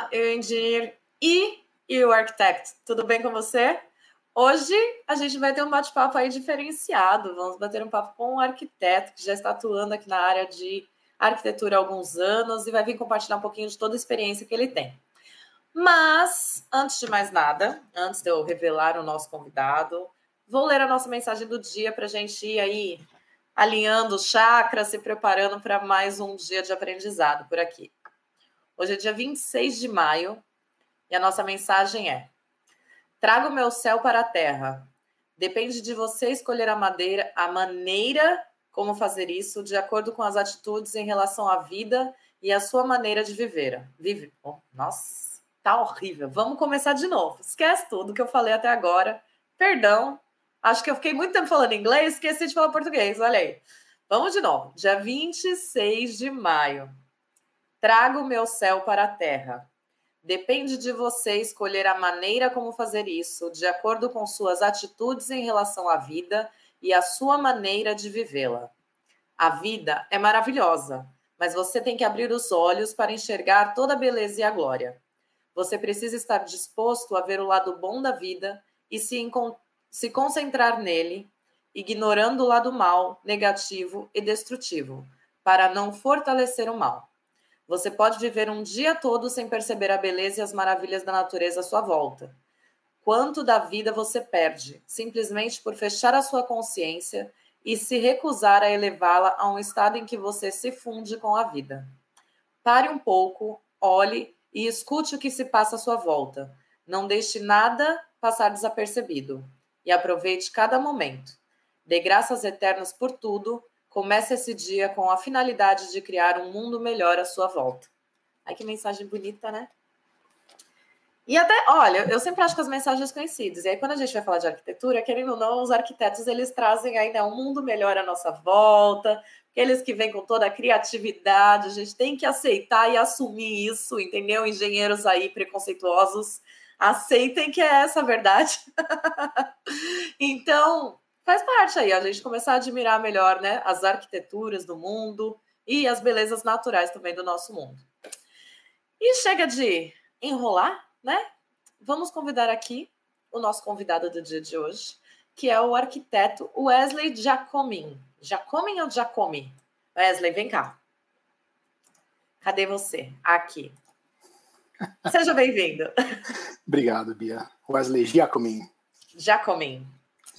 Olá, eu engenheiro e, e o arquiteto. Tudo bem com você? Hoje a gente vai ter um bate-papo aí diferenciado. Vamos bater um papo com um arquiteto que já está atuando aqui na área de arquitetura há alguns anos e vai vir compartilhar um pouquinho de toda a experiência que ele tem. Mas, antes de mais nada, antes de eu revelar o nosso convidado, vou ler a nossa mensagem do dia para a gente ir aí alinhando chakras, se preparando para mais um dia de aprendizado por aqui. Hoje é dia 26 de maio e a nossa mensagem é: Traga o meu céu para a terra. Depende de você escolher a madeira, a maneira como fazer isso, de acordo com as atitudes em relação à vida e a sua maneira de viver. Vive. Oh, nossa, tá horrível. Vamos começar de novo. Esquece tudo que eu falei até agora. Perdão. Acho que eu fiquei muito tempo falando inglês, esqueci de falar português. Olha aí. Vamos de novo. Dia 26 de maio. Traga o meu céu para a terra. Depende de você escolher a maneira como fazer isso, de acordo com suas atitudes em relação à vida e a sua maneira de vivê-la. A vida é maravilhosa, mas você tem que abrir os olhos para enxergar toda a beleza e a glória. Você precisa estar disposto a ver o lado bom da vida e se, se concentrar nele, ignorando o lado mal, negativo e destrutivo, para não fortalecer o mal. Você pode viver um dia todo sem perceber a beleza e as maravilhas da natureza à sua volta. Quanto da vida você perde, simplesmente por fechar a sua consciência e se recusar a elevá-la a um estado em que você se funde com a vida. Pare um pouco, olhe e escute o que se passa à sua volta. Não deixe nada passar desapercebido e aproveite cada momento. Dê graças eternas por tudo Comece esse dia com a finalidade de criar um mundo melhor à sua volta. Ai, que mensagem bonita, né? E até, olha, eu sempre acho que as mensagens conhecidas. E aí, quando a gente vai falar de arquitetura, querendo ou não, os arquitetos eles trazem ainda um mundo melhor à nossa volta, aqueles que vêm com toda a criatividade, a gente tem que aceitar e assumir isso, entendeu? Engenheiros aí preconceituosos, aceitem que é essa a verdade. então, faz parte aí, a gente começar a admirar melhor né, as arquiteturas do mundo e as belezas naturais também do nosso mundo. E chega de enrolar, né? Vamos convidar aqui o nosso convidado do dia de hoje, que é o arquiteto Wesley Jacomin. Jacomin ou Jacomi? Wesley, vem cá. Cadê você? Aqui. Seja bem-vindo. Obrigado, Bia. Wesley Jacomin.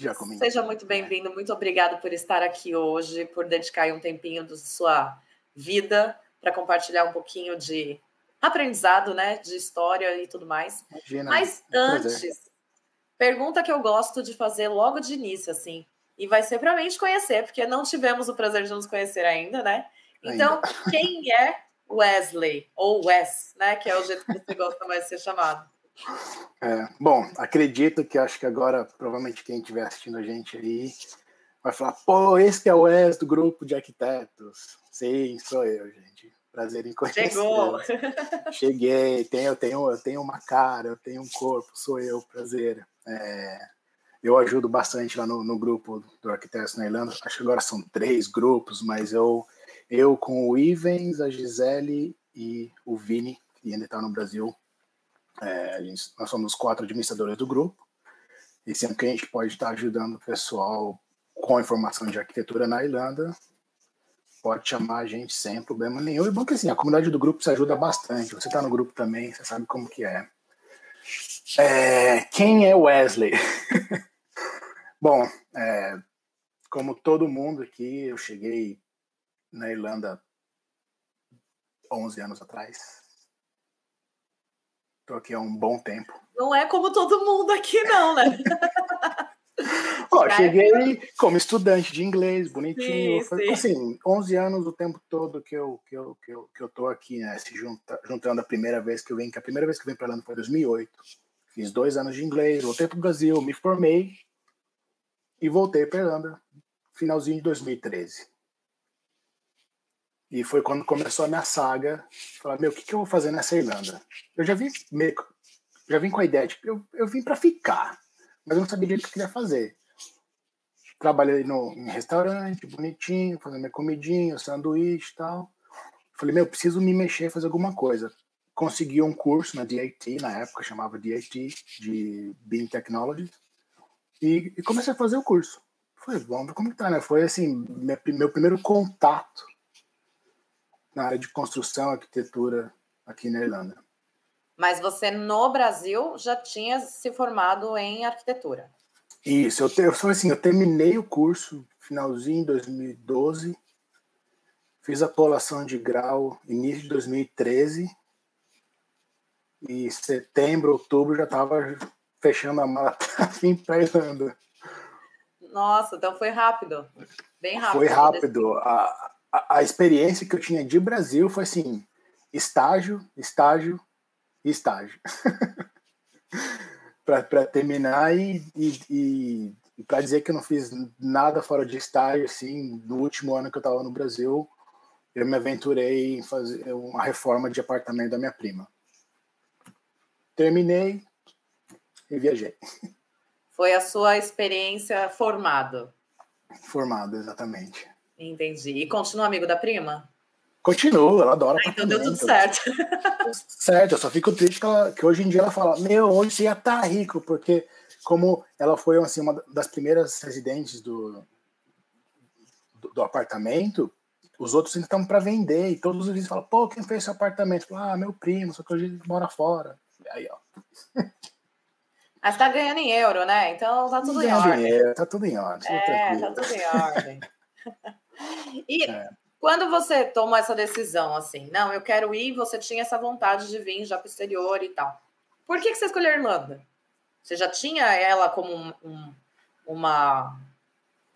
Jacomin. Seja muito bem-vindo, muito obrigado por estar aqui hoje, por dedicar um tempinho da sua vida para compartilhar um pouquinho de aprendizado, né, de história e tudo mais. Imagina, Mas antes, prazer. pergunta que eu gosto de fazer logo de início, assim, e vai ser para mim te conhecer, porque não tivemos o prazer de nos conhecer ainda, né? Então, ainda. quem é Wesley, ou Wes, né, que é o jeito que você gosta mais de ser chamado? É, bom, acredito que acho que agora, provavelmente, quem estiver assistindo a gente aí vai falar: pô, esse que é o Wes do grupo de arquitetos. Sim, sou eu, gente. Prazer em conhecer. Chegou! Cheguei, tenho, eu, tenho, eu tenho uma cara, eu tenho um corpo, sou eu, prazer. É, eu ajudo bastante lá no, no grupo do Arquitetos na Irlanda. Acho que agora são três grupos, mas eu, eu com o Ivens, a Gisele e o Vini, que ainda está no Brasil, é, gente, nós somos quatro administradores do grupo, e sempre que a gente pode estar ajudando o pessoal com informação de arquitetura na Irlanda, pode chamar a gente sem problema nenhum. E bom que assim, a comunidade do grupo se ajuda bastante. Você está no grupo também, você sabe como que é. é quem é Wesley? bom, é, como todo mundo aqui, eu cheguei na Irlanda 11 anos atrás. Estou aqui há um bom tempo. Não é como todo mundo aqui, não, né? Ó, cheguei como estudante de inglês, bonitinho. Sim, sim. Assim, 11 anos o tempo todo que eu, que eu, que eu, que eu tô aqui, né? Se junta, juntando a primeira vez que eu vim, que a primeira vez que eu vim para Irlanda foi em 2008. Fiz dois anos de inglês, voltei para o Brasil, me formei e voltei para Irlanda, finalzinho de 2013. E foi quando começou a minha saga. Falar, meu, o que, que eu vou fazer nessa Irlanda? Eu já vim, já vim com a ideia de que eu, eu vim para ficar, mas eu não sabia o que eu queria fazer. Trabalhei no, em restaurante, bonitinho, fazendo minha comidinha, sanduíche e tal. Falei, meu, preciso me mexer, fazer alguma coisa. consegui um curso na DIT, na época chamava DIT, de Beam Technology, e, e comecei a fazer o curso. Foi, ver como que tá, né? Foi assim, meu primeiro contato na área de construção, arquitetura aqui na Irlanda. Mas você no Brasil já tinha se formado em arquitetura? Isso, eu, eu assim, eu terminei o curso finalzinho em 2012, fiz a polação de grau início de 2013 e setembro, outubro já estava fechando a mala para vir para Irlanda. Nossa, então foi rápido, bem rápido. Foi rápido. A, a, a experiência que eu tinha de Brasil foi assim, estágio, estágio, estágio. para terminar e, e, e, e para dizer que eu não fiz nada fora de estágio, assim, no último ano que eu estava no Brasil, eu me aventurei em fazer uma reforma de apartamento da minha prima. Terminei e viajei. Foi a sua experiência formado? Formado, exatamente. Entendi. E continua amigo da prima? Continua, ela adora. Ah, então deu tudo certo. Certo, eu só fico triste que, ela, que hoje em dia ela fala: Meu, hoje você ia estar tá rico, porque como ela foi assim, uma das primeiras residentes do, do, do apartamento, os outros ainda estão para vender, e todos os vizinhos falam: Pô, quem fez esse apartamento? Falo, ah, meu primo, só que hoje ele mora fora. Aí, ó. Mas tá ganhando em euro, né? Então tá tudo em ordem. Dinheiro, tá tudo em ordem. É, tá tudo em ordem. e é. Quando você toma essa decisão, assim, não, eu quero ir, você tinha essa vontade de vir já para o exterior e tal. Por que, que você escolheu a Irlanda? Você já tinha ela como um, um, uma,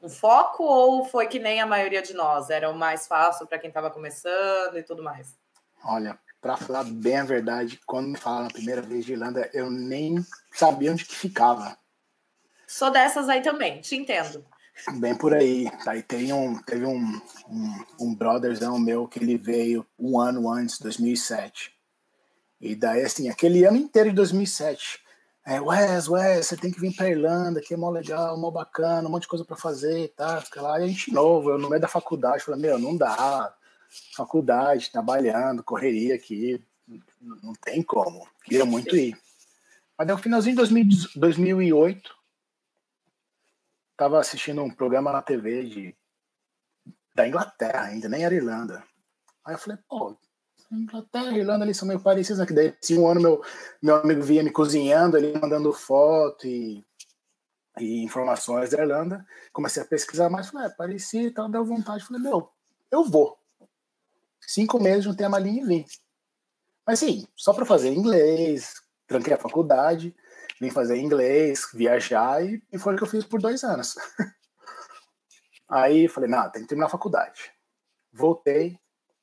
um foco ou foi que nem a maioria de nós? Era o mais fácil para quem estava começando e tudo mais? Olha, para falar bem a verdade, quando me falaram a primeira vez de Irlanda, eu nem sabia onde que ficava. Sou dessas aí também, te entendo. Bem por aí. Aí tem um, teve um, um, um brotherzão meu que ele veio um ano antes, 2007. E daí, assim, aquele ano inteiro de 2007. É, Wes, Wes, você tem que vir pra Irlanda, que é mó legal, mó bacana, um monte de coisa para fazer, tá? Fica lá, e a gente novo, eu no meio da faculdade, falei, meu, não dá. Faculdade, trabalhando, correria aqui, não tem como. Queria muito ir. Mas no finalzinho de 2008, tava assistindo um programa na TV de, da Inglaterra ainda, nem era Irlanda. Aí eu falei, pô, Inglaterra e Irlanda ali são meio parecidos, né? Que daí, se um ano meu, meu amigo via me cozinhando, ali mandando foto e, e informações da Irlanda, comecei a pesquisar mais, falei, é, parecia e tal, deu vontade, falei, meu, eu vou. Cinco meses, juntei a malinha e vim. Mas sim, só para fazer inglês, tranquei a faculdade, vim fazer inglês, viajar, e, e foi o que eu fiz por dois anos. aí falei, não, tem que terminar a faculdade. Voltei,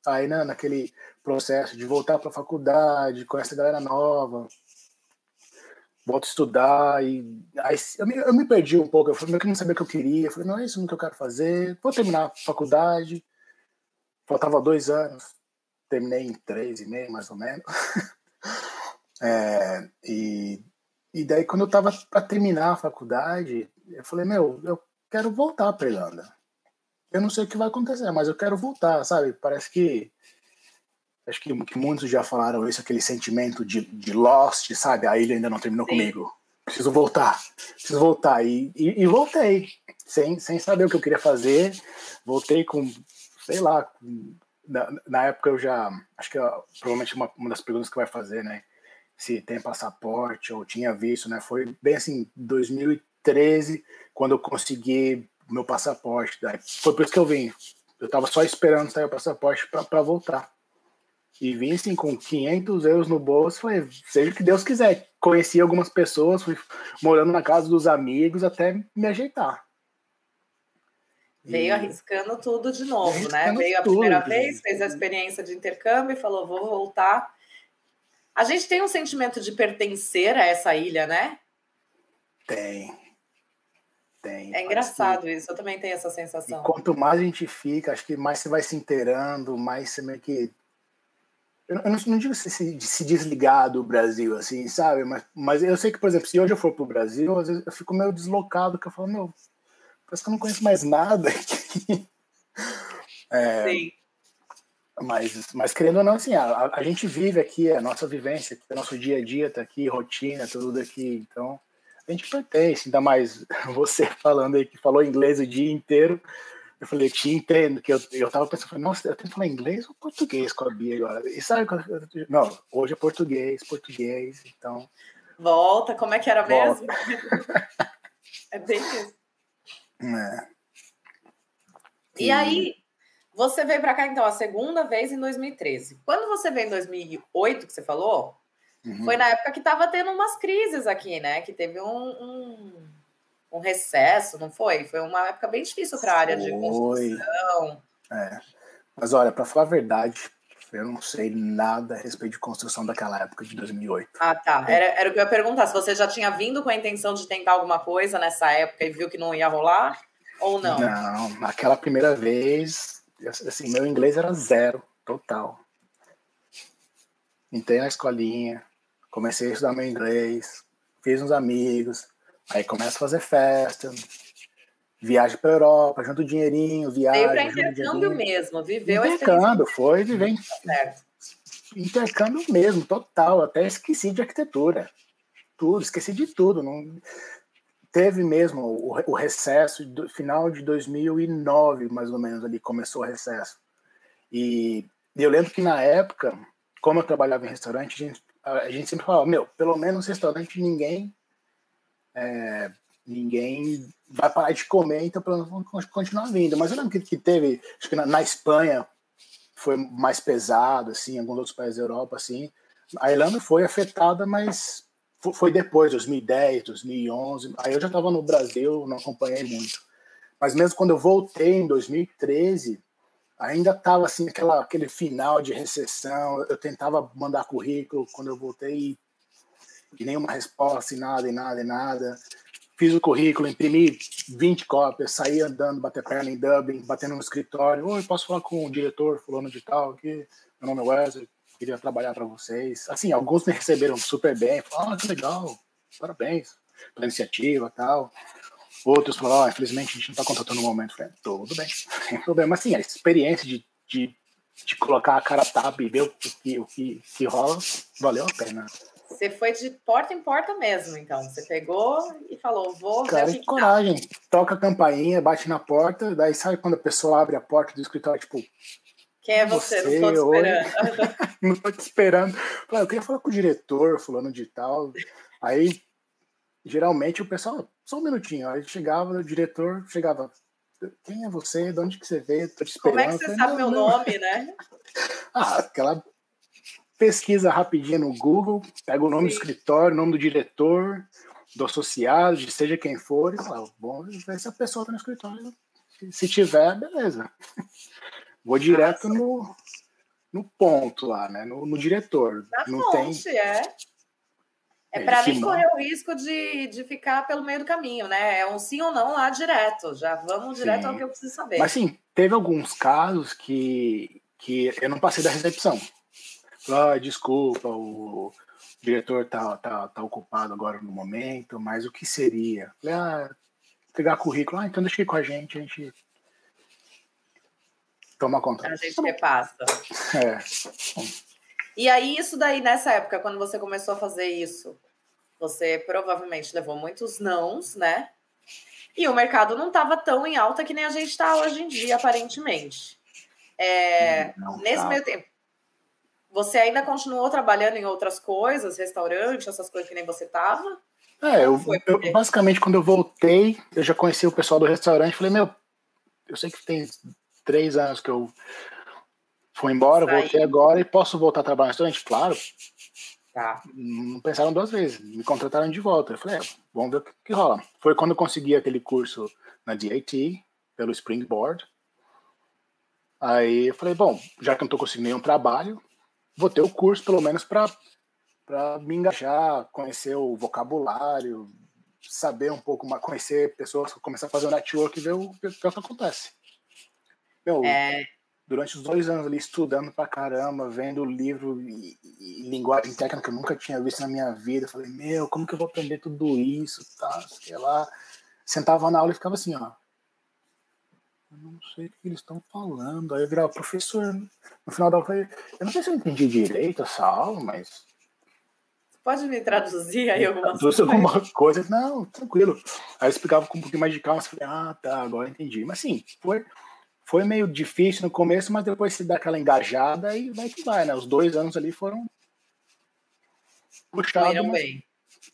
aí né, naquele processo de voltar para a faculdade, conhecer a galera nova, volto a estudar, e aí eu me, eu me perdi um pouco, eu falei, eu não sabia o que eu queria, eu falei, não é isso que eu quero fazer, vou terminar a faculdade, faltava dois anos, terminei em três e meio, mais ou menos. é, e e daí, quando eu tava para terminar a faculdade, eu falei, meu, eu quero voltar para Irlanda. Eu não sei o que vai acontecer, mas eu quero voltar, sabe? Parece que. Acho que, que muitos já falaram isso, aquele sentimento de, de lost, sabe? A ilha ainda não terminou Sim. comigo. Preciso voltar, preciso voltar. E, e, e, voltei, sem, sem saber o que eu queria fazer. Voltei com, sei lá, na, na época eu já. Acho que provavelmente uma, uma das perguntas que vai fazer, né? Se tem passaporte ou tinha visto, né? Foi bem assim, 2013, quando eu consegui meu passaporte. Daí foi por isso que eu vim. Eu tava só esperando sair o passaporte para voltar. E vim assim com 500 euros no bolso, falei, seja o que Deus quiser. Conheci algumas pessoas, fui morando na casa dos amigos até me ajeitar. Veio e... arriscando tudo de novo, né? Veio a primeira vez, fez a experiência de intercâmbio e falou: vou voltar a gente tem um sentimento de pertencer a essa ilha, né? Tem. Tem. É engraçado que... isso, eu também tenho essa sensação. E quanto mais a gente fica, acho que mais você vai se inteirando, mais você meio que. Eu não, eu não digo se, se, desligar do Brasil, assim, sabe? Mas, mas eu sei que, por exemplo, se hoje eu for pro Brasil, às vezes eu fico meio deslocado, que eu falo, meu, parece que eu não conheço mais nada aqui. É, Sim. Mas, mas querendo ou não, assim, a, a gente vive aqui, a nossa vivência, o nosso dia a dia tá aqui, rotina, tudo aqui. Então, a gente pertence, ainda mais você falando aí que falou inglês o dia inteiro. Eu falei, eu te entendo, que eu, eu tava pensando, falei, nossa, eu tenho que falar inglês ou português com a Bia agora? E sabe, não, hoje é português, português, então. Volta, como é que era volta. mesmo? é bem isso. É. E, e aí, você veio para cá, então, a segunda vez em 2013. Quando você veio em 2008, que você falou, uhum. foi na época que estava tendo umas crises aqui, né? Que teve um, um um recesso, não foi? Foi uma época bem difícil para a área de construção. É. Mas olha, para falar a verdade, eu não sei nada a respeito de construção daquela época de 2008. Ah, tá. Era, era o que eu ia perguntar. Se você já tinha vindo com a intenção de tentar alguma coisa nessa época e viu que não ia rolar, ou não? Não, naquela primeira vez, assim, meu inglês era zero, total. Entrei na escolinha, comecei a estudar meu inglês, fiz uns amigos, Aí começa a fazer festa, viagem para Europa, junto dinheirinho, viagem. Veio para intercâmbio mesmo, viveu intercâmbio, foi viver tá intercâmbio mesmo, total. Até esqueci de arquitetura, tudo, esqueci de tudo. Não teve mesmo o, o recesso do final de 2009, mais ou menos ali começou o recesso. E eu lembro que na época, como eu trabalhava em restaurante, a gente, a gente sempre falava, meu, pelo menos restaurante ninguém é, ninguém vai parar de comer, então pelo menos continuar vindo. Mas eu lembro que, que teve, acho que na, na, Espanha foi mais pesado, assim, em alguns outros países da Europa, assim. A Irlanda foi afetada, mas foi depois, 2010, 2011. Aí eu já estava no Brasil, não acompanhei muito. Mas mesmo quando eu voltei em 2013, ainda estava assim aquela, aquele final de recessão. Eu tentava mandar currículo quando eu voltei e nenhuma resposta, e nada, e nada, e nada. Fiz o currículo, imprimi 20 cópias, saí andando, bater perna em Dublin, batendo no escritório. Oi, posso falar com o diretor fulano de tal aqui? Meu nome é Wesley, queria trabalhar para vocês. Assim, alguns me receberam super bem. Falaram, ah, que legal, parabéns pela iniciativa tal. Outros falaram, oh, infelizmente a gente não está contratando no momento. Falei, tudo bem, sem problema. Mas sim, a experiência de, de, de colocar a cara tapa e ver o que, o que, que rola, valeu a pena. Você foi de porta em porta mesmo, então. Você pegou e falou, vou Cara, ver o que coragem. Toca a campainha, bate na porta, daí sabe quando a pessoa abre a porta do escritório, tipo... Quem é você? você não tô te esperando. não tô te esperando. Eu queria falar com o diretor, fulano de tal. Aí, geralmente, o pessoal... Só um minutinho. Aí chegava, o diretor chegava... Quem é você? De onde que você veio? Tô te esperando. Como é que você falei, sabe meu nome, né? ah, aquela pesquisa rapidinho no Google, pega o nome Sim. do escritório, o nome do diretor, do associado, de seja quem for, e fala, bom, ver se a pessoa está no escritório. Se tiver, beleza. Vou direto no, no ponto lá, né? No, no diretor. Na não fonte, tem... é. É, é para nem correr o risco de, de ficar pelo meio do caminho, né? É um sim ou não lá direto. Já vamos direto sim. ao que eu preciso saber. Mas sim, teve alguns casos que, que eu não passei da recepção ah, desculpa, o diretor tá, tá, tá ocupado agora no momento, mas o que seria? Falei, ah, pegar currículo, ah, então deixa aí com a gente, a gente toma conta. A gente repassa. É. E aí, isso daí, nessa época, quando você começou a fazer isso, você provavelmente levou muitos nãos, né? E o mercado não estava tão em alta que nem a gente está hoje em dia, aparentemente. É, nesse tá. meio tempo, você ainda continuou trabalhando em outras coisas, restaurante, essas coisas que nem você estava? É, eu, eu, basicamente quando eu voltei, eu já conheci o pessoal do restaurante, falei, meu, eu sei que tem três anos que eu fui embora, Sai. voltei agora e posso voltar a trabalhar no restaurante? Claro. Tá. Não pensaram duas vezes, me contrataram de volta. Eu falei, é, vamos ver o que, que rola. Foi quando eu consegui aquele curso na DIT, pelo Springboard. Aí eu falei, bom, já que não estou conseguindo nenhum trabalho, vou ter o curso pelo menos para me engajar, conhecer o vocabulário, saber um pouco mais, conhecer pessoas, começar a fazer o network e ver o, ver o que acontece. Meu, é... Durante os dois anos ali estudando pra caramba, vendo livro e, e, linguagem técnica que eu nunca tinha visto na minha vida, eu falei, meu, como que eu vou aprender tudo isso, tá, sei lá. Sentava na aula e ficava assim, ó. eu não sei o que eles estão falando. Aí eu virava professor. No final da aula, eu não sei se eu entendi direito essa aula, mas. Pode me traduzir aí alguma coisa? alguma coisa? Não, tranquilo. Aí eu explicava com um pouquinho mais de calma, falei, ah, tá, agora entendi. Mas sim, foi, foi meio difícil no começo, mas depois se dá aquela engajada e vai que vai, né? Os dois anos ali foram puxados. Fluíram bem.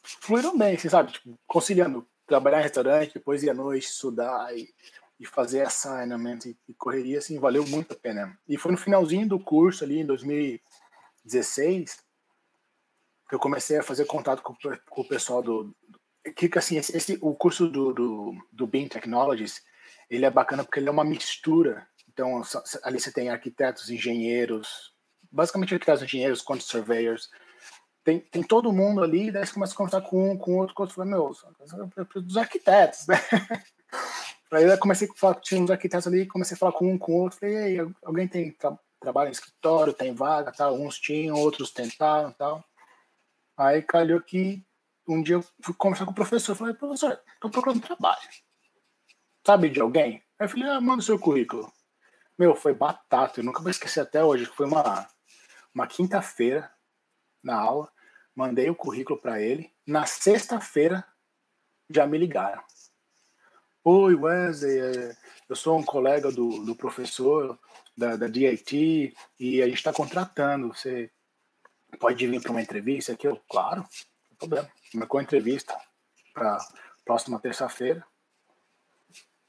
Fluíram bem, você sabe, tipo, conciliando trabalhar em restaurante, depois ir à noite, estudar e e fazer assignment e, e correria, assim, valeu muito a pena. E foi no finalzinho do curso ali, em 2016, que eu comecei a fazer contato com, com o pessoal do... Que, assim, esse, o curso do, do, do Beam Technologies, ele é bacana porque ele é uma mistura. Então, ali você tem arquitetos, engenheiros, basicamente arquitetos, engenheiros, quanto surveyors, tem, tem todo mundo ali, daí você começa a conversar com um, com outro, com outro, fala, meu, dos arquitetos, né? Aí eu comecei a falar, tinha uns arquitetos ali, comecei a falar com um, com outro, falei, e aí, alguém tem tra trabalho em escritório, tem vaga, tal, uns tinham, outros tentaram, tal. Aí calhou que um dia eu fui conversar com o professor, falei, professor, tô procurando trabalho. Sabe de alguém? Aí eu falei, ah, manda o seu currículo. Meu, foi batata, eu nunca vou esquecer até hoje, foi uma, uma quinta-feira na aula, mandei o currículo para ele, na sexta-feira já me ligaram. Oi, Wesley, é, eu sou um colega do, do professor da, da DIT e a gente está contratando. Você pode vir para uma entrevista aqui? Eu, claro, não tem problema. Marcou entrevista para próxima terça-feira.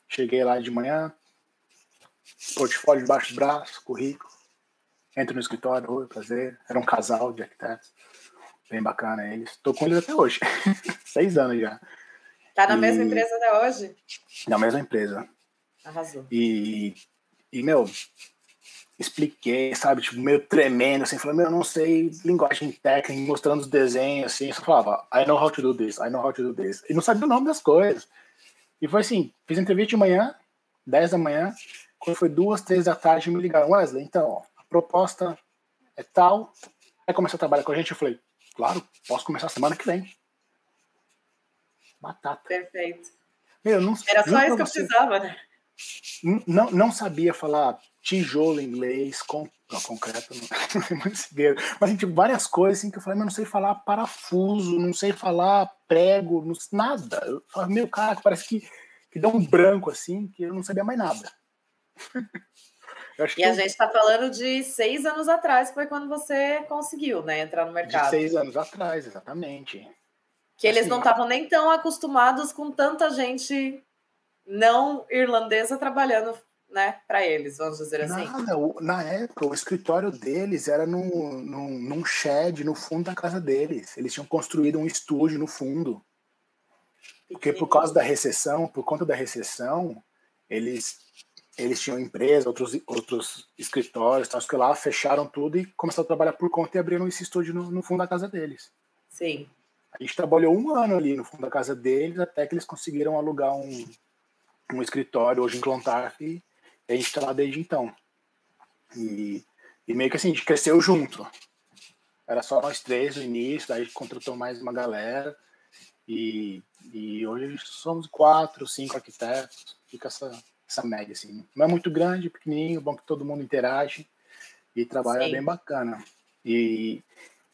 Cheguei lá de manhã, portfólio debaixo do braço, currículo. Entro no escritório, oi, prazer. Era um casal de arquitetos. Bem bacana eles. Estou com eles até hoje. Seis anos já. Tá na e... mesma empresa até hoje? Na mesma empresa. Arrasou. E, e meu, expliquei, sabe, tipo, meio tremendo, assim, falando, meu, não sei linguagem técnica, mostrando os desenhos, assim, só falava, I know how to do this, I know how to do this. E não sabia o nome das coisas. E foi assim, fiz entrevista de manhã, 10 da manhã, quando foi duas, três da tarde, me ligaram, Wesley, então, ó, a proposta é tal, vai começar a trabalhar com a gente? Eu falei, claro, posso começar semana que vem. Batata. Perfeito. Meu, não, Era só isso que eu precisava, né? Não, não sabia falar tijolo em inglês, com, não, concreto, não. Mas, tipo, várias coisas assim que eu falei, mas não sei falar parafuso, não sei falar prego, não, nada. Eu falei, meu, cara, parece que, que deu um branco assim, que eu não sabia mais nada. e a gente está falando de seis anos atrás, foi quando você conseguiu, né, entrar no mercado. De seis anos atrás, exatamente. Que eles assim, não estavam nem tão acostumados com tanta gente não irlandesa trabalhando né, para eles, vamos dizer assim. Nada, na época, o escritório deles era num, num, num shed no fundo da casa deles. Eles tinham construído um estúdio no fundo. Porque por causa da recessão, por conta da recessão, eles eles tinham empresa, outros, outros escritórios, tal, que lá fecharam tudo e começaram a trabalhar por conta e abriram esse estúdio no, no fundo da casa deles. Sim. A gente trabalhou um ano ali no fundo da casa deles, até que eles conseguiram alugar um, um escritório hoje em Clontarf e a gente está lá desde então. E, e meio que assim, a gente cresceu junto. Era só nós três no início, daí a gente contratou mais uma galera. E, e hoje somos quatro, cinco arquitetos. Fica essa, essa média, assim. Não é muito grande, pequenininho, bom que todo mundo interage e trabalha Sim. bem bacana. E,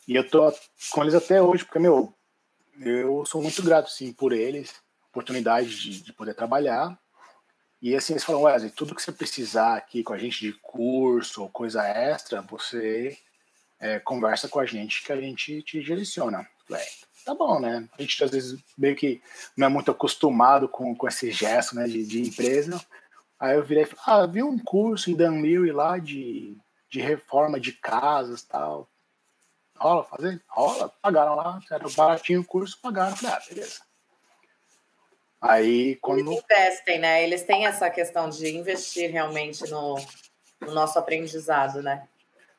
e eu tô com eles até hoje, porque, meu, eu sou muito grato, sim, por eles, oportunidade de, de poder trabalhar. E assim, eles falam, Wesley, tudo que você precisar aqui com a gente de curso ou coisa extra, você é, conversa com a gente que a gente te direciona. Falei, tá bom, né? A gente às vezes meio que não é muito acostumado com, com esse gesto né, de, de empresa. Aí eu virei e falei, ah, vi um curso em Dunleary lá de, de reforma de casas tal. Rola fazer? Rola. Pagaram lá, era baratinho o curso, pagaram. Falei, ah, beleza. Aí quando. Eles investem, né? Eles têm essa questão de investir realmente no, no nosso aprendizado, né?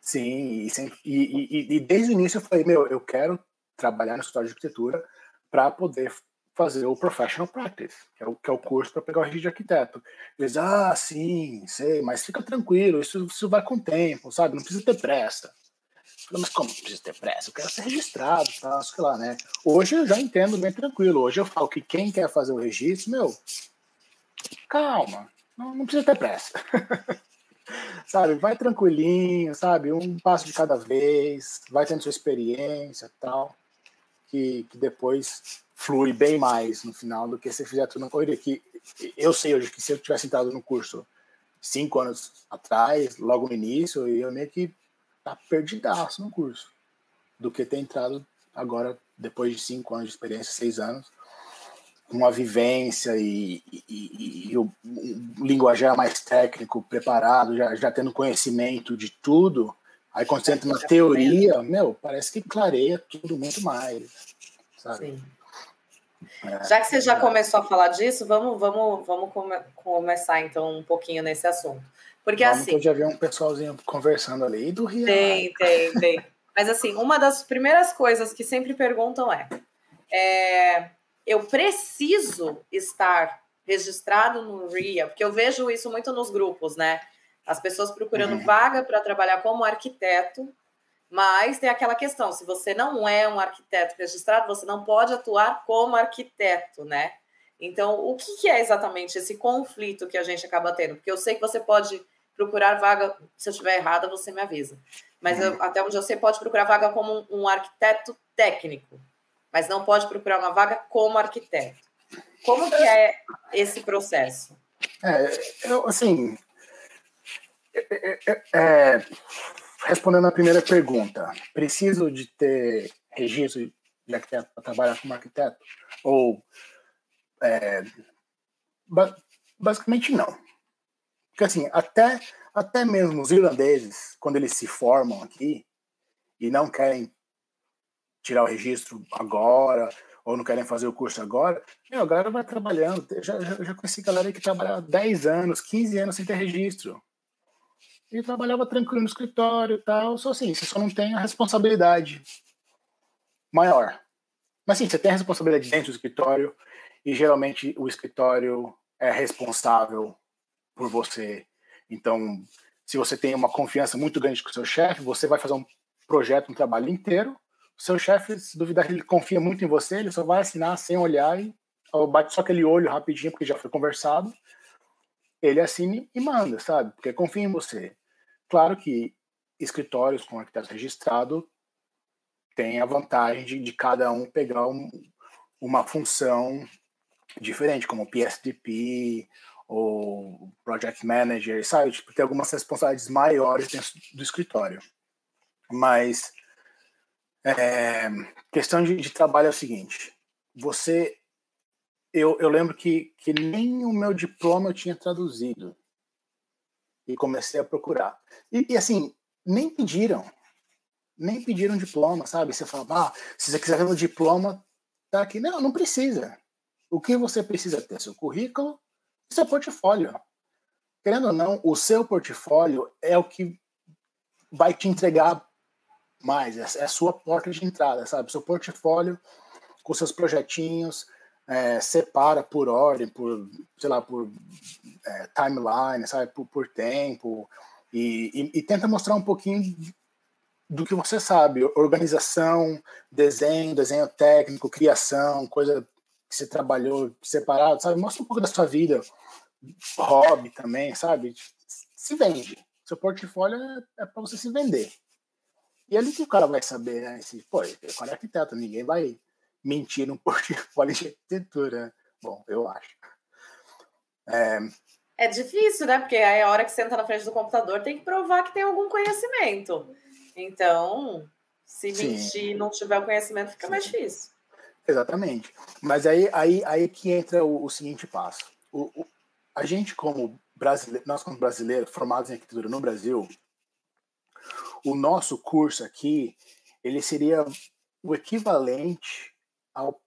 Sim, e, e, e, desde o início eu falei, meu, eu quero trabalhar no escritório de arquitetura para poder fazer o Professional Practice, que é o, que é o curso para pegar o registro de arquiteto. Eles, ah, sim, sei, mas fica tranquilo, isso, isso vai com o tempo, sabe? Não precisa ter pressa. Falei, mas como precisa ter pressa? Eu quero ser registrado, tá? sei lá, né? Hoje eu já entendo bem tranquilo. Hoje eu falo que quem quer fazer o registro, meu, calma. Não, não precisa ter pressa. sabe, vai tranquilinho, sabe, um passo de cada vez, vai tendo sua experiência tal, que, que depois flui bem mais no final do que se fizer tudo na corrida. Que eu sei hoje que se eu tivesse entrado no curso cinco anos atrás, logo no início, eu meio que tá perdidaço no curso, do que ter entrado agora, depois de cinco anos de experiência, seis anos, com uma vivência e, e, e, e o, linguajar mais técnico, preparado, já, já tendo conhecimento de tudo, aí quando você entra na teoria, meu, parece que clareia tudo muito mais, sabe? Sim. É, já que você já começou a falar disso, vamos, vamos, vamos come, começar então um pouquinho nesse assunto. Porque vamos assim. eu já vi um pessoalzinho conversando ali do Rio. Tem, tem, tem. Mas assim, uma das primeiras coisas que sempre perguntam é, é eu preciso estar registrado no RIA, porque eu vejo isso muito nos grupos, né? As pessoas procurando uhum. vaga para trabalhar como arquiteto, mas tem aquela questão: se você não é um arquiteto registrado, você não pode atuar como arquiteto, né? Então, o que é exatamente esse conflito que a gente acaba tendo? Porque eu sei que você pode procurar vaga, se eu estiver errada, você me avisa. Mas eu, até onde eu sei, pode procurar vaga como um, um arquiteto técnico mas não pode procurar uma vaga como arquiteto. Como que é esse processo? É, eu, assim, é, é, é, respondendo a primeira pergunta, preciso de ter registro de arquiteto para trabalhar como arquiteto? Ou é, basicamente não. Porque assim, até, até mesmo os irlandeses, quando eles se formam aqui e não querem tirar o registro agora, ou não querem fazer o curso agora, meu, a galera vai trabalhando. Já, já, já conheci galera que trabalhava 10 anos, 15 anos sem ter registro. E trabalhava tranquilo no escritório e tal. Só assim, você só não tem a responsabilidade maior. Mas sim, você tem a responsabilidade dentro do escritório, e geralmente o escritório é responsável por você. Então, se você tem uma confiança muito grande com o seu chefe, você vai fazer um projeto, um trabalho inteiro, seu chefe, se duvidar que ele confia muito em você, ele só vai assinar sem olhar e bate só aquele olho rapidinho, porque já foi conversado. Ele assine e manda, sabe? Porque confia em você. Claro que escritórios com arquiteto registrado têm a vantagem de, de cada um pegar um, uma função diferente, como PSDP ou Project Manager, sabe? Tipo, tem algumas responsabilidades maiores dentro do escritório. Mas é, questão de, de, trabalho é o seguinte: você. Eu, eu lembro que, que nem o meu diploma eu tinha traduzido. E comecei a procurar. E, e assim, nem pediram. Nem pediram diploma, sabe? Você fala, ah, se você quiser ver o diploma, tá aqui. Não, não precisa. O que você precisa ter? Seu currículo seu portfólio. Querendo ou não, o seu portfólio é o que vai te entregar mais, é, é a sua porta de entrada, sabe? Seu portfólio com seus projetinhos, é, separa por ordem, por, sei lá, por é, timeline, sabe? Por, por tempo, e, e, e, tenta mostrar um pouquinho do que você sabe, organização, desenho, desenho técnico, criação, coisa que você trabalhou separado, sabe? Mostra um pouco da sua vida, hobby também, sabe? Se vende. Seu portfólio é, é para você se vender. E ali que o cara vai saber, né? Se, pô, ele é arquiteto, ninguém vai mentir no portfólio de arquitetura. Bom, eu acho. É... é difícil, né? Porque aí a hora que você entra na frente do computador tem que provar que tem algum conhecimento. Então, se mentir e não tiver o conhecimento, fica Sim. mais difícil. Exatamente. Mas aí, aí, aí que entra o, o seguinte passo. O, o, a gente, como brasileiro, nós como brasileiros formados em arquitetura no Brasil, o nosso curso aqui, ele seria o equivalente ao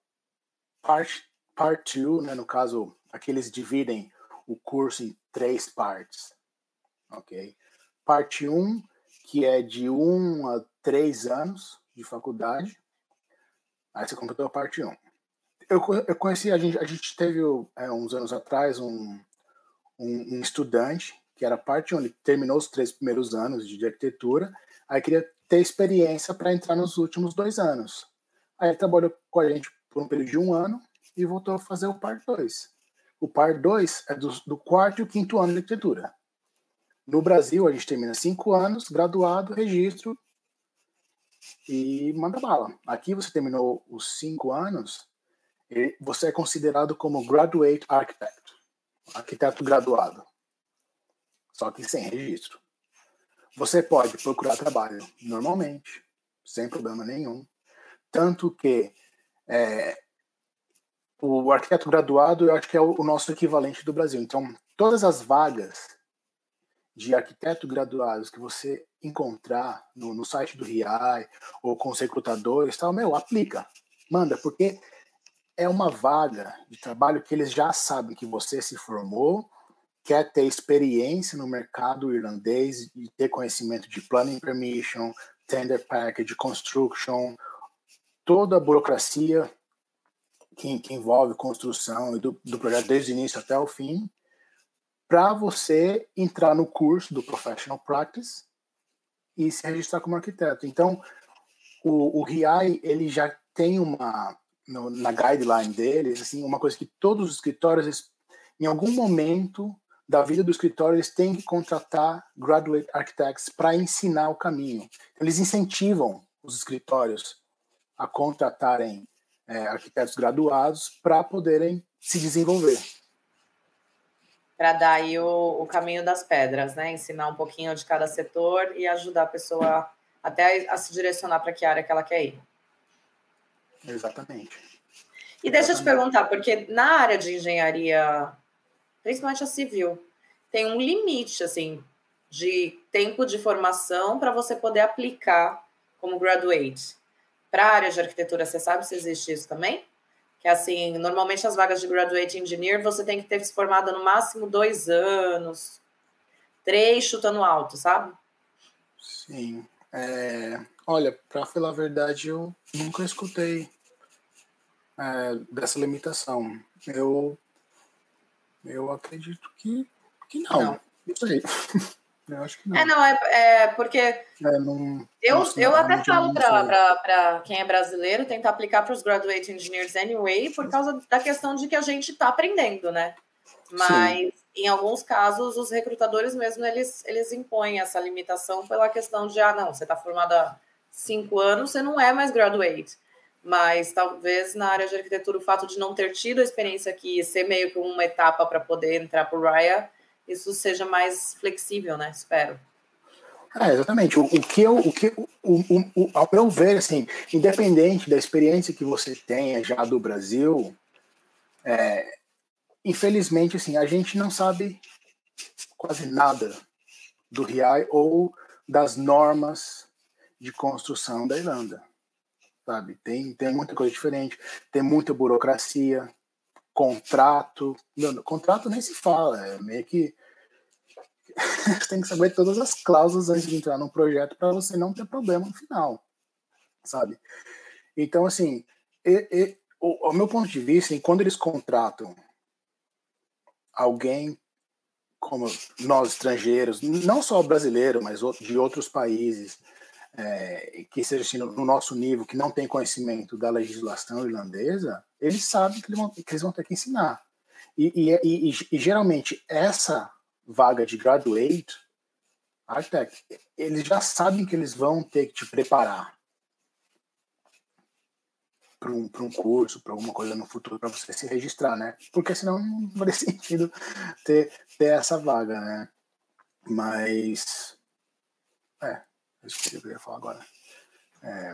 Part 2, né? no caso, aqui eles dividem o curso em três partes, ok? Parte 1, um, que é de 1 um a 3 anos de faculdade, aí você completou a parte 1. Um. Eu, eu conheci, a gente, a gente teve é, uns anos atrás um, um, um estudante que era parte 1, ele terminou os três primeiros anos de arquitetura Aí queria ter experiência para entrar nos últimos dois anos. Aí ele trabalhou com a gente por um período de um ano e voltou a fazer o Part 2. O par 2 é do, do quarto e o quinto ano de arquitetura. No Brasil, a gente termina cinco anos, graduado, registro e manda bala. Aqui você terminou os cinco anos, você é considerado como graduate architect, arquiteto graduado, só que sem registro. Você pode procurar trabalho normalmente, sem problema nenhum, tanto que é, o arquiteto graduado, eu acho que é o, o nosso equivalente do Brasil. Então, todas as vagas de arquiteto graduados que você encontrar no, no site do RIAI ou com os recrutadores, tal, meu, aplica, manda, porque é uma vaga de trabalho que eles já sabem que você se formou, quer ter experiência no mercado irlandês e ter conhecimento de planning permission, tender package, construction, toda a burocracia que, que envolve construção do, do projeto desde o início até o fim, para você entrar no curso do Professional Practice e se registrar como arquiteto. Então, o, o RIAI, ele já tem uma, no, na guideline deles, assim, uma coisa que todos os escritórios, em algum momento da vida do escritório, eles têm que contratar graduate architects para ensinar o caminho. Eles incentivam os escritórios a contratarem é, arquitetos graduados para poderem se desenvolver. Para dar aí o, o, caminho das pedras, né? Ensinar um pouquinho de cada setor e ajudar a pessoa até a, a se direcionar para que área que ela quer ir. Exatamente. E deixa eu te perguntar, porque na área de engenharia, principalmente a civil, tem um limite, assim, de tempo de formação para você poder aplicar como graduate para a área de arquitetura, você sabe se existe isso também? Que assim, normalmente as vagas de graduate engineer você tem que ter se formado no máximo dois anos, três chutando alto, sabe? Sim. É, olha, para falar a verdade, eu nunca escutei é, dessa limitação. Eu, eu acredito que, que não. Não, não sei. Eu acho que não. É, não, é, é porque. É, não, eu não eu até falo para quem é brasileiro tentar aplicar para os graduate engineers anyway, por causa da questão de que a gente está aprendendo, né? Mas Sim. em alguns casos, os recrutadores mesmo eles, eles impõem essa limitação pela questão de, ah, não, você está formado há cinco anos, você não é mais graduate. Mas talvez na área de arquitetura, o fato de não ter tido a experiência aqui ser meio que uma etapa para poder entrar para o RIA isso seja mais flexível, né? Espero. É, exatamente. O, o, que eu, o que, o, o, o, ao meu ver, assim, independente da experiência que você tenha já do Brasil, é, infelizmente, assim, a gente não sabe quase nada do RIAI ou das normas de construção da Irlanda, sabe? Tem, tem muita coisa diferente, tem muita burocracia, contrato. Não, contrato nem se fala, é meio que. tem que saber todas as cláusulas antes de entrar num projeto para você não ter problema no final, sabe? Então, assim, e, e, o, ao meu ponto de vista, assim, quando eles contratam alguém como nós estrangeiros, não só brasileiro, mas de outros países, é, que seja assim, no, no, nosso nível, que não tem conhecimento da legislação irlandesa, eles sabem que eles vão, ter que ensinar. E, e, e, e, geralmente essa vaga de graduate, architect, eles já sabem que eles vão ter que te preparar para um, um curso, para alguma coisa no futuro, para você se registrar, né? Porque senão não faria sentido ter, ter essa vaga, né? Mas, é, isso que eu ia falar agora. É...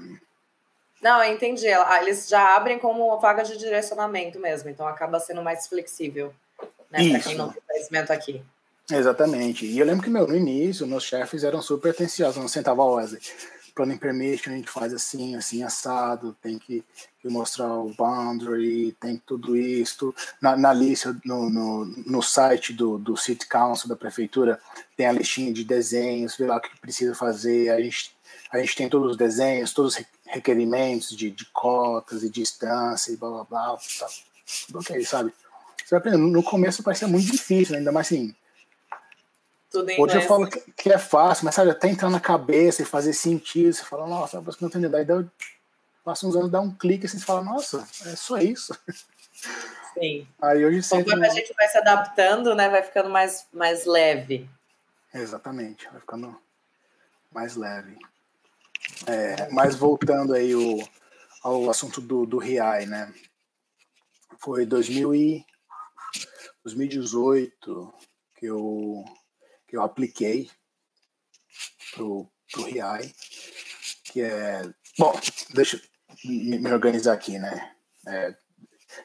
Não, eu entendi. Ah, eles já abrem como uma vaga de direcionamento mesmo, então acaba sendo mais flexível, né? Para quem não tem conhecimento aqui. Exatamente. E eu lembro que, meu, no início, meus chefes eram super atenciosos. Não sentava, Wesley, planning permission a gente faz assim, assim, assado, tem que, mostrar o boundary, tem tudo isso. Na, na lista, no, no, no, site do, do City Council, da prefeitura, tem a listinha de desenhos, vê lá o que precisa fazer. A gente, a gente tem todos os desenhos, todos os requerimentos de, de cotas e distância e blá blá blá. Tá, tudo ok, sabe? Você aprende. No começo parecia muito difícil, né? ainda mais assim tudo em Hoje eu falo que, que, é fácil, mas sabe, até entrar na cabeça e fazer sentido, você fala, nossa, você não tem ideia. Passa uns anos, dá um clique assim, você fala, nossa, é só isso. Sim. Aí hoje. Conforme a gente vai se adaptando, né, vai ficando mais, mais leve. Exatamente, vai ficando mais leve. É, mas voltando aí o, ao assunto do, do RIAI, né? Foi 2000 e, 2018 que eu, que eu apliquei pro, pro RIAI, que é... Bom, deixa eu me organizar aqui, né? É,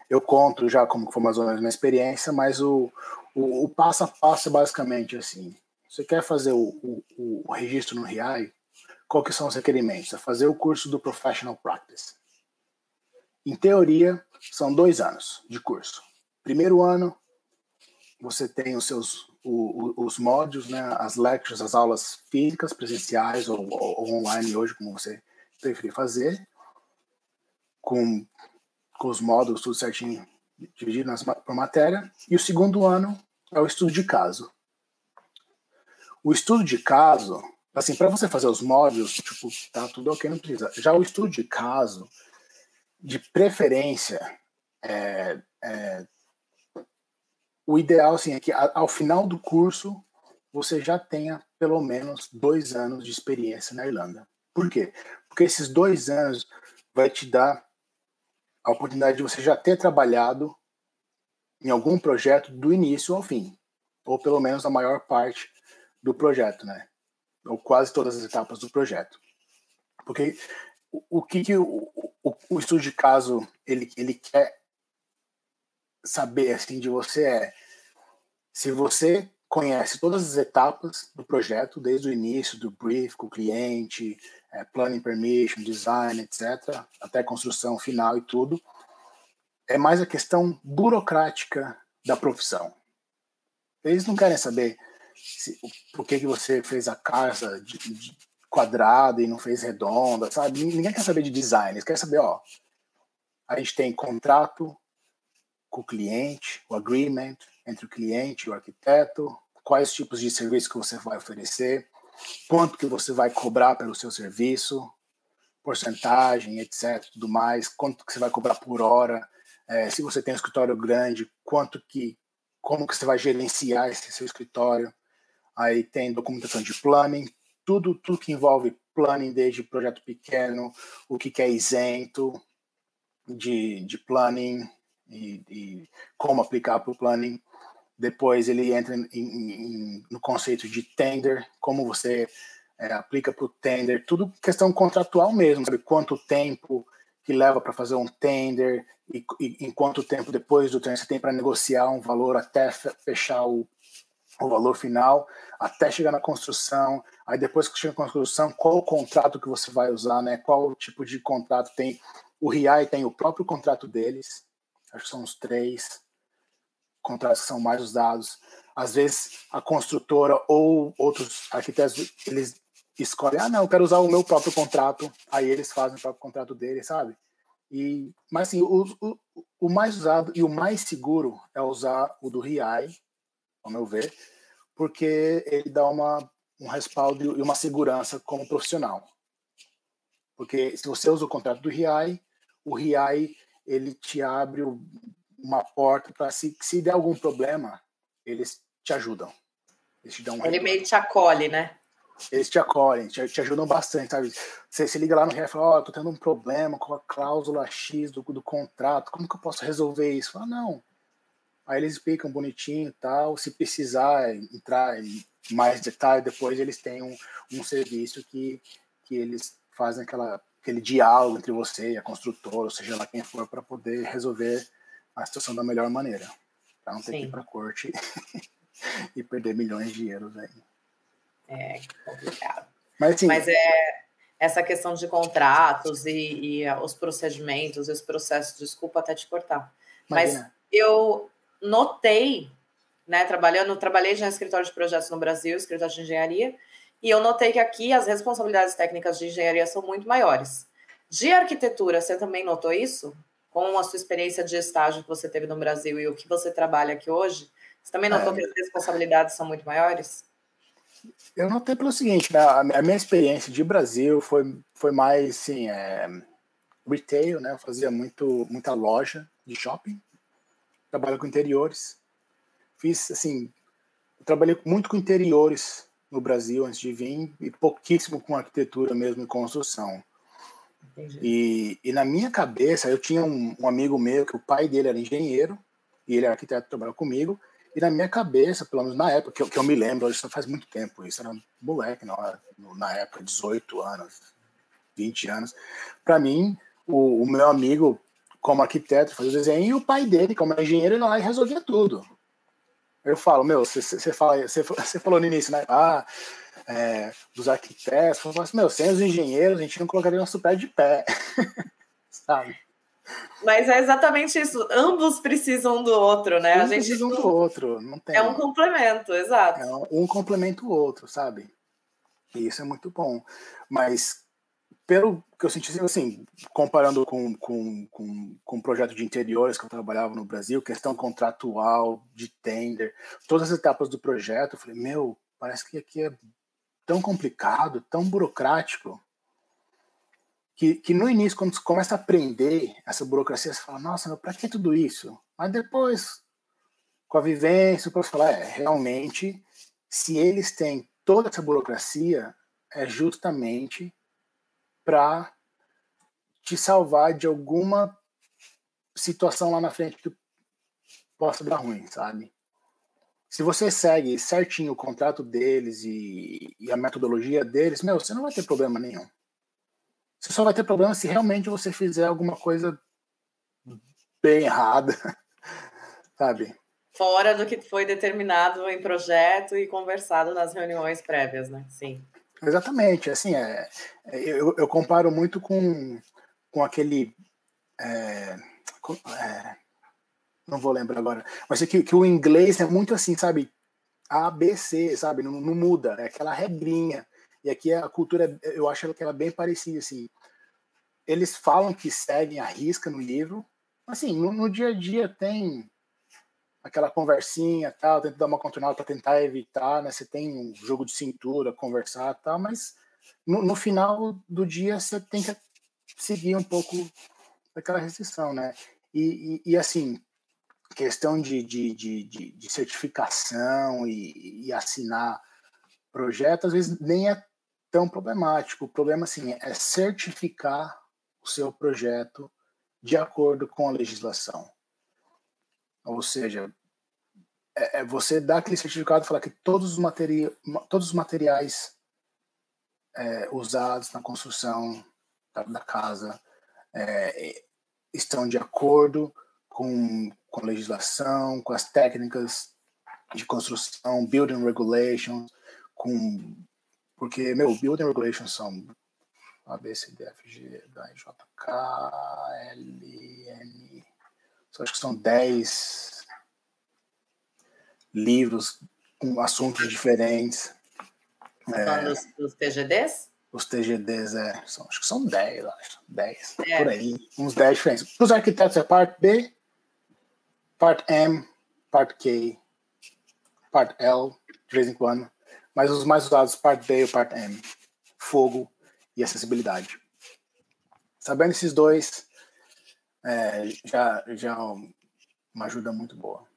eu conto já como foi mais ou menos minha experiência, mas o, o, o, passo a passo é basicamente assim. Você quer fazer o, o, o registro no RIAI, qual que são os requerimentos? É fazer o curso do Professional Practice. Em teoria, são dois anos de curso. Primeiro ano, você tem os seus o, os módulos, né, as lectures, as aulas físicas, presenciais ou, ou, online hoje, como você preferir fazer, com, com os módulos tudo certinho dividido nas, por matéria. E o segundo ano é o estudo de caso. O estudo de caso, assim, para você fazer os módulos, tipo, tá tudo ok, não precisa. Já o estudo de caso, de preferência, é, é, o ideal assim, é que ao final do curso você já tenha pelo menos dois anos de experiência na Irlanda. Por quê? Porque esses dois anos vai te dar a oportunidade de você já ter trabalhado em algum projeto do início ao fim, ou pelo menos a maior parte do projeto, né? Ou quase todas as etapas do projeto. Porque o, que, que o, o, o estudo de caso ele, ele quer saber assim de você é se você conhece todas as etapas do projeto, desde o início, do brief com o cliente, é, planning permission, design, etc., até construção final e tudo, é mais a questão burocrática da profissão. Eles não querem saber se, por que, que você fez a casa de, de quadrada e não fez redonda, sabe? Ninguém quer saber de design, eles querem saber, ó, a gente tem contrato com o cliente, o agreement entre o cliente e o arquiteto, quais tipos de serviço que você vai oferecer, quanto que você vai cobrar pelo seu serviço, porcentagem, etc, tudo mais, quanto que você vai cobrar por hora, é, se você tem um escritório grande, quanto que, como que você vai gerenciar esse seu escritório, aí tem documentação de planning, tudo, tudo que envolve planning, desde projeto pequeno, o que, que é isento de, de planning, e, e como aplicar para o planning. Depois ele entra em, em, no conceito de tender, como você é, aplica para o tender, tudo questão contratual mesmo, sabe? Quanto tempo que leva para fazer um tender e, e em quanto tempo depois do tender você tem para negociar um valor até fechar o, o valor final, até chegar na construção. Aí depois que chega na construção, qual o contrato que você vai usar, né? Qual tipo de contrato tem? O RIAI tem o próprio contrato deles, acho que são os três contratos que são mais usados. Às vezes a construtora ou outros arquitetos eles escolhem, ah, não, eu quero usar o meu próprio contrato, aí eles fazem o próprio contrato deles, sabe? E, mas assim, o, o, o mais usado e o mais seguro é usar o do RIAI, ao meu ver, porque ele dá uma, um respaldo e uma segurança como profissional. Porque se você usa o contrato do RIAI, o RIAI ele te abre uma porta para se, se der algum problema, eles te ajudam. Eles te dão um ele meio te acolhe, né? Eles te acolhem, te, te ajudam bastante, sabe? Você se liga lá no RIA e fala, ó, oh, tô tendo um problema com a cláusula X do, do contrato, como que eu posso resolver isso? Fala, não. Aí eles explicam bonitinho e tal, se precisar entrar em mais detalhe, depois eles têm um, um serviço que, que eles fazem aquela aquele diálogo entre você e a construtora, ou seja lá quem for, para poder resolver a situação da melhor maneira. Para não ter Sim. que ir para a corte e perder milhões de euros aí. É complicado. Mas, assim, Mas é essa questão de contratos e, e, os procedimentos, os processos, desculpa até te cortar. Mas eu notei, né, trabalhando, trabalhei já em escritório de projetos no Brasil, escritório de engenharia, e eu notei que aqui as responsabilidades técnicas de engenharia são muito maiores. De arquitetura, você também notou isso? Com a sua experiência de estágio que você teve no Brasil e o que você trabalha aqui hoje, você também notou é. que as responsabilidades são muito maiores? Eu notei pelo seguinte, né, a minha experiência de Brasil foi, foi mais assim, é, retail, né? Eu fazia muito, muita loja de shopping. trabalho com interiores. Fiz, assim, trabalhei muito com interiores no Brasil antes de vir e pouquíssimo com arquitetura mesmo e construção. E, e, na minha cabeça, eu tinha um, um, amigo meu que o pai dele era engenheiro e ele era arquiteto, trabalhava comigo. E na minha cabeça, pelo menos na época, que eu, que eu me lembro, isso faz muito tempo, isso era moleque na, na época, 18 anos, 20 anos. Para mim, o, o, meu amigo, como arquiteto, fazia o desenho, e o pai dele, como engenheiro, ele lá resolvia tudo. Eu falo, meu, você fala, falou no início, né? Ah, é, dos arquitetos, falo assim, meu, sem os engenheiros, a gente não colocaria nosso pé de pé. Sabe? Mas é exatamente isso. Ambos precisam do outro, né? Um a gente precisam do outro. Não tem... É um complemento, exato. É um complemento o outro, sabe? E isso é muito bom. Mas pelo que eu senti, assim, comparando com, com, com, com o projeto de interiores que eu trabalhava no Brasil, questão contratual, de tender, todas as etapas do projeto, eu falei, meu, parece que aqui é tão complicado, tão burocrático que, que no início, quando você começa a aprender essa burocracia, você fala, nossa, para que tudo isso? Mas depois, com a vivência, você falar, é, realmente, se eles têm toda essa burocracia, é justamente para te salvar de alguma situação lá na frente que possa dar ruim, sabe? Se você segue certinho o contrato deles e, e a metodologia deles, meu, você não vai ter problema nenhum. Você só vai ter problema se realmente você fizer alguma coisa bem errada, sabe? Fora do que foi determinado em projeto e conversado nas reuniões prévias, né? Sim. Exatamente. Assim, é, é eu, eu comparo muito com, com aquele. É, com, é, não vou lembrar agora, mas é que, que o inglês é muito assim, sabe? A, B, C, sabe? Não, não muda, é aquela regrinha. E aqui a cultura, eu acho que ela é bem parecida, assim. Eles falam que seguem a risca no livro, assim, no, no dia a dia tem aquela conversinha, tal, tenta dar uma contornada para tentar evitar, né? Você tem um jogo de cintura, conversar, tal, mas no, no, final do dia você tem que seguir um pouco daquela restrição, né? E, e, e assim, questão de, de, de, de certificação e, e assinar projeto, às vezes nem é tão problemático. O problema, assim, é certificar o seu projeto de acordo com a legislação. Ou seja, é, é você dá aquele certificado e falar que todos os, materi todos os materiais é, usados na construção da, da casa é, estão de acordo com, com a legislação, com as técnicas de construção, building regulations, com porque meu building regulations são A B C D F G H J K L N acho que são 10 livros com assuntos diferentes. É, dos, dos TGDs? Os TGDs, é. São, acho que são 10, acho. 10. É. Por aí. Uns 10 diferentes. Os arquitetos é parte B, parte M, parte K, parte L, de vez em quando. Mas os mais usados, parte B e parte M. Fogo e acessibilidade. Sabendo esses dois, é, já, já é uma ajuda muito boa.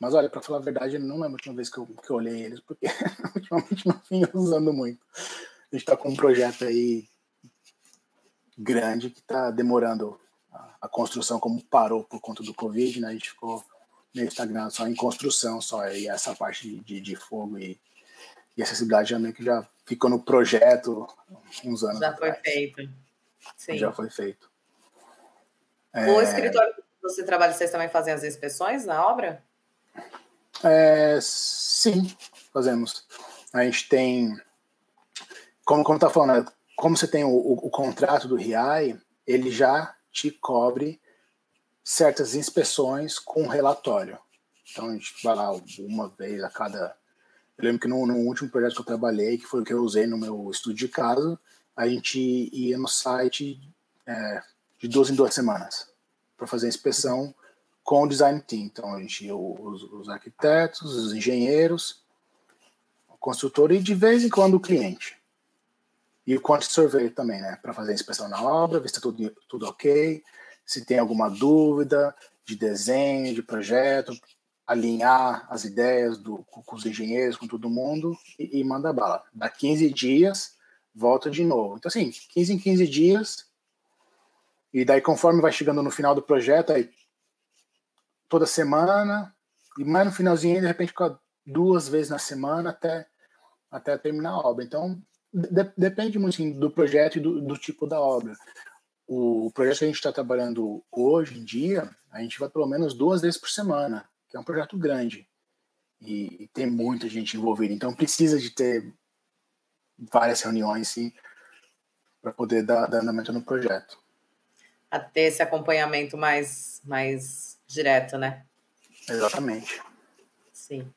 Mas olha, para falar a verdade, não lembro a última vez que eu, que eu olhei eles, porque ultimamente não vinha usando muito. A gente está com um projeto aí grande que está demorando a, construção, como parou por conta do Covid, né? A gente ficou meio estagnado só em construção, só e essa parte de, de, de fogo e, e acessibilidade já meio que já ficou no projeto uns anos Já atrás. foi feito. Sim. Já foi feito. É... O escritório que você trabalha, vocês também fazem as inspeções na obra? É, sim, fazemos. A gente tem, como como tá falando, né, como você tem o, o, o contrato do RIAI, ele já te cobre certas inspeções com relatório. Então a gente vai lá uma vez a cada. Eu lembro que no, no, último projeto que eu trabalhei, que foi o que eu usei no meu estudo de caso, a gente ia no site é, de duas em duas semanas para fazer a inspeção com o design team. Então a gente os, os arquitetos, os engenheiros, o construtor e de vez em quando o cliente. E o quantity survey também, né, para fazer a inspeção na obra, ver se está tudo, tudo ok, se tem alguma dúvida, de desenho, de projeto, alinhar as ideias do, com os engenheiros, com todo mundo e, e manda bala. Dá 15 dias, volta de novo. Então, assim, 15 em 15 dias. E daí, conforme vai chegando no final do projeto, aí toda semana, e mais no finalzinho, de repente, duas vezes na semana até, até terminar a obra. Então, de, depende muito assim, do projeto e do, do tipo da obra. O projeto que a gente está trabalhando hoje em dia, a gente vai pelo menos duas vezes por semana que é um projeto grande e, e tem muita gente envolvida. Então precisa de ter várias reuniões para poder dar, dar andamento no projeto. A ter esse acompanhamento mais, mais direto, né? Exatamente. Sim.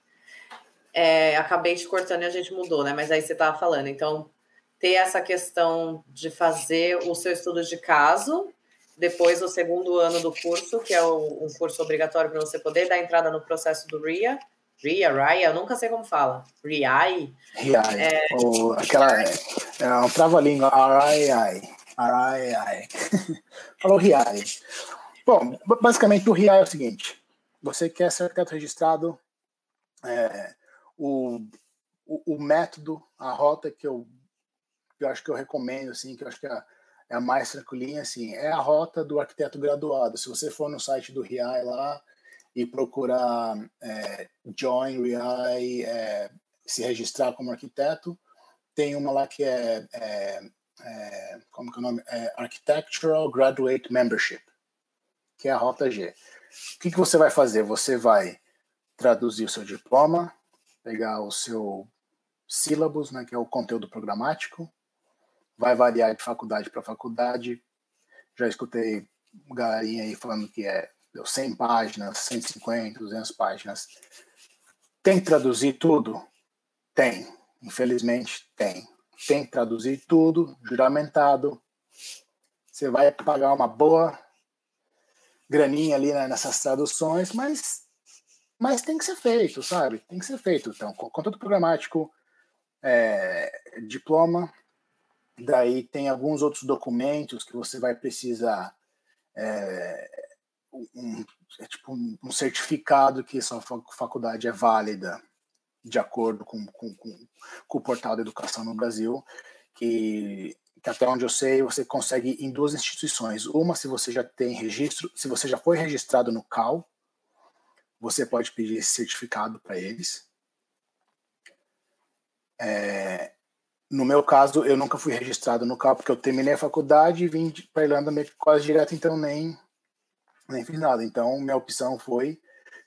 É, acabei te cortando e a gente mudou, né? Mas aí você estava falando. Então, ter essa questão de fazer o seu estudo de caso depois o segundo ano do curso, que é o, um curso obrigatório para você poder dar entrada no processo do RIA. RIA, RIA, eu nunca sei como fala. RIAI. RIAI. É... Ou aquela, é um trava-língua, RIAI. RIAI. Falou RIAI. Bom, basicamente o RIAI é o seguinte. Você quer ser arquiteto registrado, é, o, o, o, método, a rota que eu, que eu acho que eu recomendo, assim, que eu acho que é é a mais tranquilinha, assim, é a rota do arquiteto graduado. Se você for no site do RIAI lá e procurar é, Join RIAI, é, se registrar como arquiteto, tem uma lá que é, é, é como que é o nome? É Architectural Graduate Membership, que é a rota G. O que, que você vai fazer? Você vai traduzir o seu diploma, pegar o seu sílabus, né, que é o conteúdo programático, vai variar de faculdade para faculdade. Já escutei galerinha aí falando que é 100 páginas, 150, 200 páginas. Tem que traduzir tudo? Tem. Infelizmente, tem. Tem que traduzir tudo, juramentado. Você vai pagar uma boa graninha ali né, nessas traduções, mas, mas tem que ser feito, sabe? Tem que ser feito. Então, conteúdo programático, é, diploma, Daí tem alguns outros documentos que você vai precisar, é, um, é tipo um, certificado que sua faculdade é válida, de acordo com, com, com, com o portal da educação no Brasil, que, que, até onde eu sei você consegue em duas instituições. Uma, se você já tem registro, se você já foi registrado no CAL, você pode pedir esse certificado para eles. É, no meu caso, eu nunca fui registrado no CAL, porque eu terminei a faculdade e vim para Irlanda meio quase direto, então nem, nem fiz nada. Então, minha opção foi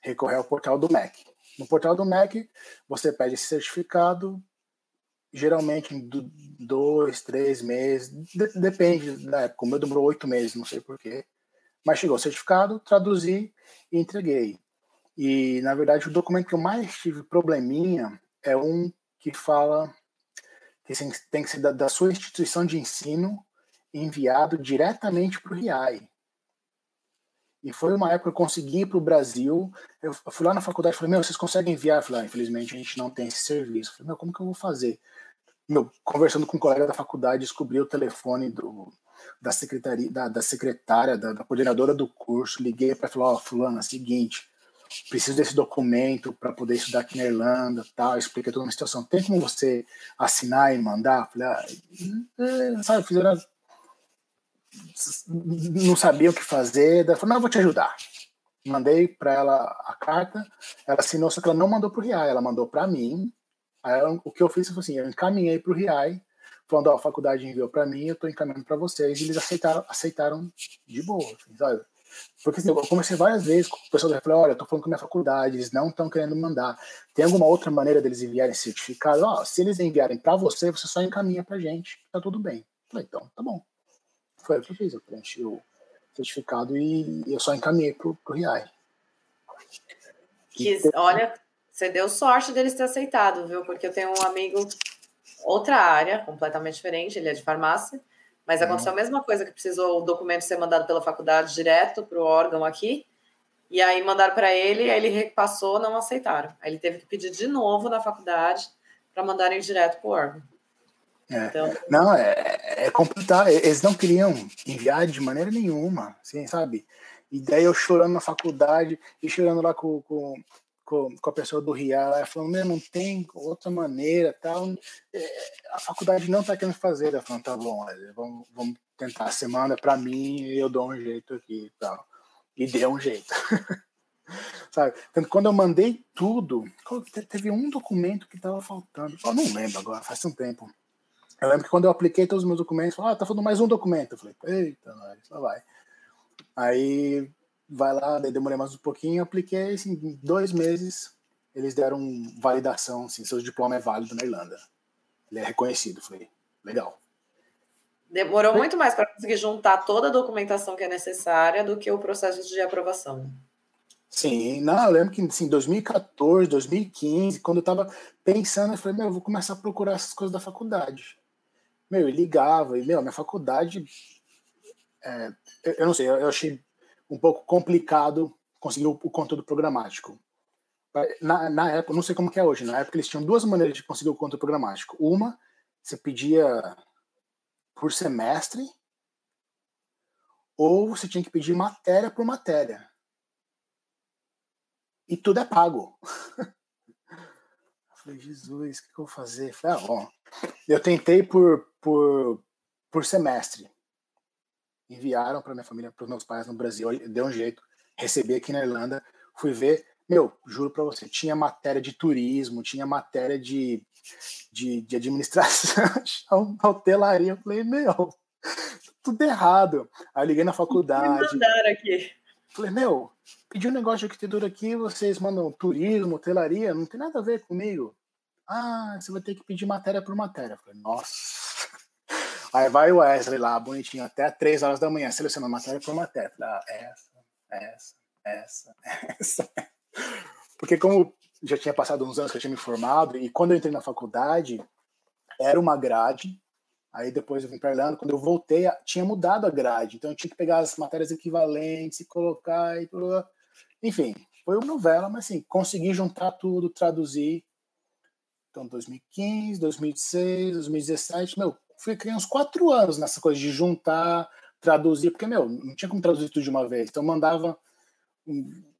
recorrer ao portal do MEC. No portal do MEC, você pede esse certificado, geralmente em dois, três meses, de, depende da época. O meu demorou oito meses, não sei porquê. Mas chegou o certificado, traduzi e entreguei. E, na verdade, o documento que eu mais tive probleminha é um que fala que tem que ser da, da sua instituição de ensino enviado diretamente para o RIAI. E foi uma época que eu consegui ir para o Brasil. Eu fui lá na faculdade e falei, meu, vocês conseguem enviar? Eu falei, ah, infelizmente a gente não tem esse serviço. Eu falei, meu, como que eu vou fazer? Meu, conversando com um colega da faculdade, descobri o telefone do, da secretaria, da, da secretária, da, da, coordenadora do curso, liguei para falar, ó, oh, fulano, é o seguinte, preciso desse documento para poder estudar aqui na Irlanda, tal, expliquei toda uma situação. Tem como você assinar e mandar? Falei, ah, é, sabe, fizeram não sabia o que fazer, ela falou, não, eu vou te ajudar. Mandei para ela a carta, ela assinou, só que ela não mandou para o RIAI, ela mandou para mim. Ela, o que eu fiz foi assim, eu encaminhei para o RIAI, falando, ó, a faculdade enviou para mim, eu estou encaminhando para vocês, e eles aceitaram, aceitaram de boa, assim, sabe? Porque assim, eu conversei várias vezes com o pessoal da falei, olha, eu tô falando com a minha faculdade, eles não estão querendo mandar. Tem alguma outra maneira deles enviarem certificado? Ó, se eles enviarem para você, você só encaminha pra gente, tá tudo bem. falei, então, tá bom. Foi o que eu fiz, eu preenchi o certificado e eu só encaminhei pro, pro RIAI. Que, olha, você deu sorte deles ter aceitado, viu? Porque eu tenho um amigo, outra área, completamente diferente, ele é de farmácia, mas aconteceu a mesma coisa, que precisou o documento ser mandado pela faculdade direto para o órgão aqui, e aí mandaram para ele, aí ele repassou, não aceitaram. Aí ele teve que pedir de novo na faculdade para mandarem direto para o órgão. É. Então, não, é, é complicado. Eles não queriam enviar de maneira nenhuma, assim, sabe? E daí eu chorando na faculdade e chorando lá com, com, com, a pessoa do RIA, ela falando, meu, não tem outra maneira, tal. É, a faculdade não está querendo fazer. Ela falando, tá bom, vamos, vamos tentar. A semana para mim eu dou um jeito aqui e tal. E deu um jeito. Sabe? Então, quando eu mandei tudo, teve um documento que estava faltando. Eu não lembro agora, faz um tempo. Eu lembro que quando eu apliquei todos os meus documentos, falou, ah, tá faltando mais um documento. Eu falei, eita, nós, lá vai. Aí vai lá, demorei mais um pouquinho, apliquei, assim, em dois meses eles deram validação, assim, seu diploma é válido na Irlanda. Ele é reconhecido. Falei, legal. Demorou muito mais para conseguir juntar toda a documentação que é necessária do que o processo de aprovação. Sim, não, eu lembro que assim, 2014, 2015, quando eu estava pensando, eu falei, meu, eu vou começar a procurar essas coisas da faculdade. Meu, e ligava, e, meu, minha faculdade, é, eu não sei, eu achei um pouco complicado conseguir o, conteúdo programático. Na, na época, não sei como que é hoje, na época eles tinham duas maneiras de conseguir o conteúdo programático. Uma, você pedia por semestre, ou você tinha que pedir matéria por matéria. E tudo é pago. Eu falei, Jesus, o que, eu vou fazer? Eu falei, ah, bom. Eu tentei por, por, por semestre enviaram para minha família, para os meus pais no Brasil, deu um jeito, recebi aqui na Irlanda, fui ver, meu, juro para você, tinha matéria de turismo, tinha matéria de, de, de administração, hotelaria, eu falei, meu, tudo errado. Aí liguei na faculdade. Me aqui. Falei, meu, pedi um negócio de arquitetura aqui, vocês mandam turismo, hotelaria, não tem nada a ver comigo. Ah, você vai ter que pedir matéria por matéria. Eu falei, nossa. Aí vai o Wesley lá, bonitinho, até 3 horas da manhã, selecionando matéria por matéria. Ah, essa, essa, essa, essa. Porque como já tinha passado uns anos que eu tinha me formado, e quando eu entrei na faculdade, era uma grade, aí depois eu vim para Irlanda, quando eu voltei, tinha mudado a grade, então eu tinha que pegar as matérias equivalentes e colocar, e tudo. enfim, foi uma novela, mas assim, consegui juntar tudo, traduzir, então 2015, 2016, 2017, meu, fiquei uns quatro anos nessa coisa de juntar, traduzir, porque, meu, não tinha como traduzir tudo de uma vez. Então, mandava,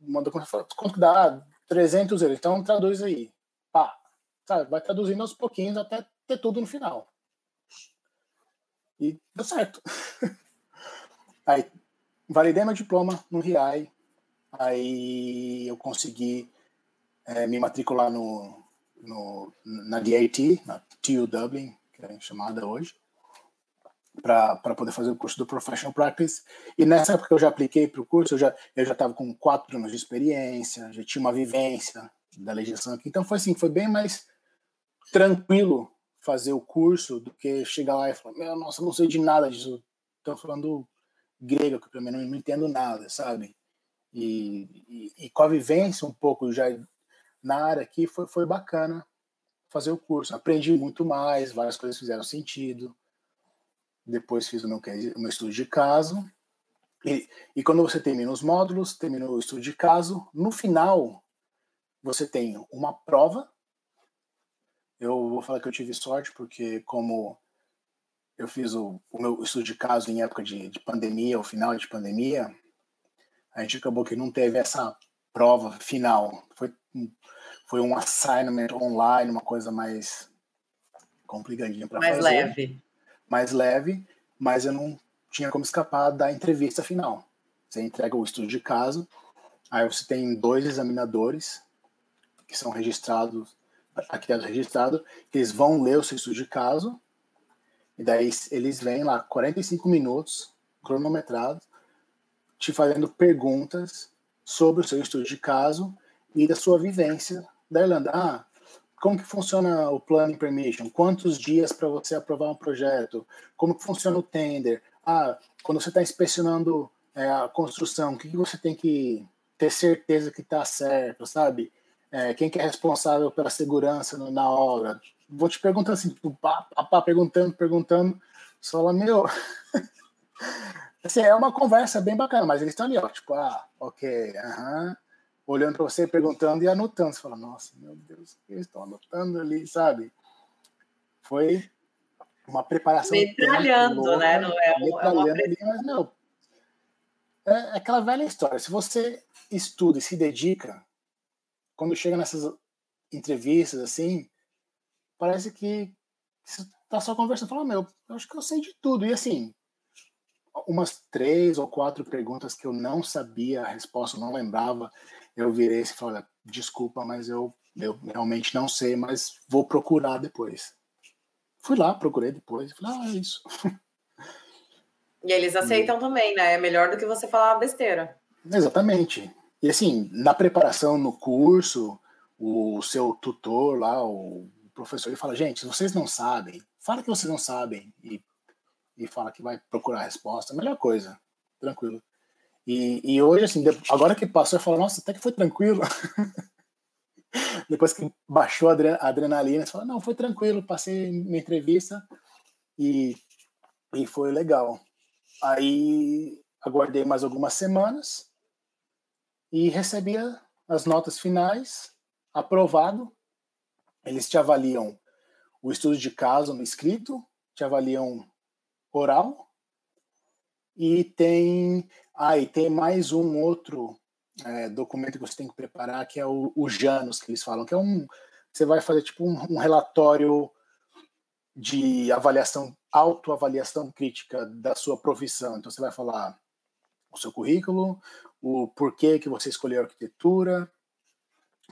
manda quanto que dá? 300 euros. Então, traduz aí. Pá, sabe? Vai traduzindo aos pouquinhos até ter tudo no final. E deu certo. aí, validei meu diploma no RIAI. Aí eu consegui é, me matricular no, no, na DAT, na TU Dublin, é chamada hoje, para poder fazer o curso do Professional Practice. E nessa época eu já apliquei para o curso, eu já eu já estava com quatro anos de experiência, já tinha uma vivência da legislação aqui. Então foi assim, foi bem mais tranquilo fazer o curso do que chegar lá e falar, meu, nossa, não sei de nada disso. Estou falando grego, que mim não, não entendo nada, sabe? E, e, e, com a vivência um pouco já na área aqui foi, foi bacana fazer o curso. Aprendi muito mais, várias coisas fizeram sentido. Depois fiz o meu, o meu estudo de caso. E, e quando você termina os módulos, termina o estudo de caso, no final você tem uma prova. Eu vou falar que eu tive sorte, porque como eu fiz o, o meu estudo de caso em época de, de pandemia, o final de pandemia, a gente acabou que não teve essa prova final. Foi foi um assignment online, uma coisa mais complicadinha para fazer. Mais leve. Mais leve, mas eu não tinha como escapar da entrevista final. Você entrega o estudo de caso, aí você tem dois examinadores que são registrados, arquitetos registrados, que eles vão ler o seu estudo de caso, e daí eles vêm lá 45 minutos, cronometrados, te fazendo perguntas sobre o seu estudo de caso e da sua vivência da Irlanda. Ah, como que funciona o planning permission? Quantos dias para você aprovar um projeto? Como que funciona o tender? Ah, quando você está inspecionando é, a construção, o que, que você tem que ter certeza que está certo, sabe? É, quem que é responsável pela segurança na obra? Vou te perguntando assim, tipo, pá, pá, pá, perguntando, perguntando, só lá, meu... assim, é uma conversa bem bacana, mas eles estão ali, ó, tipo, ah, ok, aham... Uh -huh olhando para você, perguntando e anotando. Você fala, nossa, meu Deus, eles estão anotando ali, sabe? Foi uma preparação. Metralhando, né? Não é, metralhando ali, mas, meu, é, é aquela velha história. Se você estuda e se dedica, quando chega nessas entrevistas assim, parece que você tá só conversando, fala, meu, eu acho que eu sei de tudo. E assim, umas três ou quatro perguntas que eu não sabia a resposta, não lembrava, eu virei e falei, desculpa, mas eu, eu realmente não sei, mas vou procurar depois. Fui lá, procurei depois, falei, ah, é isso. E eles aceitam e... também, né? É melhor do que você falar besteira. Exatamente. E assim, na preparação no curso, o seu tutor lá, o professor, ele fala, gente, se vocês não sabem, fala que vocês não sabem e, e fala que vai procurar a resposta, melhor coisa, tranquilo. E, e hoje, assim, agora que passou, eu falo, nossa, até que foi tranquilo. Depois que baixou a adrenalina, você fala, não, foi tranquilo, passei minha entrevista e, e foi legal. Aí aguardei mais algumas semanas e recebi as notas finais, aprovado. Eles te avaliam o estudo de caso no escrito, te avaliam oral e tem ah, tem mais um outro é, documento que você tem que preparar que é o, o Janus que eles falam que é um você vai fazer tipo um, um relatório de avaliação autoavaliação crítica da sua profissão então você vai falar o seu currículo o porquê que você escolheu arquitetura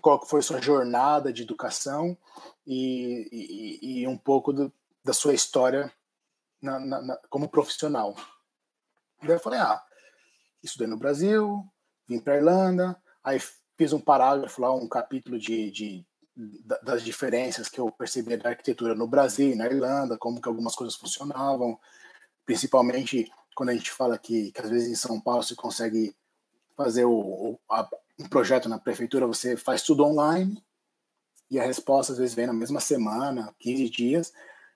qual foi sua jornada de educação e, e, e um pouco do, da sua história na, na, na, como profissional. Daí eu falei, ah, estudei no Brasil, vim para Irlanda, aí fiz um parágrafo lá, um capítulo de, de, das diferenças que eu percebi da arquitetura no Brasil e na Irlanda, como que algumas coisas funcionavam, principalmente quando a gente fala que, que às vezes em São Paulo você consegue fazer o, o a, um projeto na prefeitura, você faz tudo online e a resposta às vezes vem na mesma semana, 15 dias.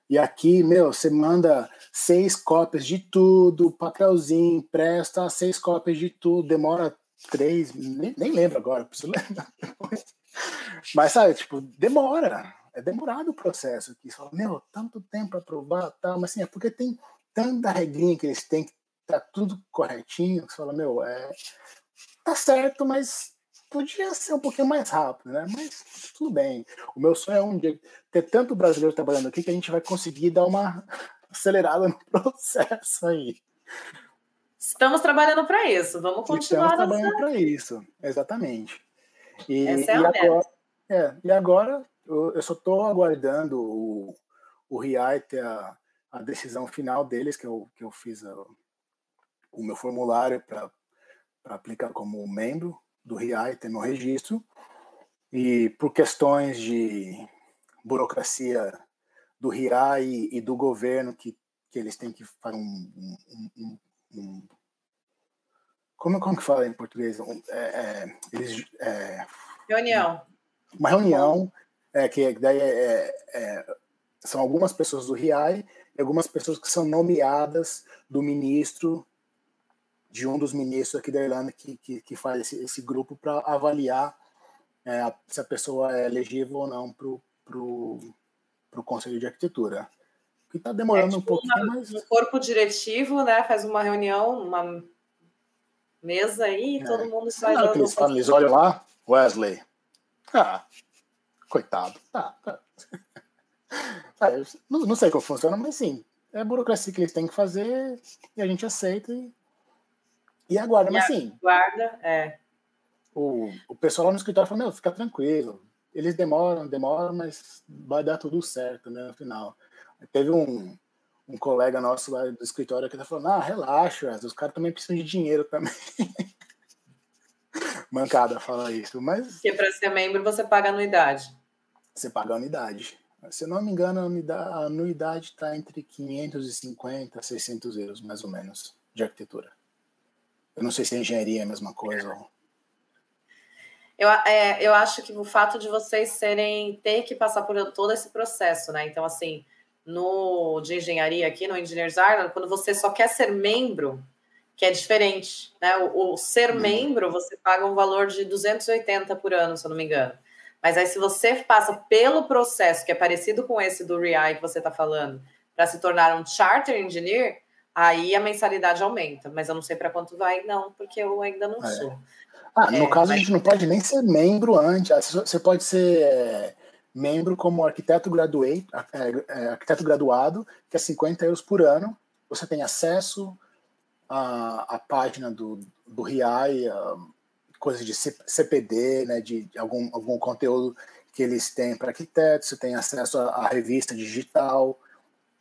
E aqui, meu, você manda seis cópias de tudo, papelzinho, empresta seis cópias de tudo, demora três, nem, nem lembro agora, preciso lembrar depois. Mas sabe, tipo, demora. É demorado o processo aqui. Você fala, meu, tanto tempo para aprovar, tal, mas assim, é porque tem tanta regrinha que eles têm que tá tudo corretinho. Você fala, meu, é, tá certo, mas podia ser um pouquinho mais rápido, né? Mas tudo bem. O meu sonho é um dia ter tanto brasileiro trabalhando aqui que a gente vai conseguir dar uma acelerada no processo aí. Estamos trabalhando para isso. Vamos continuar. Estamos trabalhando para isso, exatamente. E, Essa é e agora, é, e agora eu, eu só estou aguardando o, o RIAI ter a, a decisão final deles, que eu, que eu fiz a, o meu formulário para aplicar como membro do RIAI, tem meu registro, e por questões de burocracia do RIAI e, e do governo, que, que eles têm que fazer um, um, um, um como, como que fala em português? É, é, eles, é, reunião. Uma reunião, é, que daí é, é, são algumas pessoas do RIAI e algumas pessoas que são nomeadas do ministro de um dos ministros aqui da Irlanda que, que, que faz esse, esse grupo para avaliar é, se a pessoa é elegível ou não para o Conselho de Arquitetura. Que está demorando é, tipo, um pouquinho, uma, mas... Um corpo diretivo, né, faz uma reunião, uma mesa aí, e é. todo mundo sai... Não, eles, falam, eles olham lá, Wesley, ah, coitado, tá, tá. não, não sei como funciona, mas sim, é a burocracia que eles têm que fazer e a gente aceita e e aguarda, mas sim. Aguarda, é. O, o pessoal lá no escritório falou, meu, fica tranquilo. Eles demoram, demoram, mas vai dar tudo certo, né, no final. Teve um, um colega nosso lá do escritório que tá falando, ah, relaxa, os caras também precisam de dinheiro também. Mancada falar isso, mas... Porque para ser membro você paga anuidade. Você paga anuidade. Se eu não me engano, a anuidade está entre 550 e 600 euros, mais ou menos, de arquitetura. Eu não sei se a engenharia é a mesma coisa. Eu, é, eu acho que o fato de vocês serem ter que passar por todo esse processo, né? Então, assim, no de engenharia aqui, no Engineers Ireland, quando você só quer ser membro, que é diferente, né? O, o ser uhum. membro, você paga um valor de 280 por ano, se eu não me engano. Mas aí, se você passa pelo processo, que é parecido com esse do REI que você está falando, para se tornar um Charter Engineer, aí a mensalidade aumenta, mas eu não sei para quanto vai, não, porque eu ainda não é. sou. Ah, no é, caso, mas... a gente não pode nem ser membro antes. Você pode ser é, membro como arquiteto, graduate, é, é, arquiteto graduado, que é 50 euros por ano. Você tem acesso à, à página do, do RIAI, coisas de CPD, né, de, de algum, algum conteúdo que eles têm para arquitetos, você tem acesso à, à revista digital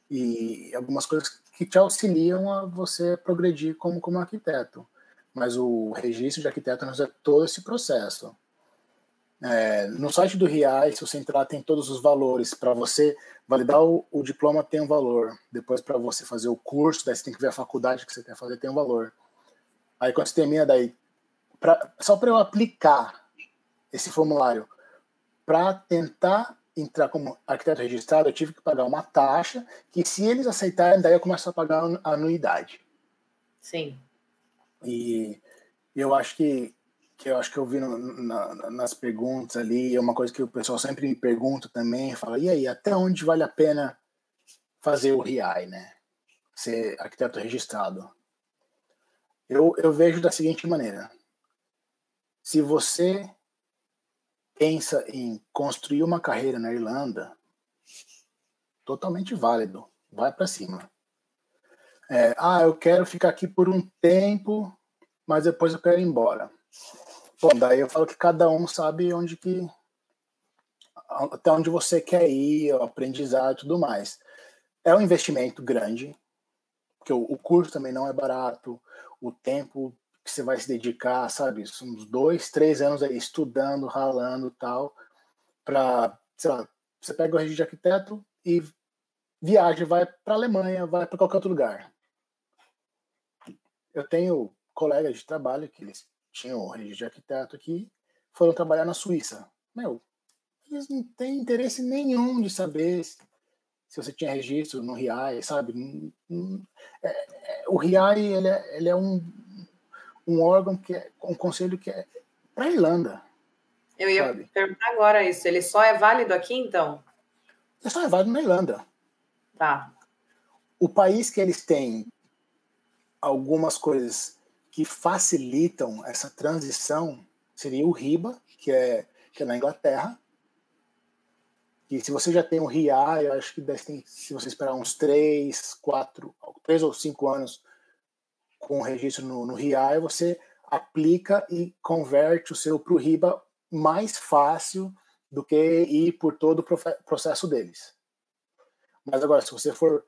e algumas coisas que te auxiliam a você progredir como, como arquiteto mas o registro de arquiteto é todo esse processo. É, no site do RIAI, se você entrar, tem todos os valores. Para você validar o, o, diploma, tem um valor. Depois, para você fazer o curso, daí você tem que ver a faculdade que você quer fazer, tem um valor. Aí, quando você termina, daí, pra, só para eu aplicar esse formulário, para tentar entrar como arquiteto registrado, eu tive que pagar uma taxa, que se eles aceitarem, daí eu começo a pagar a anuidade. Sim. E eu acho que, que eu acho que eu vi no, na, nas perguntas ali, é uma coisa que o pessoal sempre me pergunta também, fala, e aí, até onde vale a pena fazer o RIAI, né? Ser arquiteto registrado. Eu, eu vejo da seguinte maneira. Se você pensa em construir uma carreira na Irlanda, totalmente válido. Vai para cima. É, ah, eu quero ficar aqui por um tempo, mas depois eu quero ir embora. Bom, daí eu falo que cada um sabe onde que até onde você quer ir, o aprendizado e tudo mais. É um investimento grande, porque o, curso também não é barato, o tempo que você vai se dedicar, sabe, uns dois, três anos aí estudando, ralando tal, para, sei lá, você pega o registro de arquiteto e viaja, vai para Alemanha, vai para qualquer outro lugar eu tenho colegas de trabalho que eles tinham registro de arquiteto aqui, foram trabalhar na Suíça. Meu, eles não têm interesse nenhum de saber se, você tinha registro no RIAI, sabe? É, é, o RIAI ele é, ele é um, um órgão que é um conselho que é para a Irlanda. Eu ia sabe? perguntar agora isso. Ele só é válido aqui, então? Ele só é válido na Irlanda. Tá. O país que eles têm algumas coisas que facilitam essa transição seria o RIBA, que é, que é na Inglaterra. E se você já tem um RIA, eu acho que deve ter, se você esperar uns 3, 4, 3 ou 5 anos com o registro no, no RIA, você aplica e converte o seu para o RIBA mais fácil do que ir por todo o processo deles. Mas agora, se você for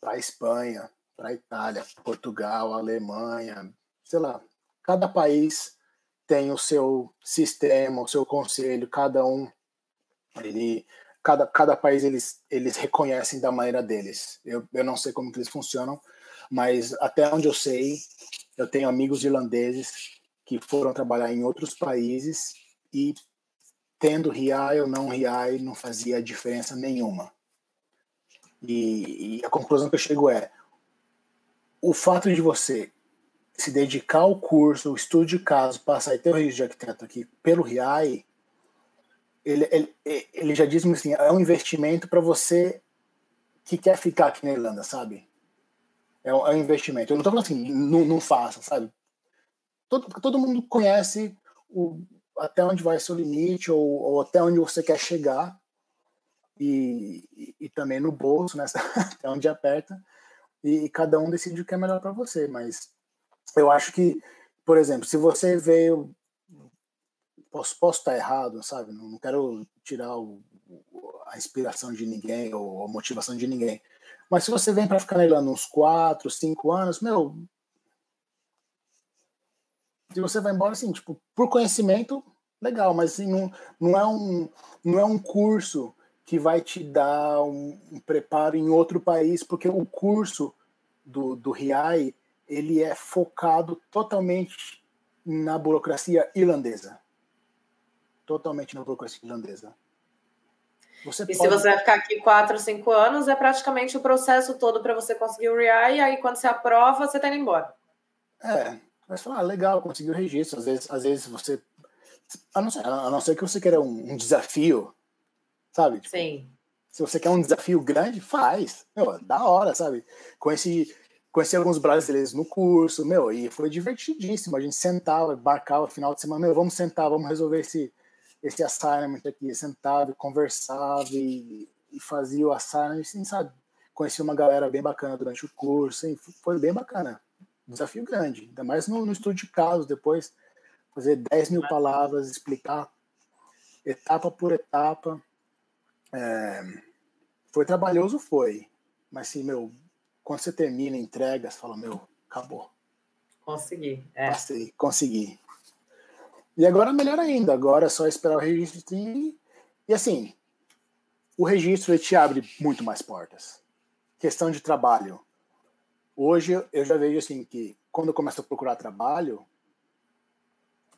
para a Espanha, para a Itália, Portugal, Alemanha, sei lá, cada país tem o seu sistema, o seu conselho, cada um ele cada, cada país eles eles reconhecem da maneira deles. Eu, eu não sei como que eles funcionam, mas até onde eu sei, eu tenho amigos irlandeses que foram trabalhar em outros países e tendo RIAI ou não RIAI não fazia diferença nenhuma. E, e a conclusão que eu chego é o fato de você se dedicar ao curso, o estudo de caso, passar e ter o registro de arquiteto aqui pelo RIAI, ele, ele, ele já diz assim, é um investimento para você que quer ficar aqui na Irlanda, sabe? É um, é um investimento. Eu não estou falando assim, não, não faça, sabe? Todo, todo mundo conhece o, até onde vai ser o limite ou, ou até onde você quer chegar e, e, e também no bolso, né? até onde aperta e, e cada um decide o que é melhor para você. Mas eu acho que, por exemplo, se você veio. Posso, posso estar errado, sabe? Não, não quero tirar o, a inspiração de ninguém ou a motivação de ninguém. Mas se você vem para ficar na Irlanda uns 4, 5 anos, meu. Se você vai embora, assim, tipo, por conhecimento, legal, mas assim, não, não, é um, não é um curso que vai te dar um, um, preparo em outro país, porque o curso do, do RIAI ele é focado totalmente na burocracia irlandesa. Totalmente na burocracia irlandesa. Você e pode... se você vai ficar aqui quatro, cinco anos, é praticamente o processo todo para você conseguir o RIAI, e aí quando você aprova, você está indo embora. É, vai falar, ah, legal, conseguiu o registro. Às vezes, às vezes você. A não ser, a não ser que você queira um, um desafio sabe? Tipo, Sim. Se você quer um desafio grande, faz. Meu, da hora, sabe? Conheci, conheci alguns brasileiros no curso, meu, e foi divertidíssimo. A gente sentava, embarcava final de semana, meu, vamos sentar, vamos resolver esse, esse assignment aqui. Sentava, conversava e, e fazia o assignment, assim, sabe? Conheci uma galera bem bacana durante o curso, assim, foi bem bacana. Desafio grande, ainda mais no, no estudo de casos depois, fazer 10 mil palavras, explicar etapa por etapa. É, foi trabalhoso, foi. Mas assim, meu, quando você termina, entrega, você fala, meu, acabou. Consegui. É. Passei, consegui. E agora melhor ainda, agora é só esperar o registro e, e assim, o registro te abre muito mais portas. Questão de trabalho. Hoje eu já vejo assim que quando eu começo a procurar trabalho,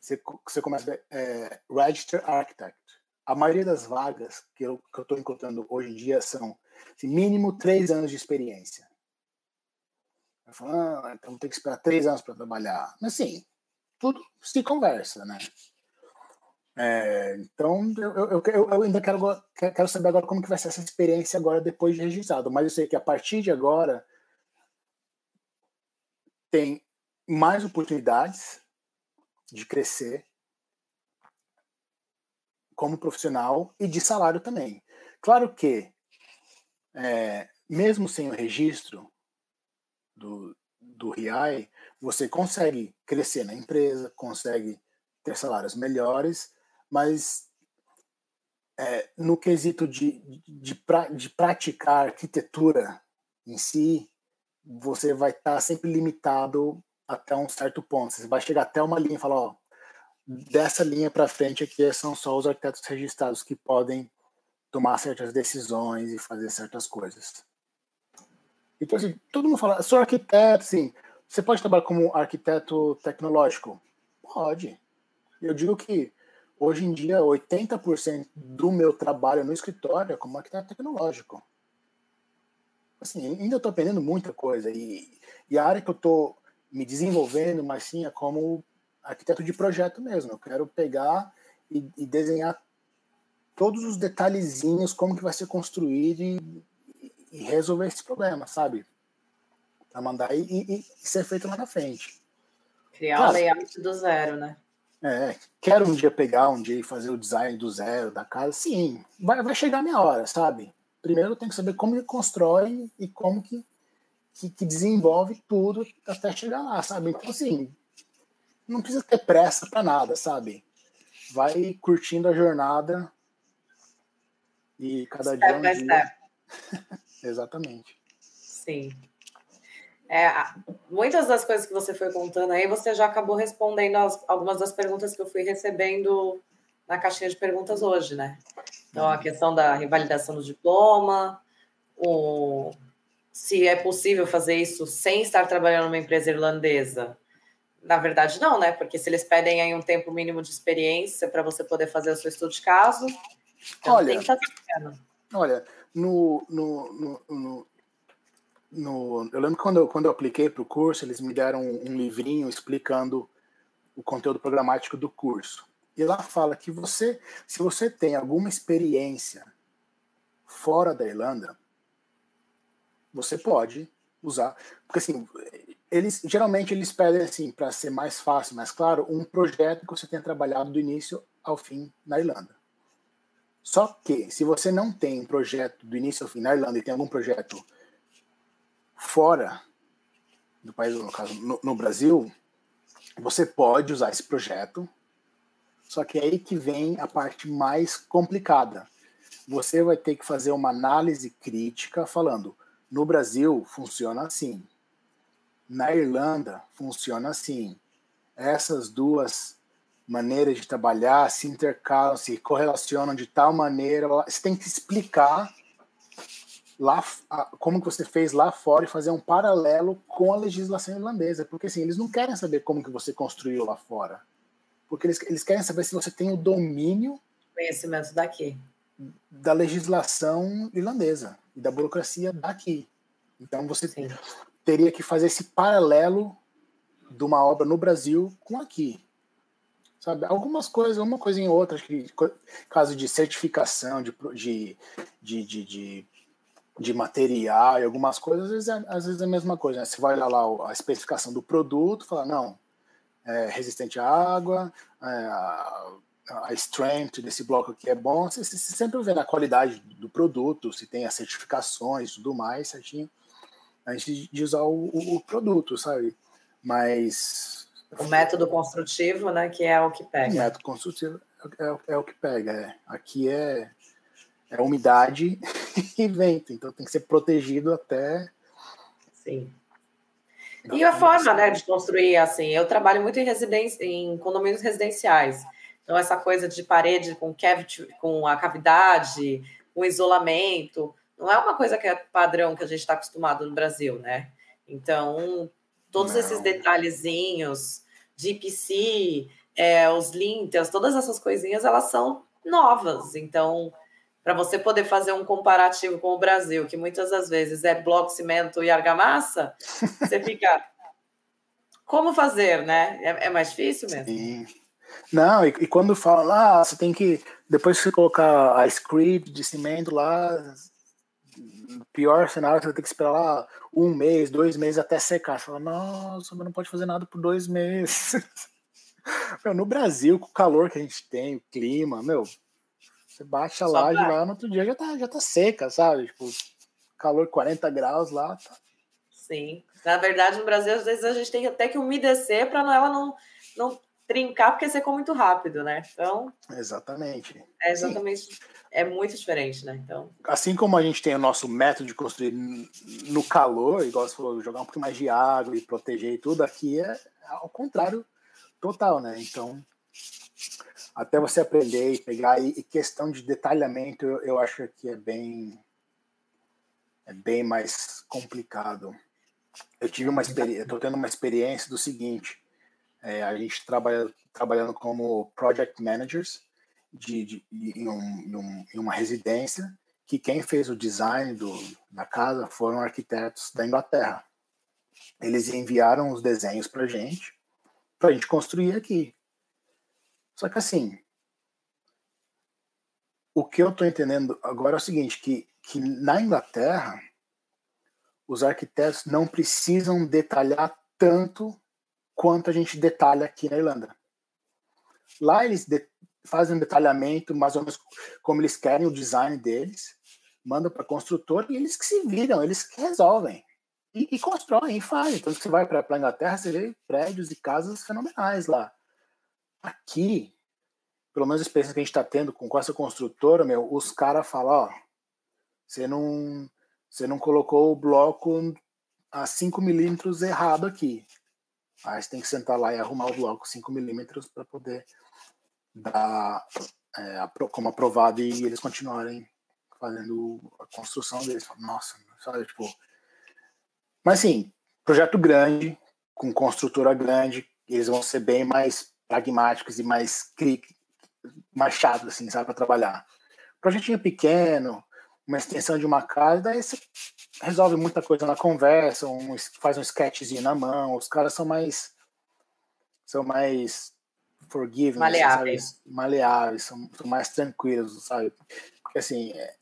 você, você começa a ver é, Register Architect. A maioria das vagas que eu estou encontrando hoje em dia são assim, mínimo três anos de experiência. Eu falo, ah, então tem que esperar três anos para trabalhar. Mas assim, tudo se conversa, né? É, então, eu, eu, eu, ainda quero, quero saber agora como que vai ser essa experiência agora depois de registrado. Mas eu sei que a partir de agora tem mais oportunidades de crescer como profissional e de salário também. Claro que, é, mesmo sem o registro do, do RIAI, você consegue crescer na empresa, consegue ter salários melhores, mas é, no quesito de, de, de, praticar arquitetura em si, você vai estar tá sempre limitado até um certo ponto. Você vai chegar até uma linha e falar, ó, dessa linha para frente aqui são só os arquitetos registrados que podem tomar certas decisões e fazer certas coisas. Então, assim, todo mundo fala, sou arquiteto, sim. Você pode trabalhar como arquiteto tecnológico? Pode. Eu digo que hoje em dia 80% do meu trabalho no escritório é como arquiteto tecnológico. Assim, ainda estou aprendendo muita coisa e, e a área que eu estou me desenvolvendo, mas sim é como arquiteto de projeto mesmo. Eu quero pegar e, e desenhar todos os detalhezinhos, como que vai ser construído e, e resolver esse problema, sabe? Para mandar e, e, e, ser feito lá na frente. Criar o layout do zero, né? É, quero um dia pegar, um dia e fazer o design do zero da casa. Sim, vai, vai chegar a minha hora, sabe? Primeiro eu tenho que saber como que constrói e como que, que, que desenvolve tudo até chegar lá, sabe? Então, assim, não precisa ter pressa para nada, sabe? Vai curtindo a jornada e cada step dia. Um dia... Exatamente. Sim. É, muitas das coisas que você foi contando aí, você já acabou respondendo as, algumas das perguntas que eu fui recebendo na caixinha de perguntas hoje, né? Então, a questão da revalidação do diploma, o, se é possível fazer isso sem estar trabalhando numa empresa irlandesa. Na verdade, não, né? Porque se eles pedem aí um tempo mínimo de experiência para você poder fazer o seu estudo de caso, então olha, tem que estar tá Olha, no, no, no, no, no, eu lembro que quando eu, quando eu apliquei para o curso, eles me deram um, um livrinho explicando o conteúdo programático do curso. E lá fala que você, se você tem alguma experiência fora da Irlanda, você pode usar, porque assim, eles geralmente eles pedem assim para ser mais fácil, mais claro, um projeto que você tenha trabalhado do início ao fim na Irlanda. Só que se você não tem um projeto do início ao fim na Irlanda e tem algum projeto fora do país, no caso no, no Brasil, você pode usar esse projeto. Só que é aí que vem a parte mais complicada. Você vai ter que fazer uma análise crítica falando: no Brasil funciona assim, na Irlanda funciona assim. Essas duas maneiras de trabalhar se intercalam, se correlacionam de tal maneira. Você tem que explicar lá como que você fez lá fora e fazer um paralelo com a legislação irlandesa, porque assim, eles não querem saber como que você construiu lá fora. Porque eles, eles querem saber se você tem o domínio conhecimento daqui da legislação irlandesa e da burocracia daqui. Então você Sim teria que fazer esse paralelo de uma obra no Brasil com aqui. sabe? Algumas coisas, uma coisinha ou outra, que caso de certificação, de, de, de, de, de material e algumas coisas, às vezes, é, às vezes é a mesma coisa. Né? Você vai olhar lá a especificação do produto, fala, não, é resistente à água, é, a, a strength desse bloco aqui é bom, você, você sempre vê na qualidade do produto, se tem as certificações e tudo mais, certinho, antes de usar o, o, o produto, sabe? Mas o método construtivo, né, que é o que pega. O método construtivo é, é, é o que pega. É. Aqui é, é umidade e vento, então tem que ser protegido até. Sim. E a forma né, de construir, assim, eu trabalho muito em residência, em condomínios residenciais. Então, essa coisa de parede com, cavity, com a cavidade, com isolamento, não é uma coisa que é padrão que a gente está acostumado no Brasil, né? Então, todos Não. esses detalhezinhos de IPC, é, os lintels, todas essas coisinhas, elas são novas. Então, para você poder fazer um comparativo com o Brasil, que muitas das vezes é bloco, cimento e argamassa, você fica. Como fazer, né? É, é mais difícil mesmo? Sim. Não, e, e, quando fala lá, ah, você tem que. Depois que você colocar a script de cimento lá, pior cenário, você vai ter que esperar lá um mês, dois meses até secar. Você fala, nossa, mas não pode fazer nada por dois meses. meu, no Brasil, com o calor que a gente tem, o clima, meu, você baixa a laje lá, no outro dia já tá, já tá seca, sabe? Tipo, calor 40 graus lá. Tá. Sim. Na verdade, no Brasil, às vezes a gente tem até que umedecer para ela não, não trincar, porque secou muito rápido, né? Então. Exatamente. É exatamente. Sim é muito diferente, né? Então. Assim como a gente tem o nosso método de construir no calor, igual você falou, jogar um pouco mais de água e proteger e tudo, aqui é ao contrário total, né? Então, até você aprender e pegar e, questão de detalhamento, eu, acho que é bem é bem mais complicado. Eu tive uma experiência, estou tendo uma experiência do seguinte: é, a gente trabalha trabalhando como project managers de, de em, um, em, um, em, uma residência que quem fez o design do, da casa foram arquitetos da Inglaterra. Eles enviaram os desenhos para gente, para a gente construir aqui. Só que assim, o que eu estou entendendo agora é o seguinte, que, que na Inglaterra os arquitetos não precisam detalhar tanto quanto a gente detalha aqui na Irlanda. Lá eles de, fazem um detalhamento mais ou menos como eles querem o design deles, mandam para construtor e eles que se viram, eles que resolvem. E, e constroem, e fazem. Então, você vai para a Inglaterra, você vê prédios e casas fenomenais lá. Aqui, pelo menos a experiência que a gente está tendo com, essa construtora, meu, os caras falam, ó, você não, você não colocou o bloco a 5 milímetros errado aqui. Aí você tem que sentar lá e arrumar o bloco 5 milímetros para poder dar é, como aprovado e eles continuarem fazendo a construção deles. Nossa, sabe, tipo. Mas assim, projeto grande, com construtora grande, eles vão ser bem mais pragmáticos e mais mais chatos, assim, sabe, para trabalhar. Projetinho pequeno, uma extensão de uma casa, daí você resolve muita coisa na conversa, um, faz um sketchzinho na mão, os caras são mais são mais forgiving, maleáveis, sabe? maleáveis são, são, mais tranquilos, sabe? Porque assim, é...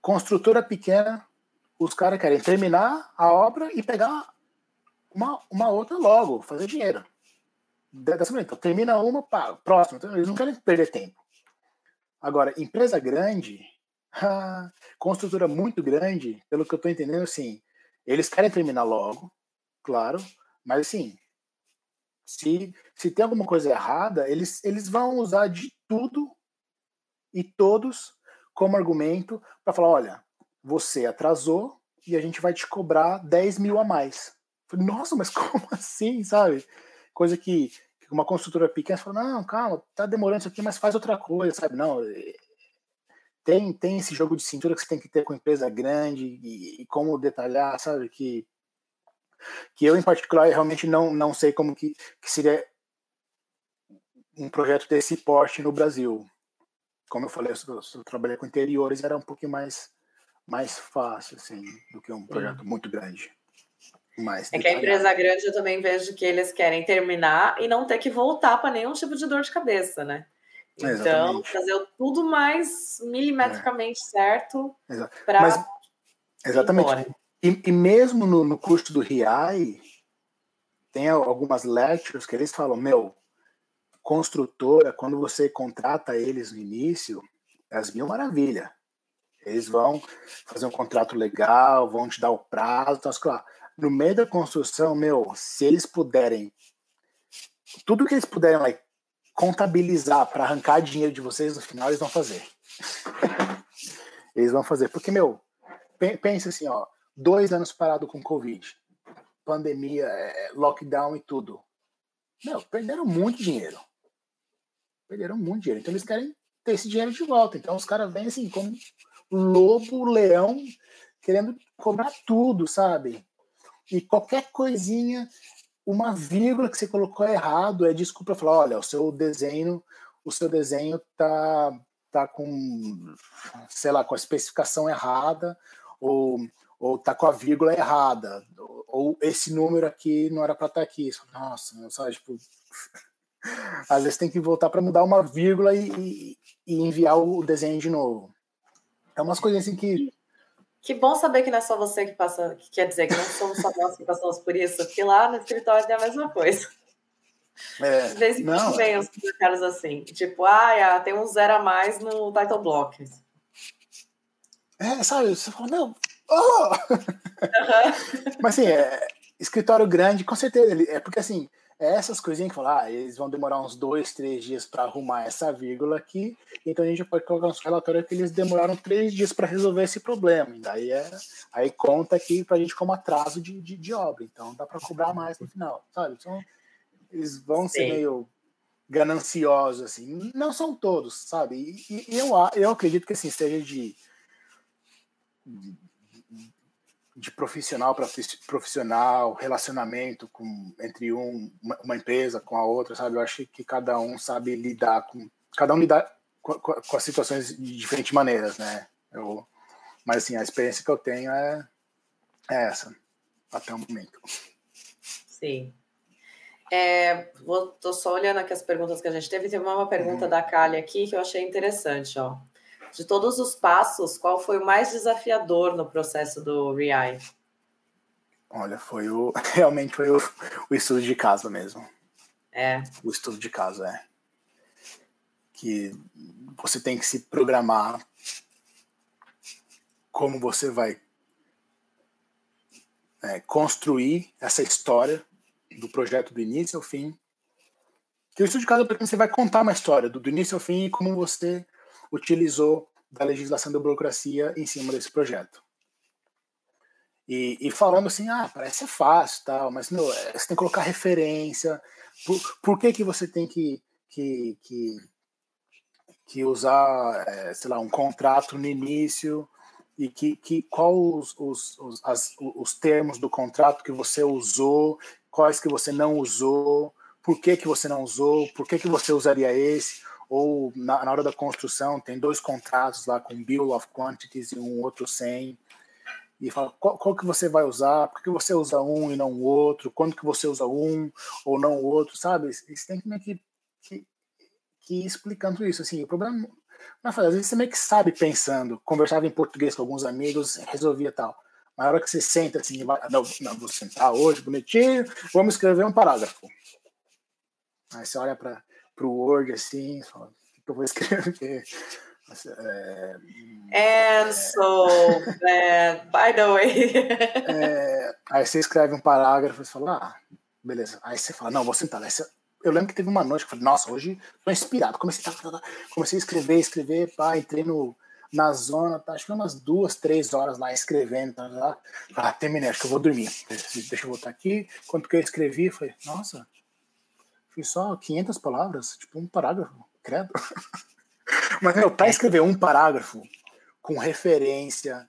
construtora pequena, os caras querem terminar a obra e pegar uma, uma outra logo, fazer dinheiro. Dessa maneira, então, termina uma, pá, próximo. Então, eles não querem perder tempo. Agora, empresa grande, construtora muito grande, pelo que eu estou entendendo, assim, eles querem terminar logo, claro, mas assim, se, se tem alguma coisa errada, eles, eles vão usar de tudo e todos como argumento para falar: olha, você atrasou e a gente vai te cobrar 10 mil a mais. Nossa, mas como assim, sabe? Coisa que uma construtora pequena fala: não, calma, tá demorando isso aqui, mas faz outra coisa, sabe? Não, é, tem, tem esse jogo de cintura que você tem que ter com empresa grande e, e como detalhar, sabe? Que que eu, em particular, realmente não, não sei como que, que seria um projeto desse porte no Brasil. Como eu falei, eu, eu trabalhei com interiores, era um pouquinho mais, mais fácil, assim, do que um projeto muito grande. Mais. É que a empresa grande eu também vejo que eles querem terminar e não ter que voltar para nenhum tipo de dor de cabeça, né? Então, Exatamente. fazer tudo mais milimetricamente é. certo para. Exatamente. E, e, mesmo no, no custo do RIAI, tem algumas lectures que eles falam: meu, construtora, quando você contrata eles no início, é as mil maravilha. Eles vão fazer um contrato legal, vão te dar o prazo. Então, claro, no meio da construção, meu, se eles puderem, tudo que eles puderem like, contabilizar para arrancar dinheiro de vocês no final, eles vão fazer. eles vão fazer. Porque, meu, pensa assim, ó, dois anos parado com Covid, pandemia, é, lockdown e tudo. Meu, perderam muito dinheiro. Perderam muito dinheiro. Então eles querem ter esse dinheiro de volta. Então os caras vêm assim, como lobo, leão, querendo cobrar tudo, sabe? E qualquer coisinha, uma vírgula que você colocou errado, é desculpa falar, olha, o seu desenho, o seu desenho tá tá com, sei lá, com a especificação errada, ou, ou tá com a vírgula errada, ou, ou esse número aqui não era para estar tá aqui. Nossa, sabe, tipo, às vezes tem que voltar para mudar uma vírgula e, e, e, enviar o desenho de novo. É umas coisas assim que. Que bom saber que não é só você que passa, que quer dizer que não somos só nós que passamos por isso, porque lá no escritório é a mesma coisa. É, de vez em quando vem os comentários assim, tipo, ah, tem um zero a mais no title block. É, sabe, você fala, não, oh! Uhum. Mas assim, é, escritório grande, com certeza, é porque assim, é essas coisinhas que falar, ah, eles vão demorar uns dois, três dias para arrumar essa vírgula aqui, então a gente pode colocar nos relatórios que eles demoraram três dias para resolver esse problema. E daí é, aí conta aqui para a gente como atraso de, de, de, obra, então dá para cobrar mais no final, sabe? Então eles vão Sim. ser meio gananciosos, assim. Não são todos, sabe? E, e eu, eu acredito que assim, seja de de profissional para profissional, relacionamento com entre um, uma, empresa com a outra, sabe? Eu acho que cada um sabe lidar com cada um lidar com, com as situações de diferentes maneiras, né? Eu, mas assim, a experiência que eu tenho é, é essa até o momento. Sim. É, vou, tô só olhando aqui as perguntas que a gente teve. Teve uma pergunta uhum. da Kali aqui que eu achei interessante, ó de todos os passos, qual foi o mais desafiador no processo do REI? Olha, foi o realmente foi o, o estudo de casa mesmo. É. O estudo de casa é que você tem que se programar como você vai é, construir essa história do projeto do início ao fim. Que o estudo de casa é porque você vai contar uma história do, do início ao fim e como você utilizou da legislação da burocracia em cima desse projeto. E, e, falando assim, ah, parece fácil, tal, mas meu, é, você tem que colocar referência. Por, por que, que você tem que, que, que, que usar, é, sei lá, um contrato no início? E que, que qual os, os, os, as, os termos do contrato que você usou, quais que você não usou, por que, que você não usou, por que, que você usaria esse, ou na, na, hora da construção tem dois contratos lá com bill of quantities e um outro sem. E fala qual, qual, que você vai usar, por que você usa um e não o outro, quando que você usa um ou não o outro, sabe? Você tem que meio que, que, que ir explicando isso, assim, o problema fazer, às vezes você meio que sabe pensando, conversava em português com alguns amigos, resolvia tal, mas na hora que você senta assim, não, não, vou sentar hoje, bonitinho, vamos escrever um parágrafo. Aí você olha para pro Word assim, o que eu vou escrever? É, And so, bad, by the way. é, aí você escreve um parágrafo e fala, ah, beleza. Aí você fala, não, vou sentar. Aí você, eu lembro que teve uma noite que eu falei, nossa, hoje tô inspirado. Comecei, tá, tá, tá, comecei a escrever, escrever, pá, entrei no, na zona, tá, acho que umas duas, três horas lá escrevendo, tá, tá, ah, terminei, acho que eu vou dormir. Deixa eu voltar aqui. Quando que eu escrevi, falei, nossa, Fiz só 500 palavras, tipo um parágrafo, credo. Mas, meu, para escrever um parágrafo com referência,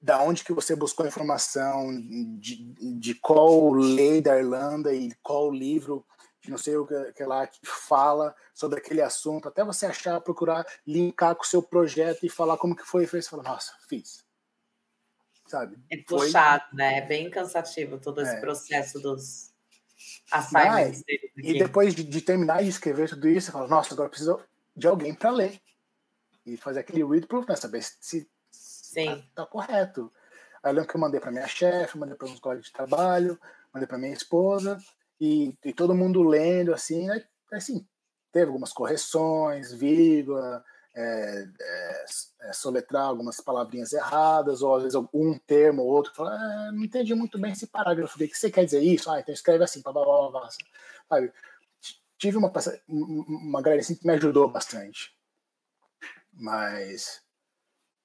da onde que você buscou a informação, de, de qual lei da Irlanda e qual livro, não sei o que, que lá, que fala sobre aquele assunto, até você achar, procurar linkar com o seu projeto e falar como que foi, fez, você fala, nossa, fiz. sabe? É puxado, Foi... né? É bem cansativo todo esse é. processo dos ah, E depois de, de, terminar de escrever tudo isso, você fala, nossa, agora preciso de alguém para ler. E fazer aquele read proof, né? Saber se Sim. Tá, tá correto. Aí eu lembro que eu mandei para minha chefe, mandei para uns colegas de trabalho, mandei para minha esposa, e, e, todo mundo lendo, assim, né? Assim, teve algumas correções, vírgula, é, é, é, soletrar algumas palavrinhas erradas, ou às vezes um termo ou outro, fala, ah, não entendi muito bem esse parágrafo, o que você quer dizer isso? Ah, então escreve assim, blá, blá, blá, blá, sabe? Tive uma, uma galera assim que me ajudou bastante, mas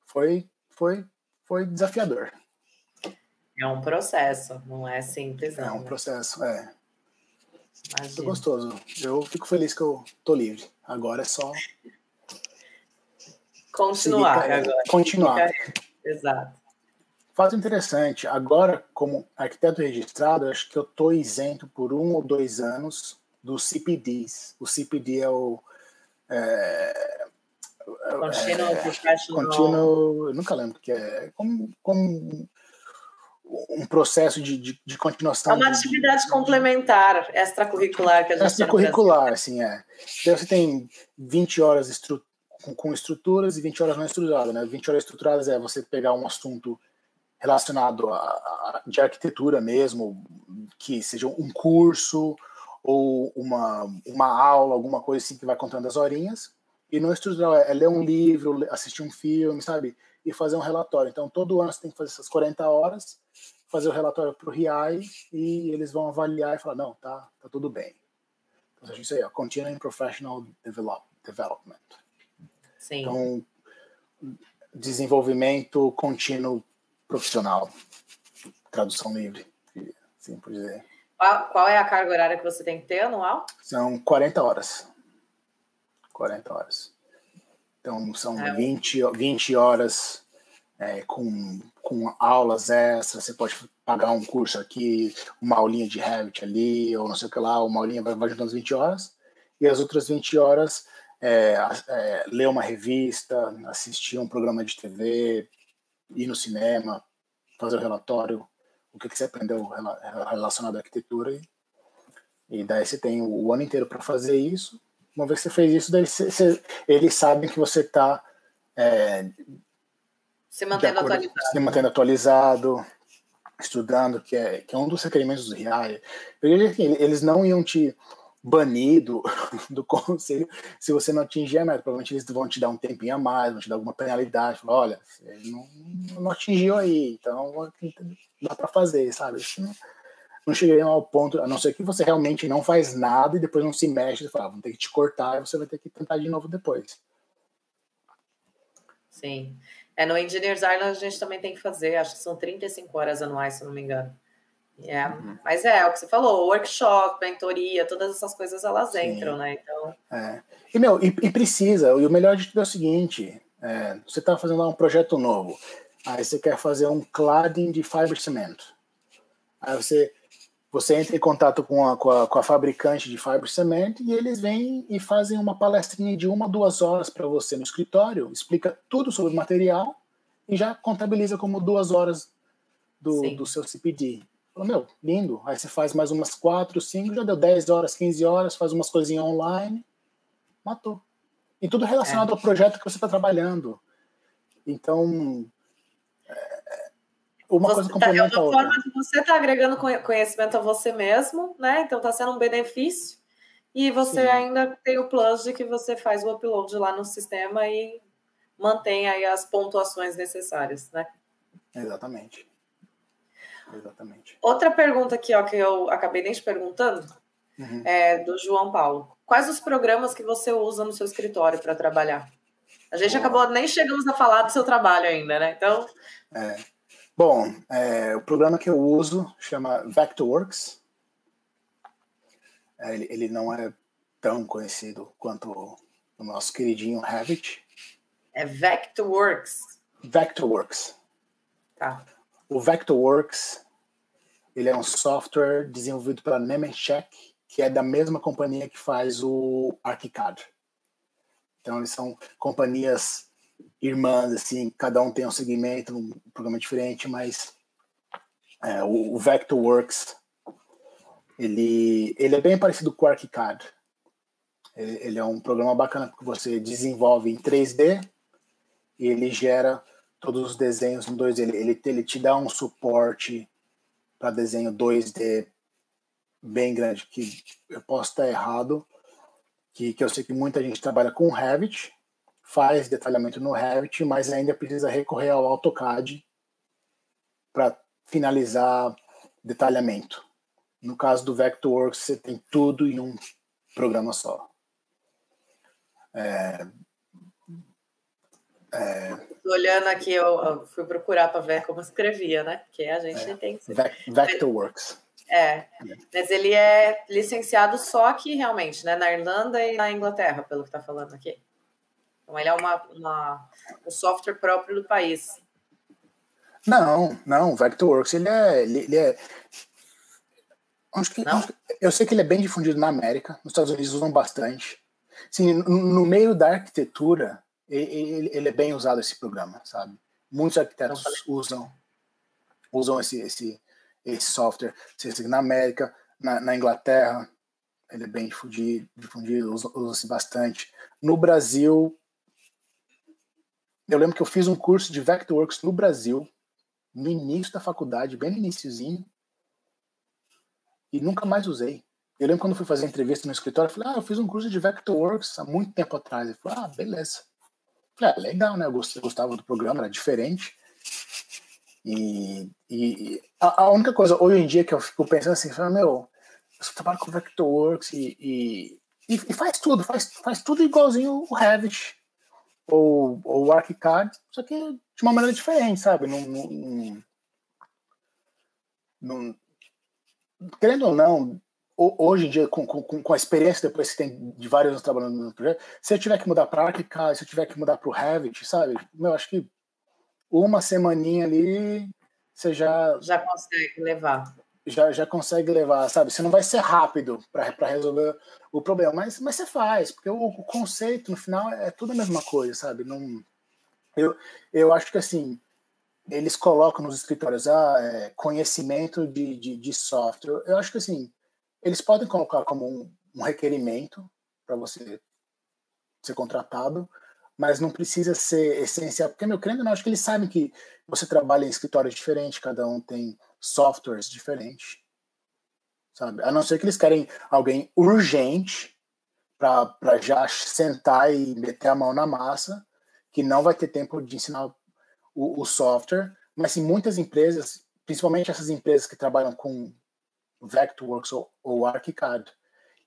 foi, foi, foi desafiador. É um processo, não é simples, não. É um né? processo, é. Imagina. Foi gostoso. Eu fico feliz que eu tô livre. Agora é só. Continuar agora. Continuar. Exato. Fato interessante, agora, como arquiteto registrado, acho que eu estou isento por um ou dois anos dos CPDs. O CPD é o. É, Continual é, Professional. Continual, eu nunca lembro que é. Como, como um processo de, de, de continuação. É uma atividade de, complementar, extracurricular que a gente Extracurricular, sim, é. Então você tem 20 horas com, com, estruturas e 20 horas não estruturadas, né? 20 horas estruturadas é você pegar um assunto relacionado a, a, de arquitetura mesmo, que seja um curso ou uma, uma aula, alguma coisa assim que vai contando as horinhas. E não estrutural é ler um livro, assistir um filme, sabe? E fazer um relatório. Então, todo ano você tem que fazer essas 40 horas fazer o relatório para o RIAI e eles vão avaliar e falar, não, tá, tá tudo bem. Então, isso aí, ó, Continuing Professional Develop, Development. Sim. Então, desenvolvimento contínuo profissional. Tradução livre, assim por dizer. Qual, qual é a carga horária que você tem que ter anual? São 40 horas. 40 horas. Então, são é. 20, 20 horas é, com, com aulas extras, você pode pagar um curso aqui, uma aulinha de Revit ali, ou não sei o que lá, uma aulinha vai, vai ajudando as 20 horas, e as outras 20 horas é, é, ler uma revista, assistir um programa de TV, ir no cinema, fazer o relatório, o que, que você aprendeu relacionado à arquitetura, e, e daí você tem o, o ano inteiro para fazer isso. Uma vez que você fez isso, daí você, você, eles sabem que você está é, se mantendo acordo, atualizado. Se mantendo atualizado, estudando, que é, que é um dos requerimentos do RIAI. Eles não iam te banir do, conselho se você não atingir a meta. Provavelmente eles vão te dar um tempinho a mais, vão te dar alguma penalidade. Falar, olha, não, não atingiu aí, então dá para fazer, sabe? Não, não chegaria ao ponto, a não ser que você realmente não faz nada e depois não se mexe fala, ah, vão ter que te cortar e você vai ter que tentar de novo depois. Sim. É, no Engineers Island a gente também tem que fazer, acho que são 35 horas anuais, se não me engano. É, uhum. Mas é, é, o que você falou, workshop, mentoria, todas essas coisas elas Sim. entram, né? Então. É. E, meu, e, e, precisa, e o melhor de tudo é o seguinte: é, você está fazendo lá um projeto novo, aí você quer fazer um cladding de fiber cimento. Aí você você entra em contato com a, com a, com a fabricante de fiber cement e eles vêm e fazem uma palestrinha de uma, duas horas para você no escritório, explica tudo sobre o material e já contabiliza como duas horas do, do seu CPD. Falou, meu, lindo. Aí você faz mais umas quatro, cinco, já deu 10 horas, 15 horas, faz umas coisinhas online, matou. E tudo relacionado é. ao projeto que você está trabalhando. Então, uma você, coisa tá, complementa tá, é uma forma de você está agregando conhecimento a você mesmo, né? Então está sendo um benefício. E você Sim. ainda tem o plus de que você faz o upload lá no sistema e mantém aí as pontuações necessárias, né? Exatamente. Exatamente. Outra pergunta aqui, ó, que eu acabei nem te perguntando, uhum. é do João Paulo. Quais os programas que você usa no seu escritório para trabalhar? A gente Boa. acabou nem chegamos a falar do seu trabalho ainda, né? Então. É. Bom, é, o programa que eu uso chama Vectorworks. É, ele, ele, não é tão conhecido quanto o nosso queridinho Revit. É Vectorworks. Vectorworks. Tá. O Vectorworks ele é um software desenvolvido pela Nemetschek, que é da mesma companhia que faz o ArchiCAD. Então, eles são companhias irmãs, assim, cada um tem um segmento, um programa diferente, mas é, o, o Vectorworks, ele, ele é bem parecido com o ArchiCAD. Ele, ele é um programa bacana porque você desenvolve em 3D e ele gera todos os desenhos em 2D. Ele, ele, ele te dá um suporte para desenho 2D bem grande, que eu posso estar errado, que, que eu sei que muita gente trabalha com Revit, faz detalhamento no Revit, mas ainda precisa recorrer ao AutoCAD para finalizar detalhamento. No caso do Vectorworks, você tem tudo em um programa só. É, é... Olhando aqui, eu, fui procurar para ver como escrevia, né? Porque a gente é, tem que. Vectorworks. É, mas ele é licenciado só aqui realmente, né? Na Irlanda e na Inglaterra, pelo que está falando aqui. Então ele é uma, uma, um software próprio do país. Não, não, o Vectorworks ele é, ele, ele é acho que, eu sei que ele é bem difundido na América, nos Estados Unidos usam bastante. Sim, no meio da arquitetura, ele, ele, é bem usado esse programa, sabe? Muitos arquitetos usam usam esse, esse, esse software. Na América, na, na Inglaterra, ele é bem difundido, difundido usa-se usa bastante. No Brasil, eu lembro que eu fiz um curso de Vectorworks no Brasil, no início da faculdade, bem no iníciozinho, e nunca mais usei. Eu lembro quando fui fazer entrevista no escritório, eu falei, ah, eu fiz um curso de Vectorworks há muito tempo atrás. Ele falou, ah, beleza. Ah, legal, né? Eu gostava do programa, era diferente. E, e a, a, única coisa hoje em dia que eu fico pensando assim, falo, meu, eu trabalho com Vectorworks e, e, e, faz tudo, faz, faz tudo igualzinho o Revit ou, ou o ArchiCAD, só que de uma maneira diferente, sabe? Não, não, não, querendo ou não, hoje em dia, com, com, com a experiência depois que tem de vários anos trabalhando no projeto, se eu tiver que mudar para ArchiCAD, se eu tiver que mudar para o Revit, sabe? Eu acho que uma semaninha ali você já. Já consegue levar. Já, já consegue levar, sabe? Você não vai ser rápido para resolver o problema, mas, mas você faz, porque o, o, conceito, no final, é tudo a mesma coisa, sabe? Não, eu, eu acho que assim, eles colocam nos escritórios ah, é, conhecimento de, de, de, software. Eu acho que assim, eles podem colocar como um, um requerimento para você ser contratado, mas não precisa ser essencial, porque, meu crendo, não, acho que eles sabem que você trabalha em escritórios diferentes, cada um tem softwares diferentes, sabe? A não ser que eles querem alguém urgente para já sentar e meter a mão na massa, que não vai ter tempo de ensinar o, o software, mas em muitas empresas, principalmente essas empresas que trabalham com Vectorworks ou, ou ArchiCAD,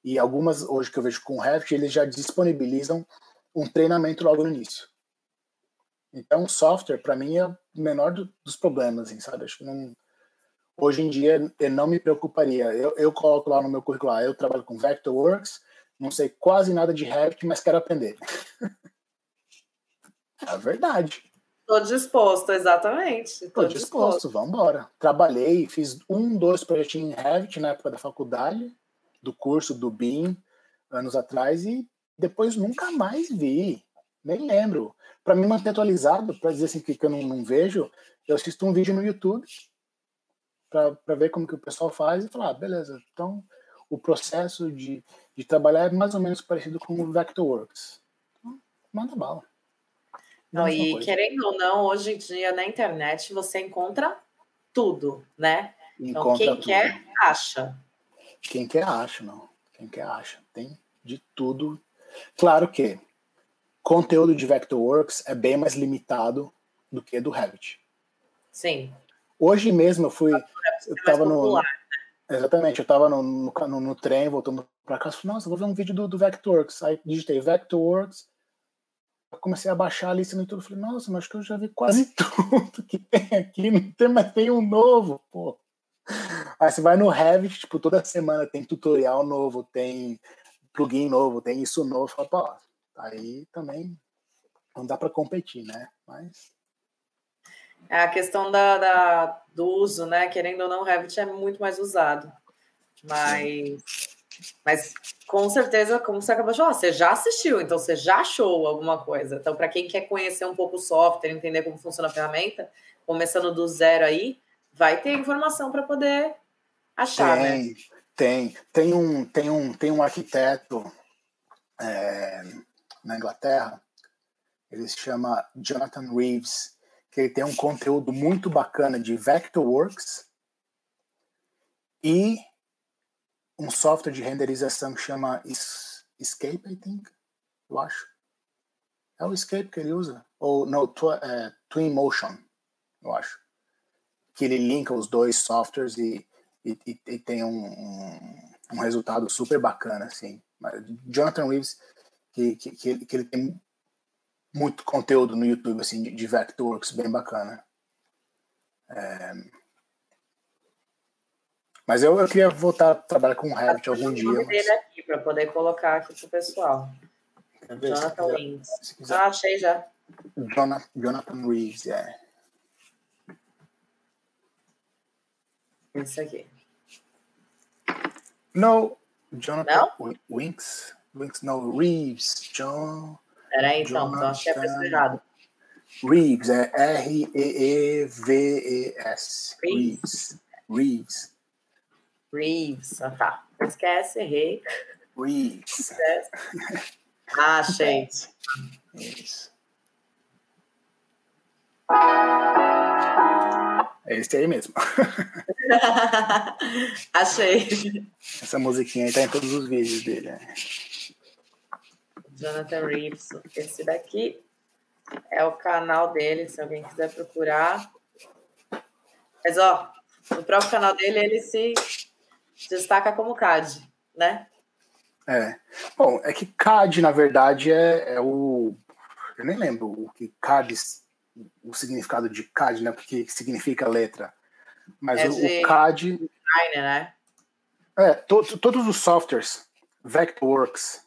e algumas hoje que eu vejo com Revit, eles já disponibilizam um treinamento logo no início. Então, software, para mim, é o menor do, dos problemas, assim, sabe? Acho que não, hoje em dia, eu não me preocuparia. Eu, eu coloco lá no meu currículo, lá, eu trabalho com Vectorworks, não sei quase nada de Revit, mas quero aprender. é verdade. Estou disposto, exatamente. Estou disposto, disposto. vamos embora. Trabalhei, fiz um, dois projetinhos em Revit na época da faculdade, do curso do BIM, anos atrás, e depois nunca mais vi, nem lembro. Para me manter atualizado, para dizer assim que, eu não, não, vejo, eu assisto um vídeo no YouTube para ver como que o pessoal faz e falar, ah, beleza, então o processo de, de trabalhar é mais ou menos parecido com o Vectorworks. Então, manda bala. Não, e coisa. querendo ou não, hoje em dia na internet você encontra tudo, né? Então, encontra então quem tudo. quer, acha. Quem quer, acha, não. Quem quer, acha. Tem de tudo Claro que conteúdo de Vectorworks é bem mais limitado do que do Revit. Sim. Hoje mesmo eu fui. Eu estava no. Né? Exatamente, eu estava no, no, no, trem, voltando para casa, falei, nossa, vou ver um vídeo do, do Vectorworks. Aí digitei Vectorworks, comecei a baixar a lista no YouTube, falei, nossa, mas acho que eu já vi quase tudo que tem aqui, não tem mais tem um novo, pô. Aí você vai no Revit, tipo, toda semana tem tutorial novo, tem plugin novo, tem isso novo, fala, pô, aí também não dá para competir, né? Mas é a questão da, da, do uso, né? Querendo ou não, o Revit é muito mais usado. Mas Mas com certeza, como você acabou de falar, você já assistiu, então você já achou alguma coisa. Então, para quem quer conhecer um pouco o software, entender como funciona a ferramenta, começando do zero aí, vai ter informação para poder achar, tem, né? Tem, tem um, tem um, tem um arquiteto é, na Inglaterra, ele se chama Jonathan Reeves, que ele tem um conteúdo muito bacana de Vectorworks e um software de renderização que chama Escape, I think, eu acho. É o Escape que ele usa? Ou, não, tw é, Twinmotion, eu acho. Que ele linka os dois softwares e, e, e tem um, um, um, resultado super bacana, assim. Jonathan Reeves, que, que, que, ele, que ele tem muito conteúdo no YouTube, assim, de, de Vectorworks, bem bacana. É, mas eu, eu queria voltar a trabalhar com o Revit algum dia. Eu mas... aqui para poder colocar aqui pro pessoal. Jonathan Reeves. Ah, achei já. Jonathan, Jonathan Reeves, é. Esse aqui. No, Jonathan não? Winks. Winks, não, Reeves. John. Peraí, então, então achei a pessoa errada. Reeves, é R-E-E-V-E-S. Reeves. Reeves. Reeves. Ah, tá. Esquece, errei. Reeves. Ah, achei. Isso. É esse aí mesmo. Achei. Essa musiquinha aí tá em todos os vídeos dele. Né? Jonathan Reeves. Esse daqui é o canal dele, se alguém quiser procurar. Mas, ó, no próprio canal dele, ele se destaca como CAD, né? É. Bom, é que CAD, na verdade, é, é o. Eu nem lembro o que CAD, o significado de CAD, né? O que significa letra. Mas é o, o, CAD. Designer, né? É, to, todos os softwares, Vectorworks,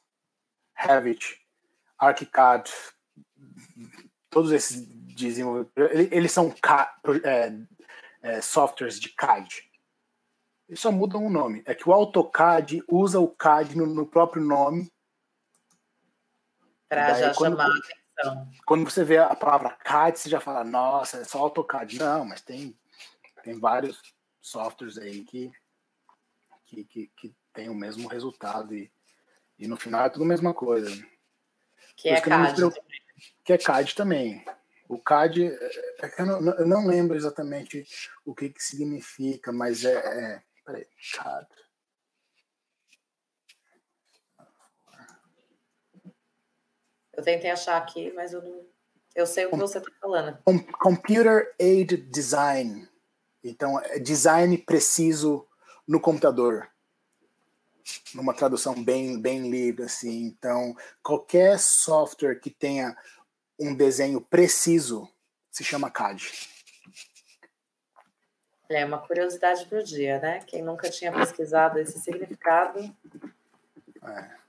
Revit, ArchiCAD, todos esses desenvolvedores, eles são é, é, softwares de CAD. Eles só mudam o nome. É que o AutoCAD usa o CAD no, no próprio nome. Para já quando, chamar a atenção. Quando você vê a palavra CAD, você já fala, nossa, é só AutoCAD. Não, mas tem, tem vários softwares aí que, que, que, que tem o mesmo resultado. E, e no final é tudo a mesma coisa. Que é CAD. Que é CAD também. O CAD, é, é eu não, eu não lembro exatamente o que, que significa, mas é, é CAD. Eu tentei achar aqui, mas eu não. Eu sei o que você está falando. Computer Aid Design. Então, é design preciso no computador. Numa tradução bem, bem livre, assim. Então, qualquer software que tenha um desenho preciso se chama CAD. É uma curiosidade para o dia, né? Quem nunca tinha pesquisado esse significado. É.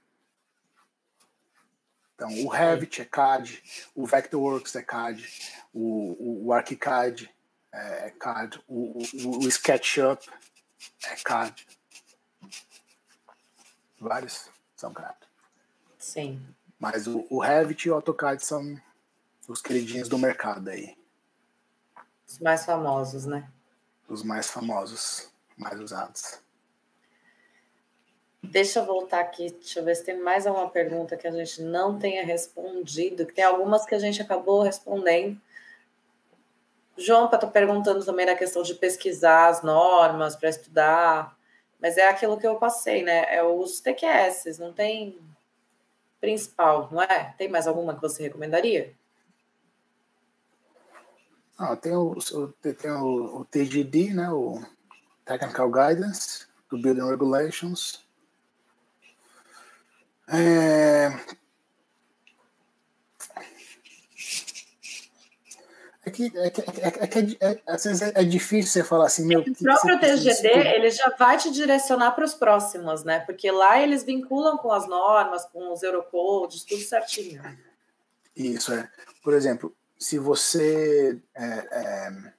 Então, o Revit é CAD, o Vectorworks é CAD, o, o, o ArchiCAD é, é CAD, o, o, o SketchUp é CAD. Vários são CAD. Sim. Mas o, o Revit e o AutoCAD são os queridinhos do mercado aí. Os mais famosos, né? Os mais famosos, mais usados. Deixa eu voltar aqui, deixa eu ver se tem mais alguma pergunta que a gente não tenha respondido, que tem algumas que a gente acabou respondendo. João está perguntando também da questão de pesquisar as normas para estudar, mas é aquilo que eu passei, né? É os TQS, não tem principal, não é? Tem mais alguma que você recomendaria? Ah, tem o, tem o, o TGD, né, o Technical Guidance, do Building Regulations. É... É que, é, que, é, que é, é, às vezes é, difícil você falar assim, meu. O próprio TGD ele já vai te direcionar para os próximos, né? Porque lá eles vinculam com as normas, com os Eurocodes, tudo certinho. Isso é. Por exemplo, se você é, é,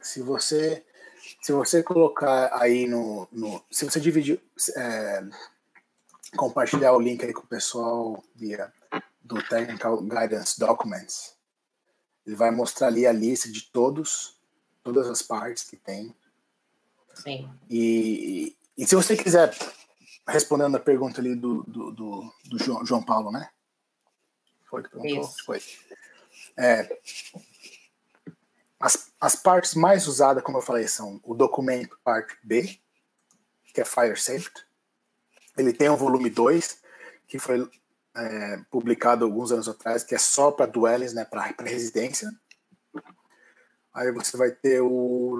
Se você se você colocar aí no, no se você dividir é, compartilhar o link aí com o pessoal via do Technical Guidance Documents, ele vai mostrar ali a lista de todos, todas as partes que tem. Sim. E, e se você quiser, respondendo a pergunta ali do, do, do, do João, João Paulo, né? Foi que perguntou? Isso. Foi. É, as, as partes mais usadas, como eu falei, são o documento parte B, que é Fire Safety. Ele tem o volume 2, que foi é, publicado alguns anos atrás, que é só para dwellings, né, para residência. Aí você vai ter o,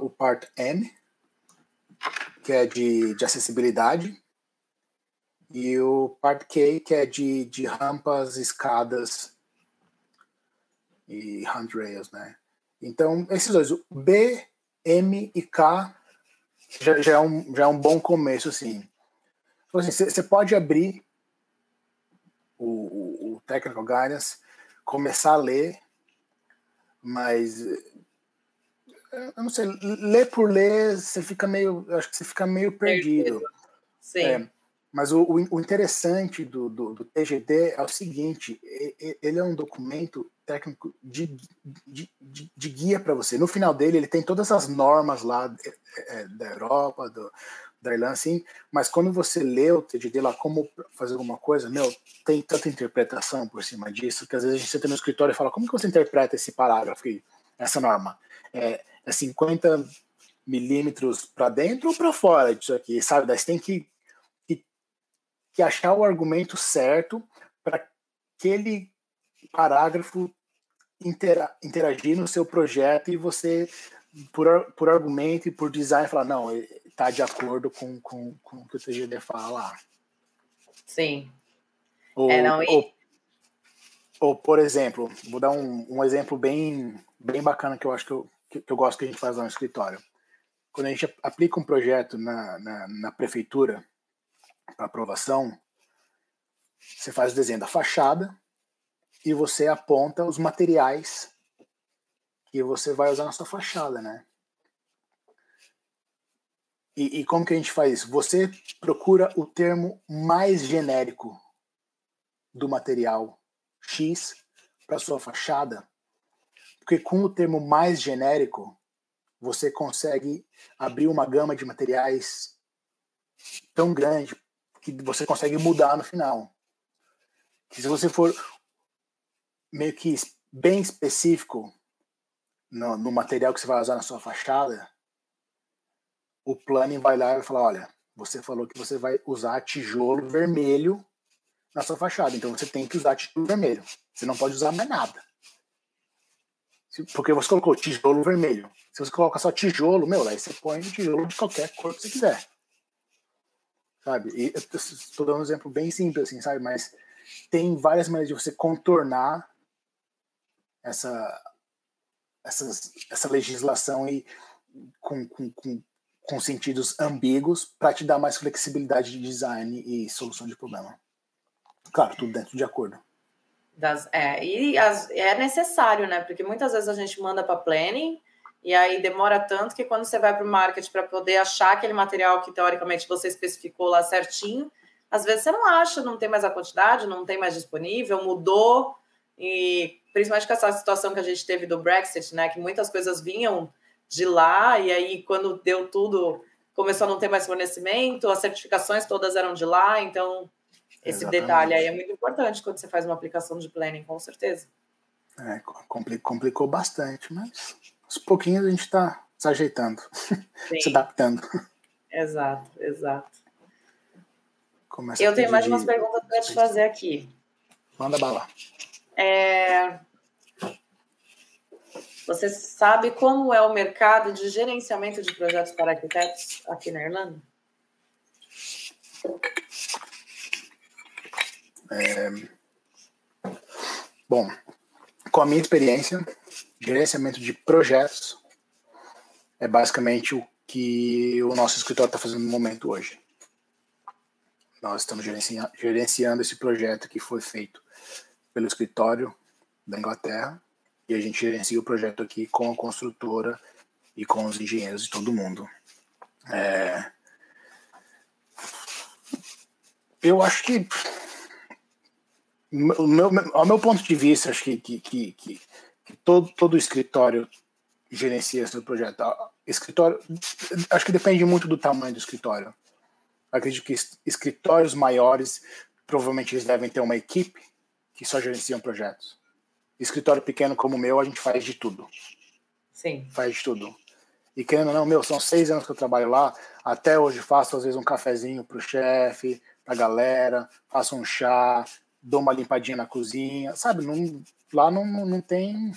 o Part N, que é de, de acessibilidade, e o Part K, que é de, de rampas, escadas e handrails, né? Então, esses dois, B, M e K, já, já, é, um, já é um bom começo, assim. Então, assim, você pode abrir o, o, o Technical Guidance, começar a ler, mas eu não sei, ler por ler, você fica meio, acho que você fica meio perdido. Sim. É, mas o, o interessante do, do, do, TGD é o seguinte: ele é um documento técnico de, de, de, de guia para você. No final dele, ele tem todas as normas lá é, é, da Europa, do, da Irlanda, assim, mas quando você lê o TGD lá, como fazer alguma coisa, meu, tem tanta interpretação por cima disso, que às vezes a gente senta no escritório e fala: como que você interpreta esse parágrafo, essa norma? É, é 50 milímetros para dentro ou para fora disso aqui, sabe? Daí você tem que que achar o argumento certo para aquele parágrafo intera interagir no seu projeto e você, por, por argumento e por design, falar, não, está de acordo com, com, com o que o TGD fala lá. Sim. Ou, é, não, e... ou, ou, por exemplo, vou dar um, um exemplo bem, bem bacana que eu acho que eu, que, eu gosto que a gente faz lá no escritório. Quando a gente aplica um projeto na, na, na prefeitura, para aprovação, você faz o desenho da fachada e você aponta os materiais que você vai usar na sua fachada, né? E, e como que a gente faz isso? Você procura o termo mais genérico do material X para sua fachada, porque com o termo mais genérico você consegue abrir uma gama de materiais tão grande que você consegue mudar no final. Que se você for meio que bem específico no, no, material que você vai usar na sua fachada, o planning vai lá e vai falar, olha, você falou que você vai usar tijolo vermelho na sua fachada, então você tem que usar tijolo vermelho. Você não pode usar mais nada. Porque você colocou tijolo vermelho. Se você coloca só tijolo, meu, aí você põe tijolo de qualquer cor que você quiser sabe? E estou dando um exemplo bem simples, assim, sabe? Mas tem várias maneiras de você contornar essa, essa, essa legislação e com, com, com, com sentidos ambíguos para te dar mais flexibilidade de design e solução de problema. Claro, tudo dentro de acordo. Das, é, e as, é necessário, né? Porque muitas vezes a gente manda para planning e aí demora tanto que quando você vai para o market para poder achar aquele material que teoricamente você especificou lá certinho, às vezes você não acha, não tem mais a quantidade, não tem mais disponível, mudou. E principalmente com essa situação que a gente teve do Brexit, né? Que muitas coisas vinham de lá, e aí quando deu tudo, começou a não ter mais fornecimento, as certificações todas eram de lá, então esse Exatamente. detalhe aí é muito importante quando você faz uma aplicação de planning, com certeza. É, complicou bastante, mas aos pouquinhos a gente está se ajeitando, se adaptando. Exato, exato. Começa Eu tenho mais umas perguntas para te fazer aqui. Manda bala. É... Você sabe como é o mercado de gerenciamento de projetos para arquitetos aqui na Irlanda? É... Bom, com a minha experiência, gerenciamento de projetos é basicamente o que o nosso escritório está fazendo no momento hoje. Nós estamos gerenciando esse projeto que foi feito pelo escritório da Inglaterra e a gente gerencia o projeto aqui com a construtora e com os engenheiros de todo mundo. É... Eu acho que, meu, ao meu ponto de vista, acho que, que, que, que todo, todo escritório gerencia seu projeto. Escritório, acho que depende muito do tamanho do escritório. Acredito que escritórios maiores, provavelmente eles devem ter uma equipe que só gerenciam projetos. Escritório pequeno como o meu, a gente faz de tudo. Sim. Faz de tudo. E querendo ou não, meu, são seis anos que eu trabalho lá. Até hoje faço, às vezes, um cafezinho pro chefe, pra galera, faço um chá, dou uma limpadinha na cozinha. Sabe, não, lá não, não tem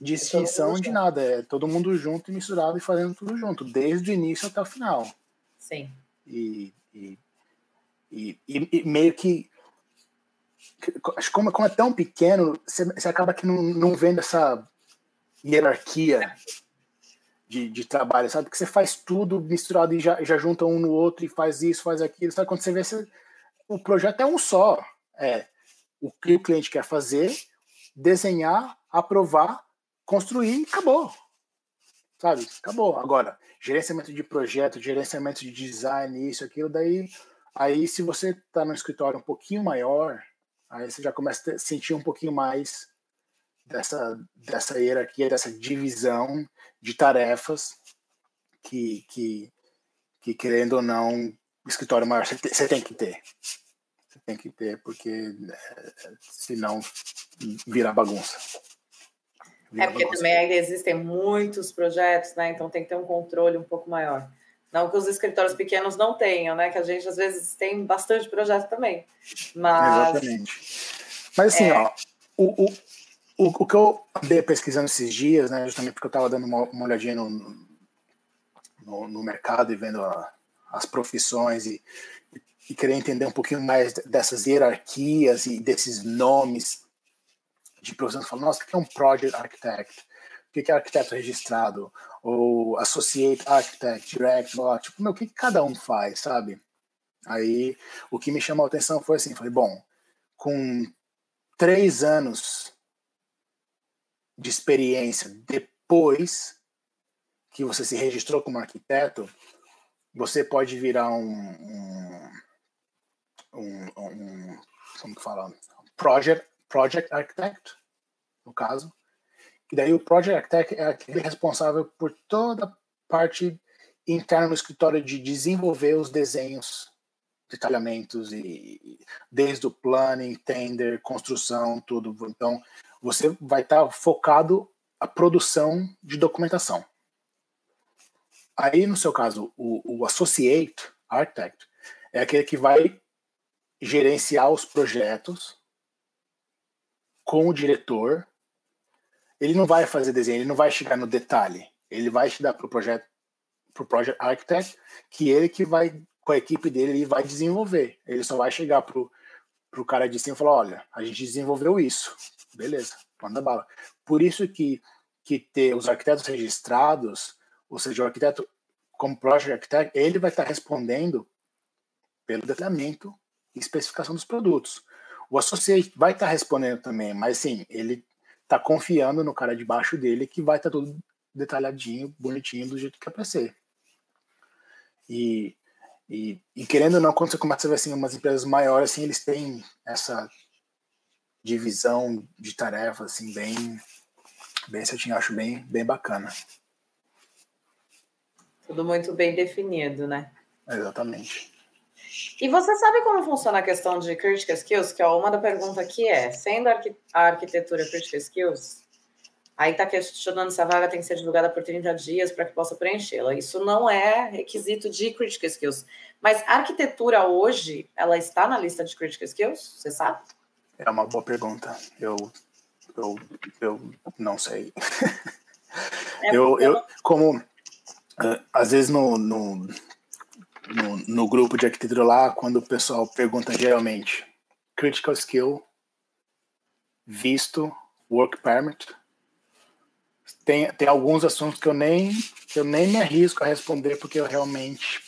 distinção de nada. É todo mundo junto e misturado e fazendo tudo junto, desde o início até o final. Sim. E, e, e, e meio que como, como é tão pequeno, você, você acaba que não, não vendo essa hierarquia de, de trabalho, sabe? Que você faz tudo misturado e já, já junta um no outro e faz isso, faz aquilo. Sabe? Quando você vê, você, o projeto é um só. É o que o cliente quer fazer, desenhar, aprovar, construir e acabou. Sabe? Acabou. Agora, gerenciamento de projeto, gerenciamento de design, isso, aquilo, daí. Aí, se você está no escritório um pouquinho maior, Aí você já começa a sentir um pouquinho mais dessa, dessa hierarquia, dessa divisão de tarefas que, que, que querendo ou não, escritório maior você tem que ter. Tem que ter, porque é, senão vira bagunça. Vira é porque bagunça. também ainda existem muitos projetos, né? Então tem que ter um controle um pouco maior. Não que os escritórios pequenos não tenham, né? Que a gente às vezes tem bastante projeto também. Mas... Exatamente. Mas assim, é... ó, o, o, o, o, que eu andei pesquisando esses dias, né? Justamente porque eu estava dando uma, uma olhadinha no, no, no, mercado e vendo a, as profissões e, e querer entender um pouquinho mais dessas hierarquias e desses nomes de profissões. Falando, nossa, o que é um Project Architect? O que é arquiteto registrado? ou Associate Architect, Direct, lá, tipo, meu, o que cada um faz, sabe? Aí o que me chamou a atenção foi assim, falei, bom, com três anos de experiência depois que você se registrou como arquiteto, você pode virar um, um, um, um como que fala, project, project architect, no caso, e daí o Project Architect é aquele responsável por toda a parte interna no escritório de desenvolver os desenhos, detalhamentos e desde o planning, tender, construção, tudo. Então, você vai estar focado a produção de documentação. Aí, no seu caso, o, o Associate Architect é aquele que vai gerenciar os projetos com o diretor ele não vai fazer desenho, ele não vai chegar no detalhe. Ele vai te dar para o projeto, para o Project Architect, que ele que vai, com a equipe dele, ele vai desenvolver. Ele só vai chegar para o cara de cima e falar, olha, a gente desenvolveu isso. Beleza, manda bala. Por isso que, que ter os arquitetos registrados, ou seja, o arquiteto como Project Architect, ele vai estar respondendo pelo detalhamento e especificação dos produtos. O associate vai estar respondendo também, mas sim, ele tá confiando no cara de baixo dele que vai estar tá tudo detalhadinho, bonitinho, do jeito que é para ser. E, e, e, querendo ou não, quando você começa a ver assim, umas empresas maiores, assim, eles têm essa divisão de tarefas assim, bem, bem certinho, acho bem, bem bacana. Tudo muito bem definido, né? Exatamente. E você sabe como funciona a questão de critical skills? Que é uma da pergunta aqui é, sendo a arquitetura critical skills, aí está questionando se a vaga tem que ser divulgada por 30 dias para que possa preenchê-la. Isso não é requisito de critical skills. Mas a arquitetura hoje, ela está na lista de critical skills? Você sabe? É uma boa pergunta. Eu, eu, eu não sei. É eu, eu, como uh, às vezes no, no no, no grupo de arquitetura lá, quando o pessoal pergunta geralmente critical skill, visto, work permit. Tem, tem alguns assuntos que eu nem que eu nem me arrisco a responder porque eu realmente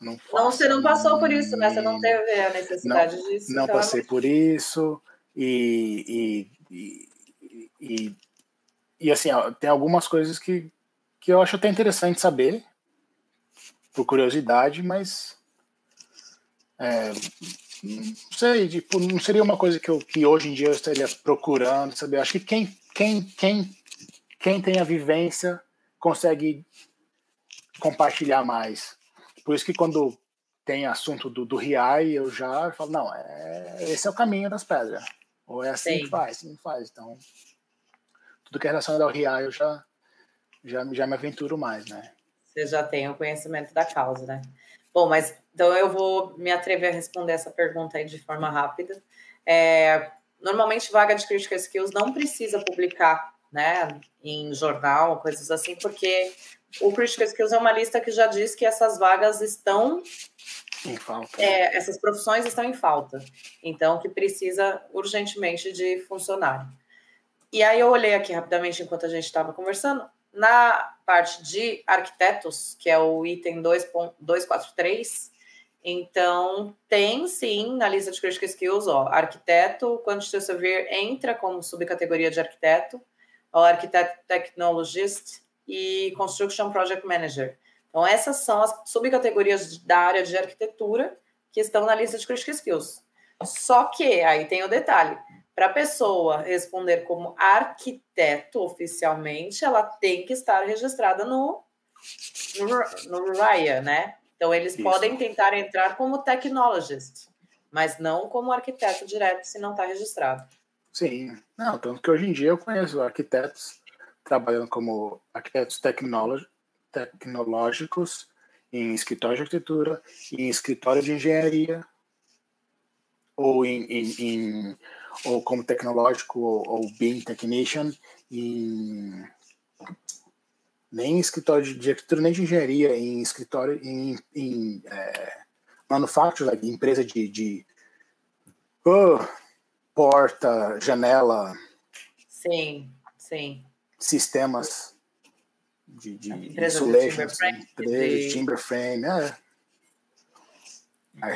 não. Não, você não passou por isso, né? Você não teve a necessidade não, disso. Não então passei por isso e, e, e, e e assim, ó, tem algumas coisas que, que eu acho até interessante saber, por curiosidade, mas é, não sei, tipo, não seria uma coisa que, eu, que hoje em dia eu estaria procurando, saber. Acho que quem, quem, quem, quem tem a vivência consegue compartilhar mais. Por isso que quando tem assunto do, do RIAI, eu já falo, não, é, esse é o caminho das pedras. Ou é assim Sim. que faz, assim que faz. Então, tudo que é relacionado ao RIAI eu já, já, já me aventuro mais, né? Você já tem o conhecimento da causa, né? Bom, mas então eu vou me atrever a responder essa pergunta aí de forma rápida. É, normalmente, vaga de Critical Skills não precisa publicar né, em jornal, coisas assim, porque o Critical Skills é uma lista que já diz que essas vagas estão em falta. É, essas profissões estão em falta, então que precisa urgentemente de funcionário. E aí eu olhei aqui rapidamente enquanto a gente estava conversando. Na parte de arquitetos, que é o item 243, então tem sim na lista de critical skills, ó, arquiteto, quantitative surveyor entra como subcategoria de arquiteto, o arquiteto technologist e construction project manager. Então essas são as subcategorias da área de arquitetura que estão na lista de critical skills. Só que aí tem o detalhe, para a pessoa responder como arquiteto oficialmente, ela tem que estar registrada no, no, no RIA, né? Então, eles Isso. podem tentar entrar como technologist, mas não como arquiteto direto, se não está registrado. Sim, não, tanto que hoje em dia eu conheço arquitetos trabalhando como arquitetos tecnológicos em escritório de arquitetura, em escritório de engenharia, ou em, em, em ou como tecnológico ou, ou being technician em nem em escritório de, de arquitetura nem de engenharia em escritório em, em é, manufacturing empresa de, de oh, porta janela. Sim sim. Sistemas de, de insulation de timber frame é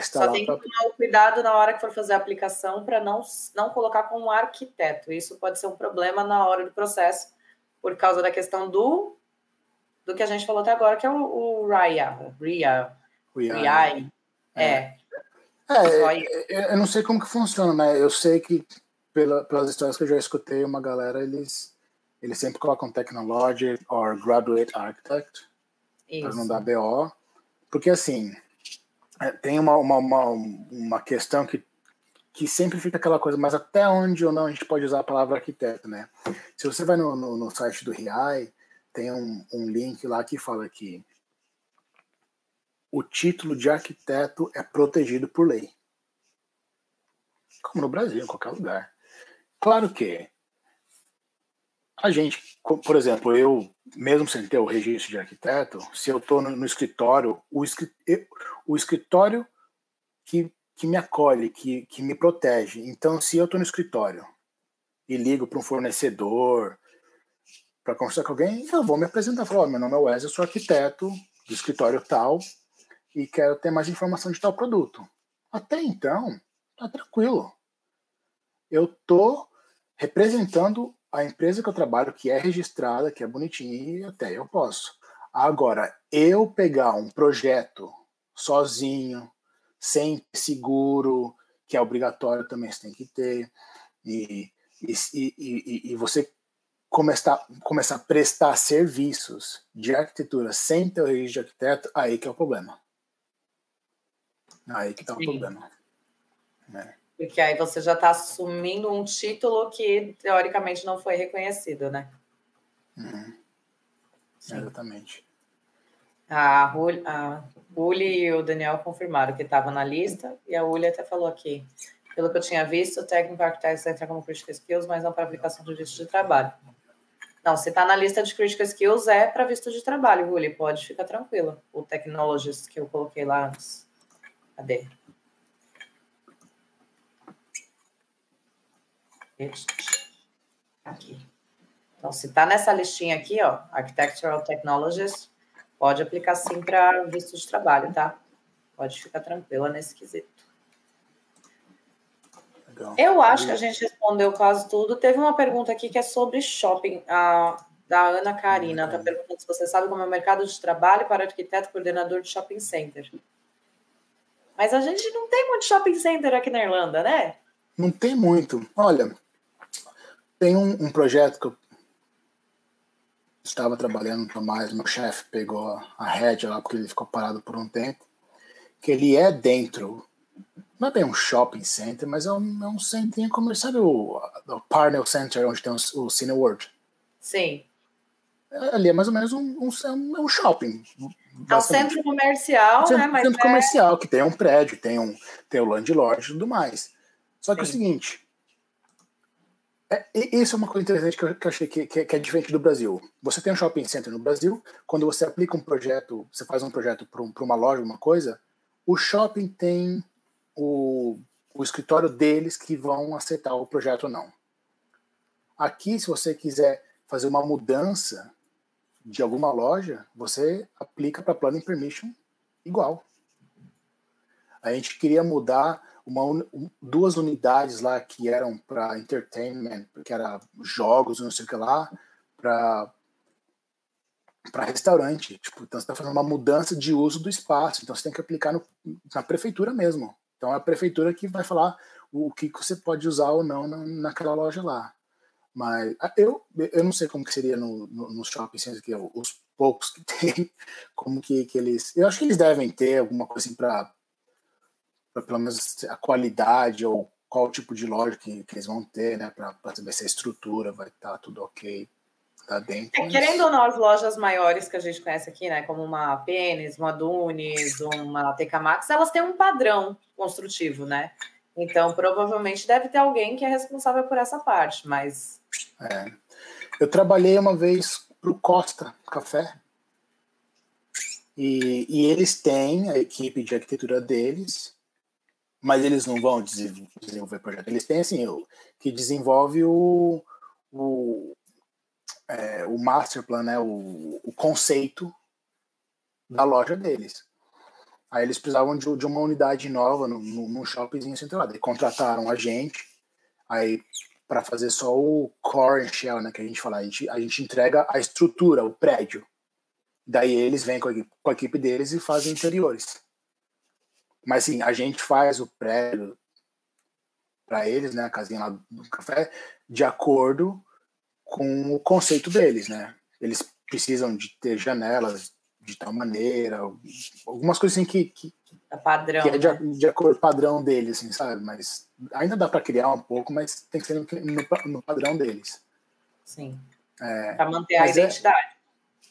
só tem que tomar cuidado na hora que for fazer a aplicação para não, não colocar como arquiteto. Isso pode ser um problema na hora do processo, por causa da questão do, do que a gente falou até agora, que é o, o RIA. RIA. RIA. É. é. É, eu não sei como que funciona, né? Eu sei que pela, pelas histórias que eu já escutei, uma galera, eles, eles sempre colocam Technology or Graduate Architect para não dar BO. Porque assim, é, tem uma, uma, uma, uma, questão que, que sempre fica aquela coisa, mas até onde ou não a gente pode usar a palavra arquiteto, né? Se você vai no, no, no site do RIAI, tem um, um link lá que fala que o título de arquiteto é protegido por lei. Como no Brasil, em qualquer lugar. Claro que a gente, por exemplo, eu, mesmo sem ter o registro de arquiteto, se eu estou no, escritório, o, o escritório que, que me acolhe, que, que me protege. Então, se eu estou no escritório e ligo para um fornecedor para conversar com alguém, eu vou me apresentar. Falar, oh, meu nome é Wesley, eu sou arquiteto do escritório tal e quero ter mais informação de tal produto. Até então, tá tranquilo. Eu tô representando a empresa que eu trabalho, que é registrada, que é bonitinha, até eu posso. Agora, eu pegar um projeto sozinho, sem seguro, que é obrigatório também você tem que ter, e, e, e, e você começar, começar a prestar serviços de arquitetura sem ter o registro de arquiteto, aí que é o problema. Aí que está o problema. Né? Porque aí você já está assumindo um título que teoricamente não foi reconhecido, né? Uhum. Exatamente. A, a Uli e o Daniel confirmaram que estava na lista, e a Uli até falou aqui. Pelo que eu tinha visto, o técnico arquiteto entra como critical skills, mas não para aplicação de visto de trabalho. Não, se está na lista de critical skills, é para visto de trabalho, Uli. Pode ficar tranquila. O technologist que eu coloquei lá antes. Cadê? Aqui. Então, se está nessa listinha aqui, ó, Architectural Technologies, pode aplicar sim para visto de trabalho, tá? Pode ficar tranquila nesse quesito. Então, eu acho que a gente respondeu quase tudo. Teve uma pergunta aqui que é sobre shopping, a, da Ana Karina. Está perguntando se você sabe como é o mercado de trabalho para arquiteto coordenador de shopping center. Mas a gente não tem muito shopping center aqui na Irlanda, né? Não tem muito. Olha, tem um, um projeto que eu estava trabalhando mais, meu chefe pegou a rédea lá porque ele ficou parado por um tempo, que ele é dentro, não é bem um shopping center, mas é um, é um centrinho comercial, sabe o, o Parnell Center, onde tem o, o Cineworld? Sim. É, ali é mais ou menos um, um, um, é um shopping. É um centro comercial, centro, né? Mas centro é... comercial, que tem um prédio, tem, um, tem o landlord e tudo mais. Só que Sim. é o seguinte, é, isso é uma coisa interessante que eu, que eu achei que, que, que, é diferente do Brasil. Você tem um shopping center no Brasil, quando você aplica um projeto, você faz um projeto para um, uma loja, uma coisa, o shopping tem o, o escritório deles que vão aceitar o projeto ou não. Aqui, se você quiser fazer uma mudança de alguma loja, você aplica para planning permission igual. A gente queria mudar uma, duas unidades lá que eram para entertainment, que era jogos, não sei o que lá, para para restaurante. Tipo, então você está fazendo uma mudança de uso do espaço. Então você tem que aplicar no, na prefeitura mesmo. Então é a prefeitura que vai falar o, que você pode usar ou não na, naquela loja lá. Mas ah, eu, eu não sei como que seria no, no, no shopping center, que os poucos que tem, como que, que eles. Eu acho que eles devem ter alguma coisa assim para pelo menos a qualidade ou qual tipo de loja que, que eles vão ter, né, para saber se a estrutura vai estar tá tudo ok tá dentro. É, querendo ou não, as lojas maiores que a gente conhece aqui, né, como uma Pênis, uma Dunes, uma TK Maxx, elas têm um padrão construtivo, né? Então, provavelmente deve ter alguém que é responsável por essa parte, mas. É. Eu trabalhei uma vez para o Costa Café. E, e eles têm a equipe de arquitetura deles, mas eles não vão desenvolver projeto. Eles têm assim, o, que desenvolve o, o, é, o master plan, né, o, o conceito da loja deles. Aí eles precisavam de, de uma unidade nova no, no, no shoppingzinho centrado. E contrataram a gente aí para fazer só o core and shell, né, que a gente fala. A gente, a gente entrega a estrutura, o prédio. Daí eles vêm com a, com a equipe deles e fazem interiores. Mas sim, a gente faz o prédio para eles, né, a casinha lá do café, de acordo com o conceito deles, né? Eles precisam de ter janelas de tal maneira, algumas coisas assim que, que, é padrão, que é de, né? de acordo padrão deles, assim, sabe? Mas ainda dá para criar um pouco, mas tem que ser no, no, no padrão deles. Sim. É, para manter a é identidade.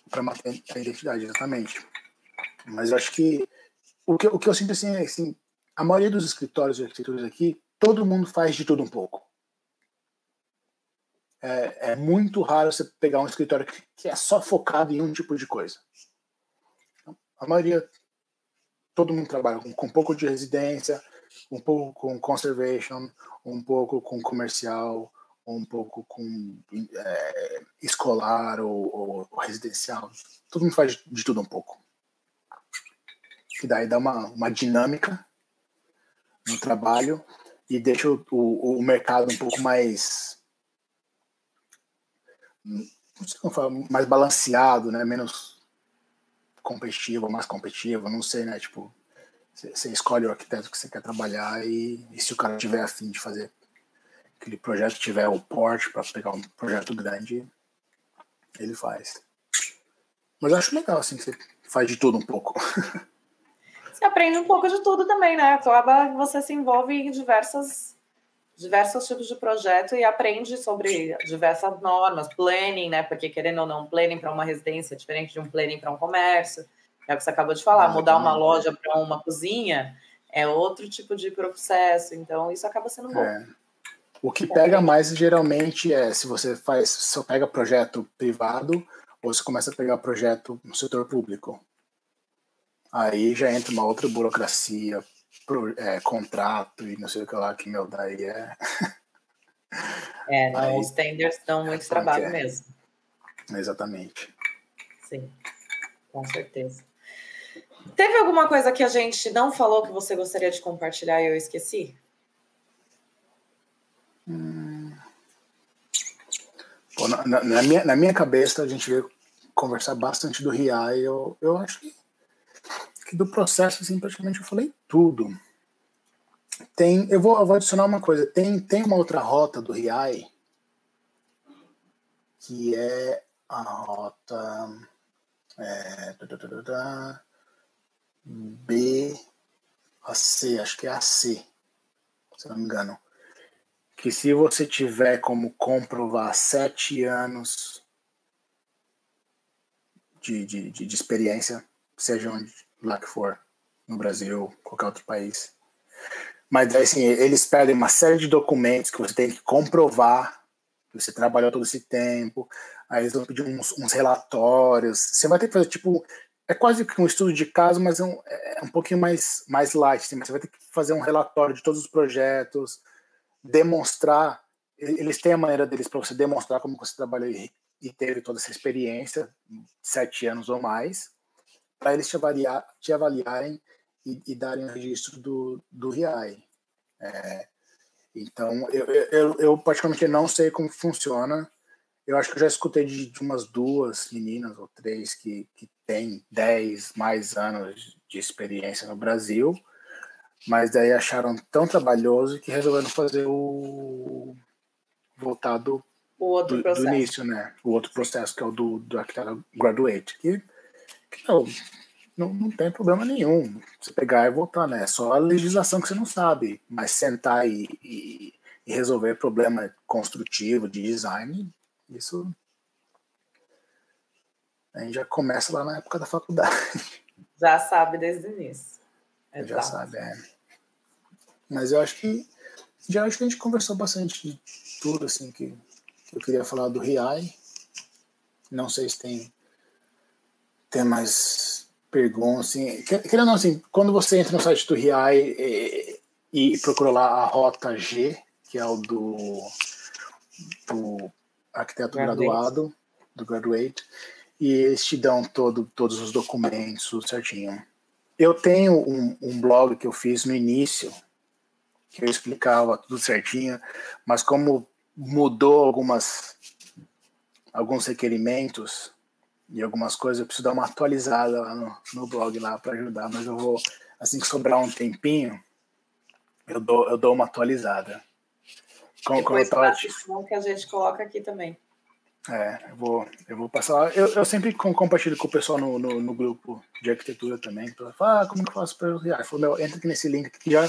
É, para manter a identidade, exatamente. Mas eu acho que o que, o que eu sinto assim é assim, a maioria dos escritórios de arquitetura aqui, todo mundo faz de tudo um pouco. É, é muito raro você pegar um escritório que, que, é só focado em um tipo de coisa. A maioria, todo mundo trabalha com, com um pouco de residência, um pouco com conservation, um pouco com comercial, um pouco com é, escolar ou, ou, ou, residencial. Todo mundo faz de, de tudo um pouco que daí dá uma, uma dinâmica no trabalho e deixa o, o, o mercado um pouco mais mais balanceado, né? Menos competitivo, mais competitivo, não sei, né? Tipo, você escolhe o arquiteto que você quer trabalhar e, e, se o cara tiver afim de fazer aquele projeto, tiver o porte para pegar um projeto grande, ele faz. Mas eu acho legal, assim, que você faz de tudo um pouco. Você aprende um pouco de tudo também, né? Acaba você se envolve em diversas, diversos tipos de projeto e aprende sobre diversas normas, planning, né? Porque querendo ou não, planning para uma residência é diferente de um planning para um comércio. É o que você acabou de falar, mudar uma loja para uma cozinha é outro tipo de processo, então isso acaba sendo bom. É. O que pega mais geralmente é se você faz, só pega projeto privado ou se começa a pegar projeto no setor público. Aí já entra uma outra burocracia, pro, é, contrato e não sei o que lá, que meu, daí é. É, não, Aí, os tenders dão muito trabalho é. mesmo. Exatamente. Sim, com certeza. Teve alguma coisa que a gente não falou que você gostaria de compartilhar e eu esqueci? Hum. Pô, na, na, minha, na minha cabeça, a gente veio conversar bastante do RIA e eu, eu acho que, que do processo, assim, praticamente eu falei tudo. Tem, eu vou, eu vou adicionar uma coisa. Tem, tem uma outra rota do RIAI que é a rota é, B a C, acho que é a C, se não me engano. Que se você tiver como comprovar sete anos de, de, de, de experiência, seja onde lá que for, no Brasil, qualquer outro país, mas assim, eles pedem uma série de documentos que você tem que comprovar que você trabalhou todo esse tempo. Aí eles vão pedir uns, uns relatórios. Você vai ter que fazer, tipo, é quase que um estudo de caso, mas é um, é um pouquinho mais, mais light. Assim, você vai ter que fazer um relatório de todos os projetos, demonstrar. Eles têm a maneira deles para você demonstrar como você trabalhou e, e teve toda essa experiência, sete anos ou mais, para eles te, avaliar, te avaliarem e, e darem o registro do, do RIAI. É, então, eu, eu, eu particularmente não sei como funciona. Eu acho que eu já escutei de, de umas duas meninas ou três que, que têm 10 mais anos de experiência no Brasil, mas daí acharam tão trabalhoso que resolveram fazer o voltado o do, do, início, né? O outro processo que é o do, do arquiteto graduate, que não, não, não tem problema nenhum você pegar e voltar, né? É só a legislação que você não sabe, mas sentar e, e, e resolver problema construtivo de design, isso a gente já começa lá na época da faculdade. Já sabe desde o início. Exato. Já sabe, é. Mas eu acho que já acho que a gente conversou bastante de tudo assim que, que eu queria falar do RIAI. Não sei se tem tem mais pergunta, assim, querendo não, assim, quando você entra no site do RIAI e, e procura lá a rota G, que é o do, do arquiteto graduate. graduado, do graduate, e eles te dão todo, todos os documentos certinho. Eu tenho um, um blog que eu fiz no início, que eu explicava tudo certinho, mas como mudou algumas alguns requerimentos, e algumas coisas, eu preciso dar uma atualizada lá no, no blog lá para ajudar, mas eu vou, assim que sobrar um tempinho, eu dou, eu dou uma atualizada. Com, Depois com a que a gente coloca aqui também. É, eu vou, eu vou passar lá. Eu, eu sempre compartilho com o pessoal no, no, no grupo de arquitetura também. Então, falo, ah, como que eu faço para usar? Eu falo, meu, entra aqui nesse link que já,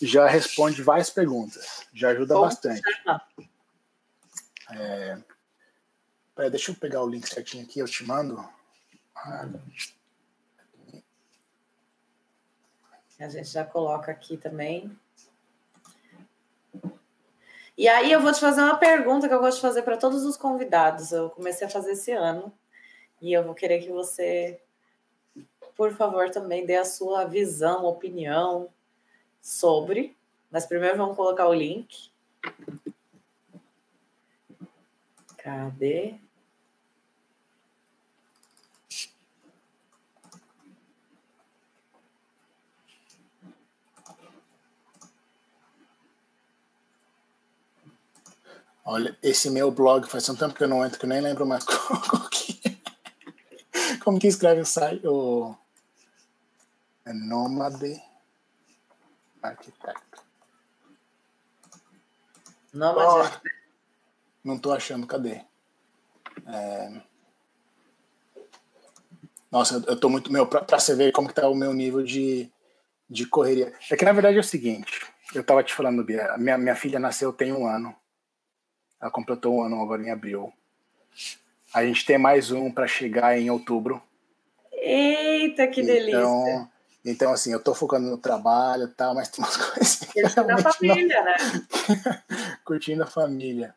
já responde várias perguntas. Já ajuda Bom, bastante. É, Pera, deixa eu pegar o link certinho aqui, eu te mando. A gente já coloca aqui também. E aí eu vou te fazer uma pergunta que eu gosto de fazer para todos os convidados. Eu comecei a fazer esse ano e eu vou querer que você, por favor, também dê a sua visão, opinião sobre. Mas primeiro vamos colocar o link. Cadê? Olha, esse meu blog faz tanto tempo que eu não entro que eu nem lembro mais como, que, como que escreve o site. O, é Nômade Arquiteto. Nômade oh, Não tô achando, cadê? É... Nossa, eu tô muito. Meu, pra, pra você ver como que tá o meu nível de, de correria. É que na verdade é o seguinte, eu tava te falando, Bia, minha, minha filha nasceu tem um ano. Ela completou um ano agora em abril. A gente tem mais um para chegar em outubro. Eita, que então, delícia! Então, assim, eu tô focando no trabalho e tal, mas tem umas coisas. Curtindo a família, não... né? Curtindo a família.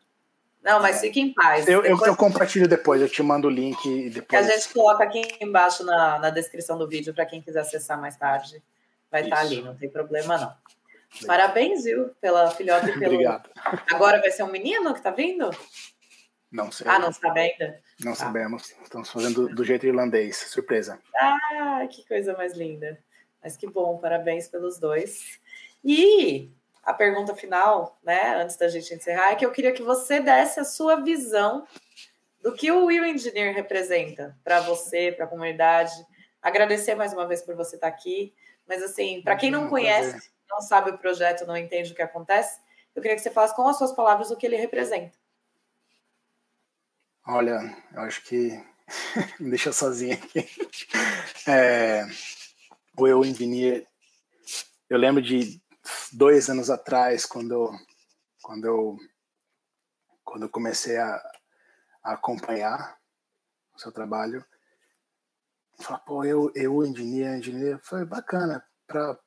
Não, mas é. fique em paz. Eu, depois... eu, eu, compartilho depois, eu te mando o link e depois. A gente coloca aqui embaixo na, na descrição do vídeo para quem quiser acessar mais tarde. Vai estar tá ali, não tem problema não. Parabéns, viu, pela filhota e pelo. Obrigado. Agora vai ser um menino que tá vindo? Não sei. Ah, não sabe ainda? Não ah. sabemos. Estamos fazendo do, do jeito irlandês. Surpresa. Ah, que coisa mais linda. Mas que bom, parabéns pelos dois. E a pergunta final, né, antes da gente encerrar, é que eu queria que você desse a sua visão do que o Will Engineer representa para você, para a comunidade. Agradecer mais uma vez por você estar aqui. Mas, assim, para quem não conhece, não sabe o projeto, não entende o que acontece, eu queria que você falasse com as suas palavras o que ele representa. Olha, eu acho que me deixa sozinho aqui. É, o Eu Engineer, eu lembro de dois anos atrás, quando, quando, eu, quando eu comecei a, a acompanhar o seu trabalho, falar, pô, eu, eu engenheiro, engenheiro, foi bacana para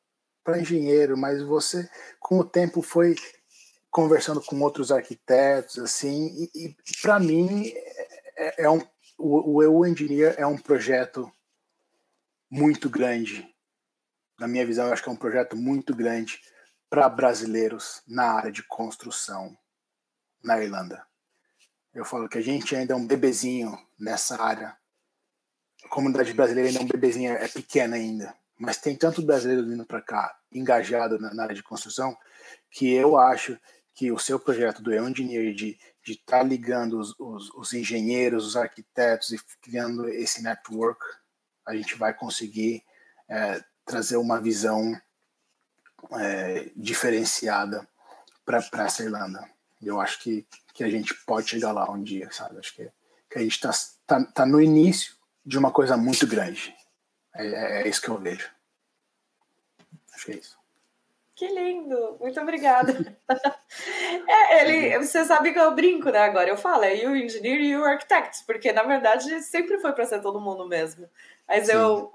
engenheiro, mas você, com o tempo, foi conversando com outros arquitetos, assim, e, e para mim, é, é, um, o, o Eu Engineer é um projeto muito grande. Na minha visão, eu acho que é um projeto muito grande para brasileiros na área de construção na Irlanda. Eu falo que a gente ainda é um bebezinho nessa área. A comunidade brasileira ainda é um bebezinho, é pequena ainda. Mas tem tanto brasileiro vindo para cá, engajado na, na, área de construção, que eu acho que o seu projeto do Eu Engineer de estar tá ligando os, os, os, engenheiros, os arquitetos e criando esse network, a gente vai conseguir é, trazer uma visão é, diferenciada para essa Irlanda. Eu acho que que a gente pode chegar lá um dia, sabe? Acho que, que a gente está tá, tá no início de uma coisa muito grande. É, é, é, isso que eu vejo. Acho que é isso. Que lindo! Muito obrigada. é, ele, você sabe que eu brinco, né? Agora eu falo, é o engineer e o architect, porque na verdade sempre foi para ser todo mundo mesmo. Mas Sim. eu,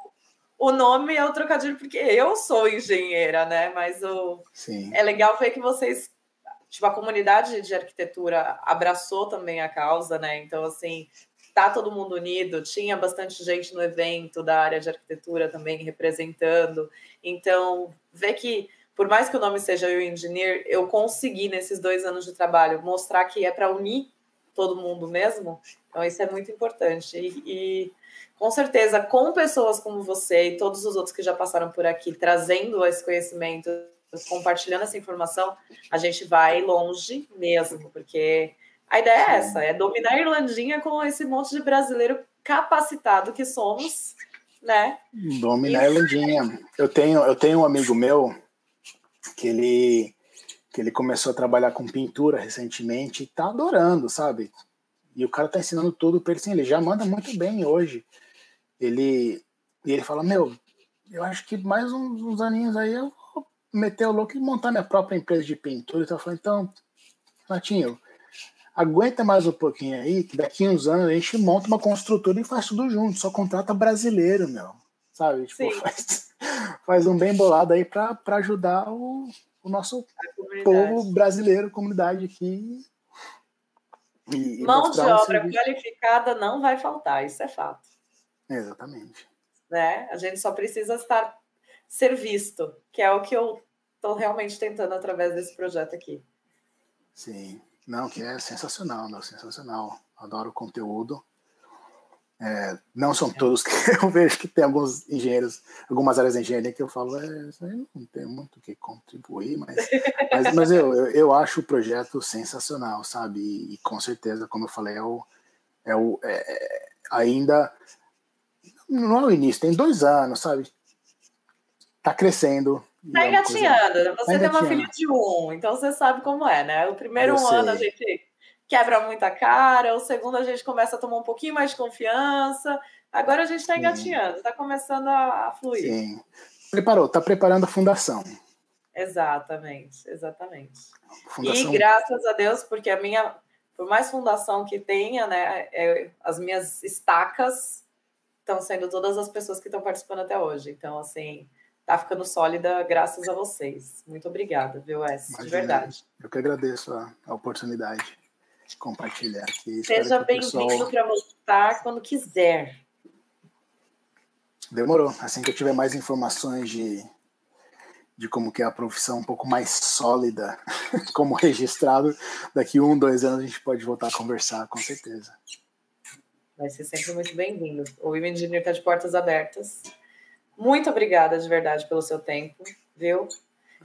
o nome é o trocadilho porque eu sou engenheira, né? Mas o Sim. é legal ver que vocês tipo, a comunidade de arquitetura abraçou também a causa, né? Então, assim, tá todo mundo unido, tinha bastante gente no evento da área de arquitetura também representando. Então, ver que, por mais que o nome seja o Engineer, eu consegui, nesses dois anos de trabalho, mostrar que é para unir todo mundo mesmo. Então, isso é muito importante. E, e, com certeza, com pessoas como você e todos os outros que já passaram por aqui, trazendo esse conhecimento compartilhando essa informação, a gente vai longe mesmo, porque a ideia é essa, é dominar a Irlandinha com esse monte de brasileiro capacitado que somos, né? Dominar a Irlandinha. Eu tenho, eu tenho um amigo meu que ele que ele começou a trabalhar com pintura recentemente e tá adorando, sabe? E o cara tá ensinando tudo para ele, sim, ele já manda muito bem hoje. Ele e ele fala: "Meu, eu acho que mais uns, uns aninhos aí eu meter o louco e montar minha própria empresa de pintura. Então eu falei, então, Natinho, aguenta mais um pouquinho aí, que daqui uns anos a gente monta uma construtora e faz tudo junto, só contrata brasileiro, meu. Sabe? Tipo, faz, faz, um bem bolado aí para ajudar o, o nosso povo brasileiro, comunidade aqui. E, Mão de obra qualificada não vai faltar, isso é fato. Exatamente. Né? A gente só precisa estar ser visto, que é o que eu estou realmente tentando através desse projeto aqui. Sim, não, que é sensacional, não, sensacional. Adoro o conteúdo. É, não são todos que eu vejo que tem alguns engenheiros, algumas áreas de engenharia que eu falo, é, não tem muito o que contribuir, mas, mas, mas eu, eu, eu, acho o projeto sensacional, sabe? E, e, com certeza, como eu falei, é o, é o é, é ainda não é o início, tem dois anos, sabe? tá crescendo. Tá engatinhando. Coisa... Você tá tem uma filha de um, então você sabe como é, né? O primeiro um ano a gente quebra muita cara, o segundo a gente começa a tomar um pouquinho mais de confiança. Agora a gente está engatinhando, está começando a, fluir. Sim. Preparou, está preparando a fundação. Exatamente, exatamente. Fundação... E graças a Deus, porque a minha, por mais fundação que tenha, né, é, as minhas estacas estão sendo todas as pessoas que estão participando até hoje. Então, assim, tá ficando sólida graças a vocês. Muito obrigada, viu, Wes? De verdade. Eu que agradeço a, a oportunidade de compartilhar aqui. Seja bem-vindo pessoal... para voltar quando quiser. Demorou. Assim que eu tiver mais informações de, de como que é a profissão um pouco mais sólida, como registrado, daqui um, dois anos a gente pode voltar a conversar, com certeza. Vai ser sempre muito bem-vindo. O Women Engineer está de portas abertas. Muito obrigada de verdade pelo seu tempo, viu?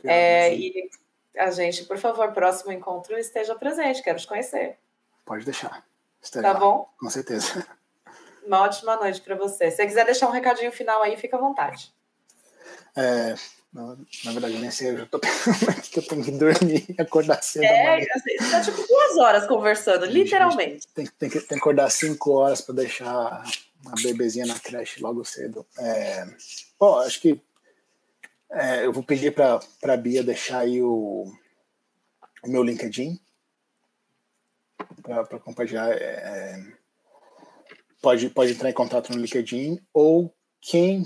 É, e a gente, por favor, próximo encontro esteja presente, quero te conhecer. Pode deixar. Estarei tá lá, bom? Com certeza. Uma ótima noite para você. Se você quiser deixar um recadinho final aí, fica à vontade. É, na, verdade, nem sei, eu já tô pensando que eu tenho que dormir e acordar cedo. É, assim, você tá tipo duas horas conversando, literalmente. Tem, tem, que, tem que acordar cinco horas para deixar a bebezinha na creche logo cedo. É, bom, acho que é, eu vou pedir para a Bia deixar aí o, o meu LinkedIn para compartilhar. É, é, pode, pode entrar em contato no LinkedIn ou quem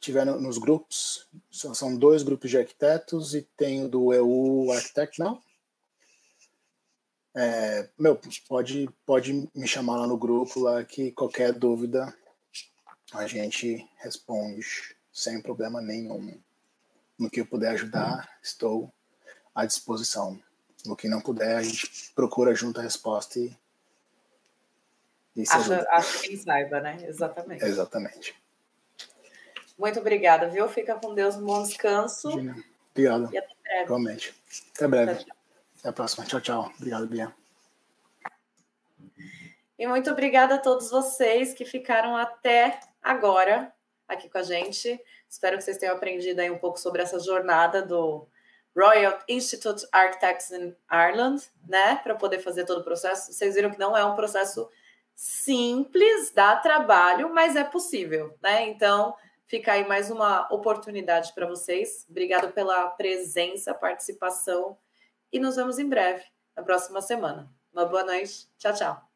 tiver nos grupos, são dois grupos de arquitetos e tem o do EU Architect não? É, meu, pode, pode me chamar lá no grupo lá que qualquer dúvida a gente responde sem problema nenhum. No que eu puder ajudar, estou à disposição. No que não puder, a gente procura junto a resposta e. e acha, acha quem saiba, né? Exatamente. Exatamente. Muito obrigada, viu? Fica com Deus, um bom descanso. Obrigado. E até breve. Igualmente. Até breve. Tchau. Até a próxima. Tchau, tchau. Obrigado, Bia. E muito obrigada a todos vocês que ficaram até agora aqui com a gente. Espero que vocês tenham aprendido aí um pouco sobre essa jornada do Royal Institute Architects in Ireland, né? Para poder fazer todo o processo. Vocês viram que não é um processo simples, dá trabalho, mas é possível, né? Então, fica aí mais uma oportunidade para vocês. Obrigado pela presença, participação e nos vemos em breve, na próxima semana. Uma boa noite. Tchau, tchau.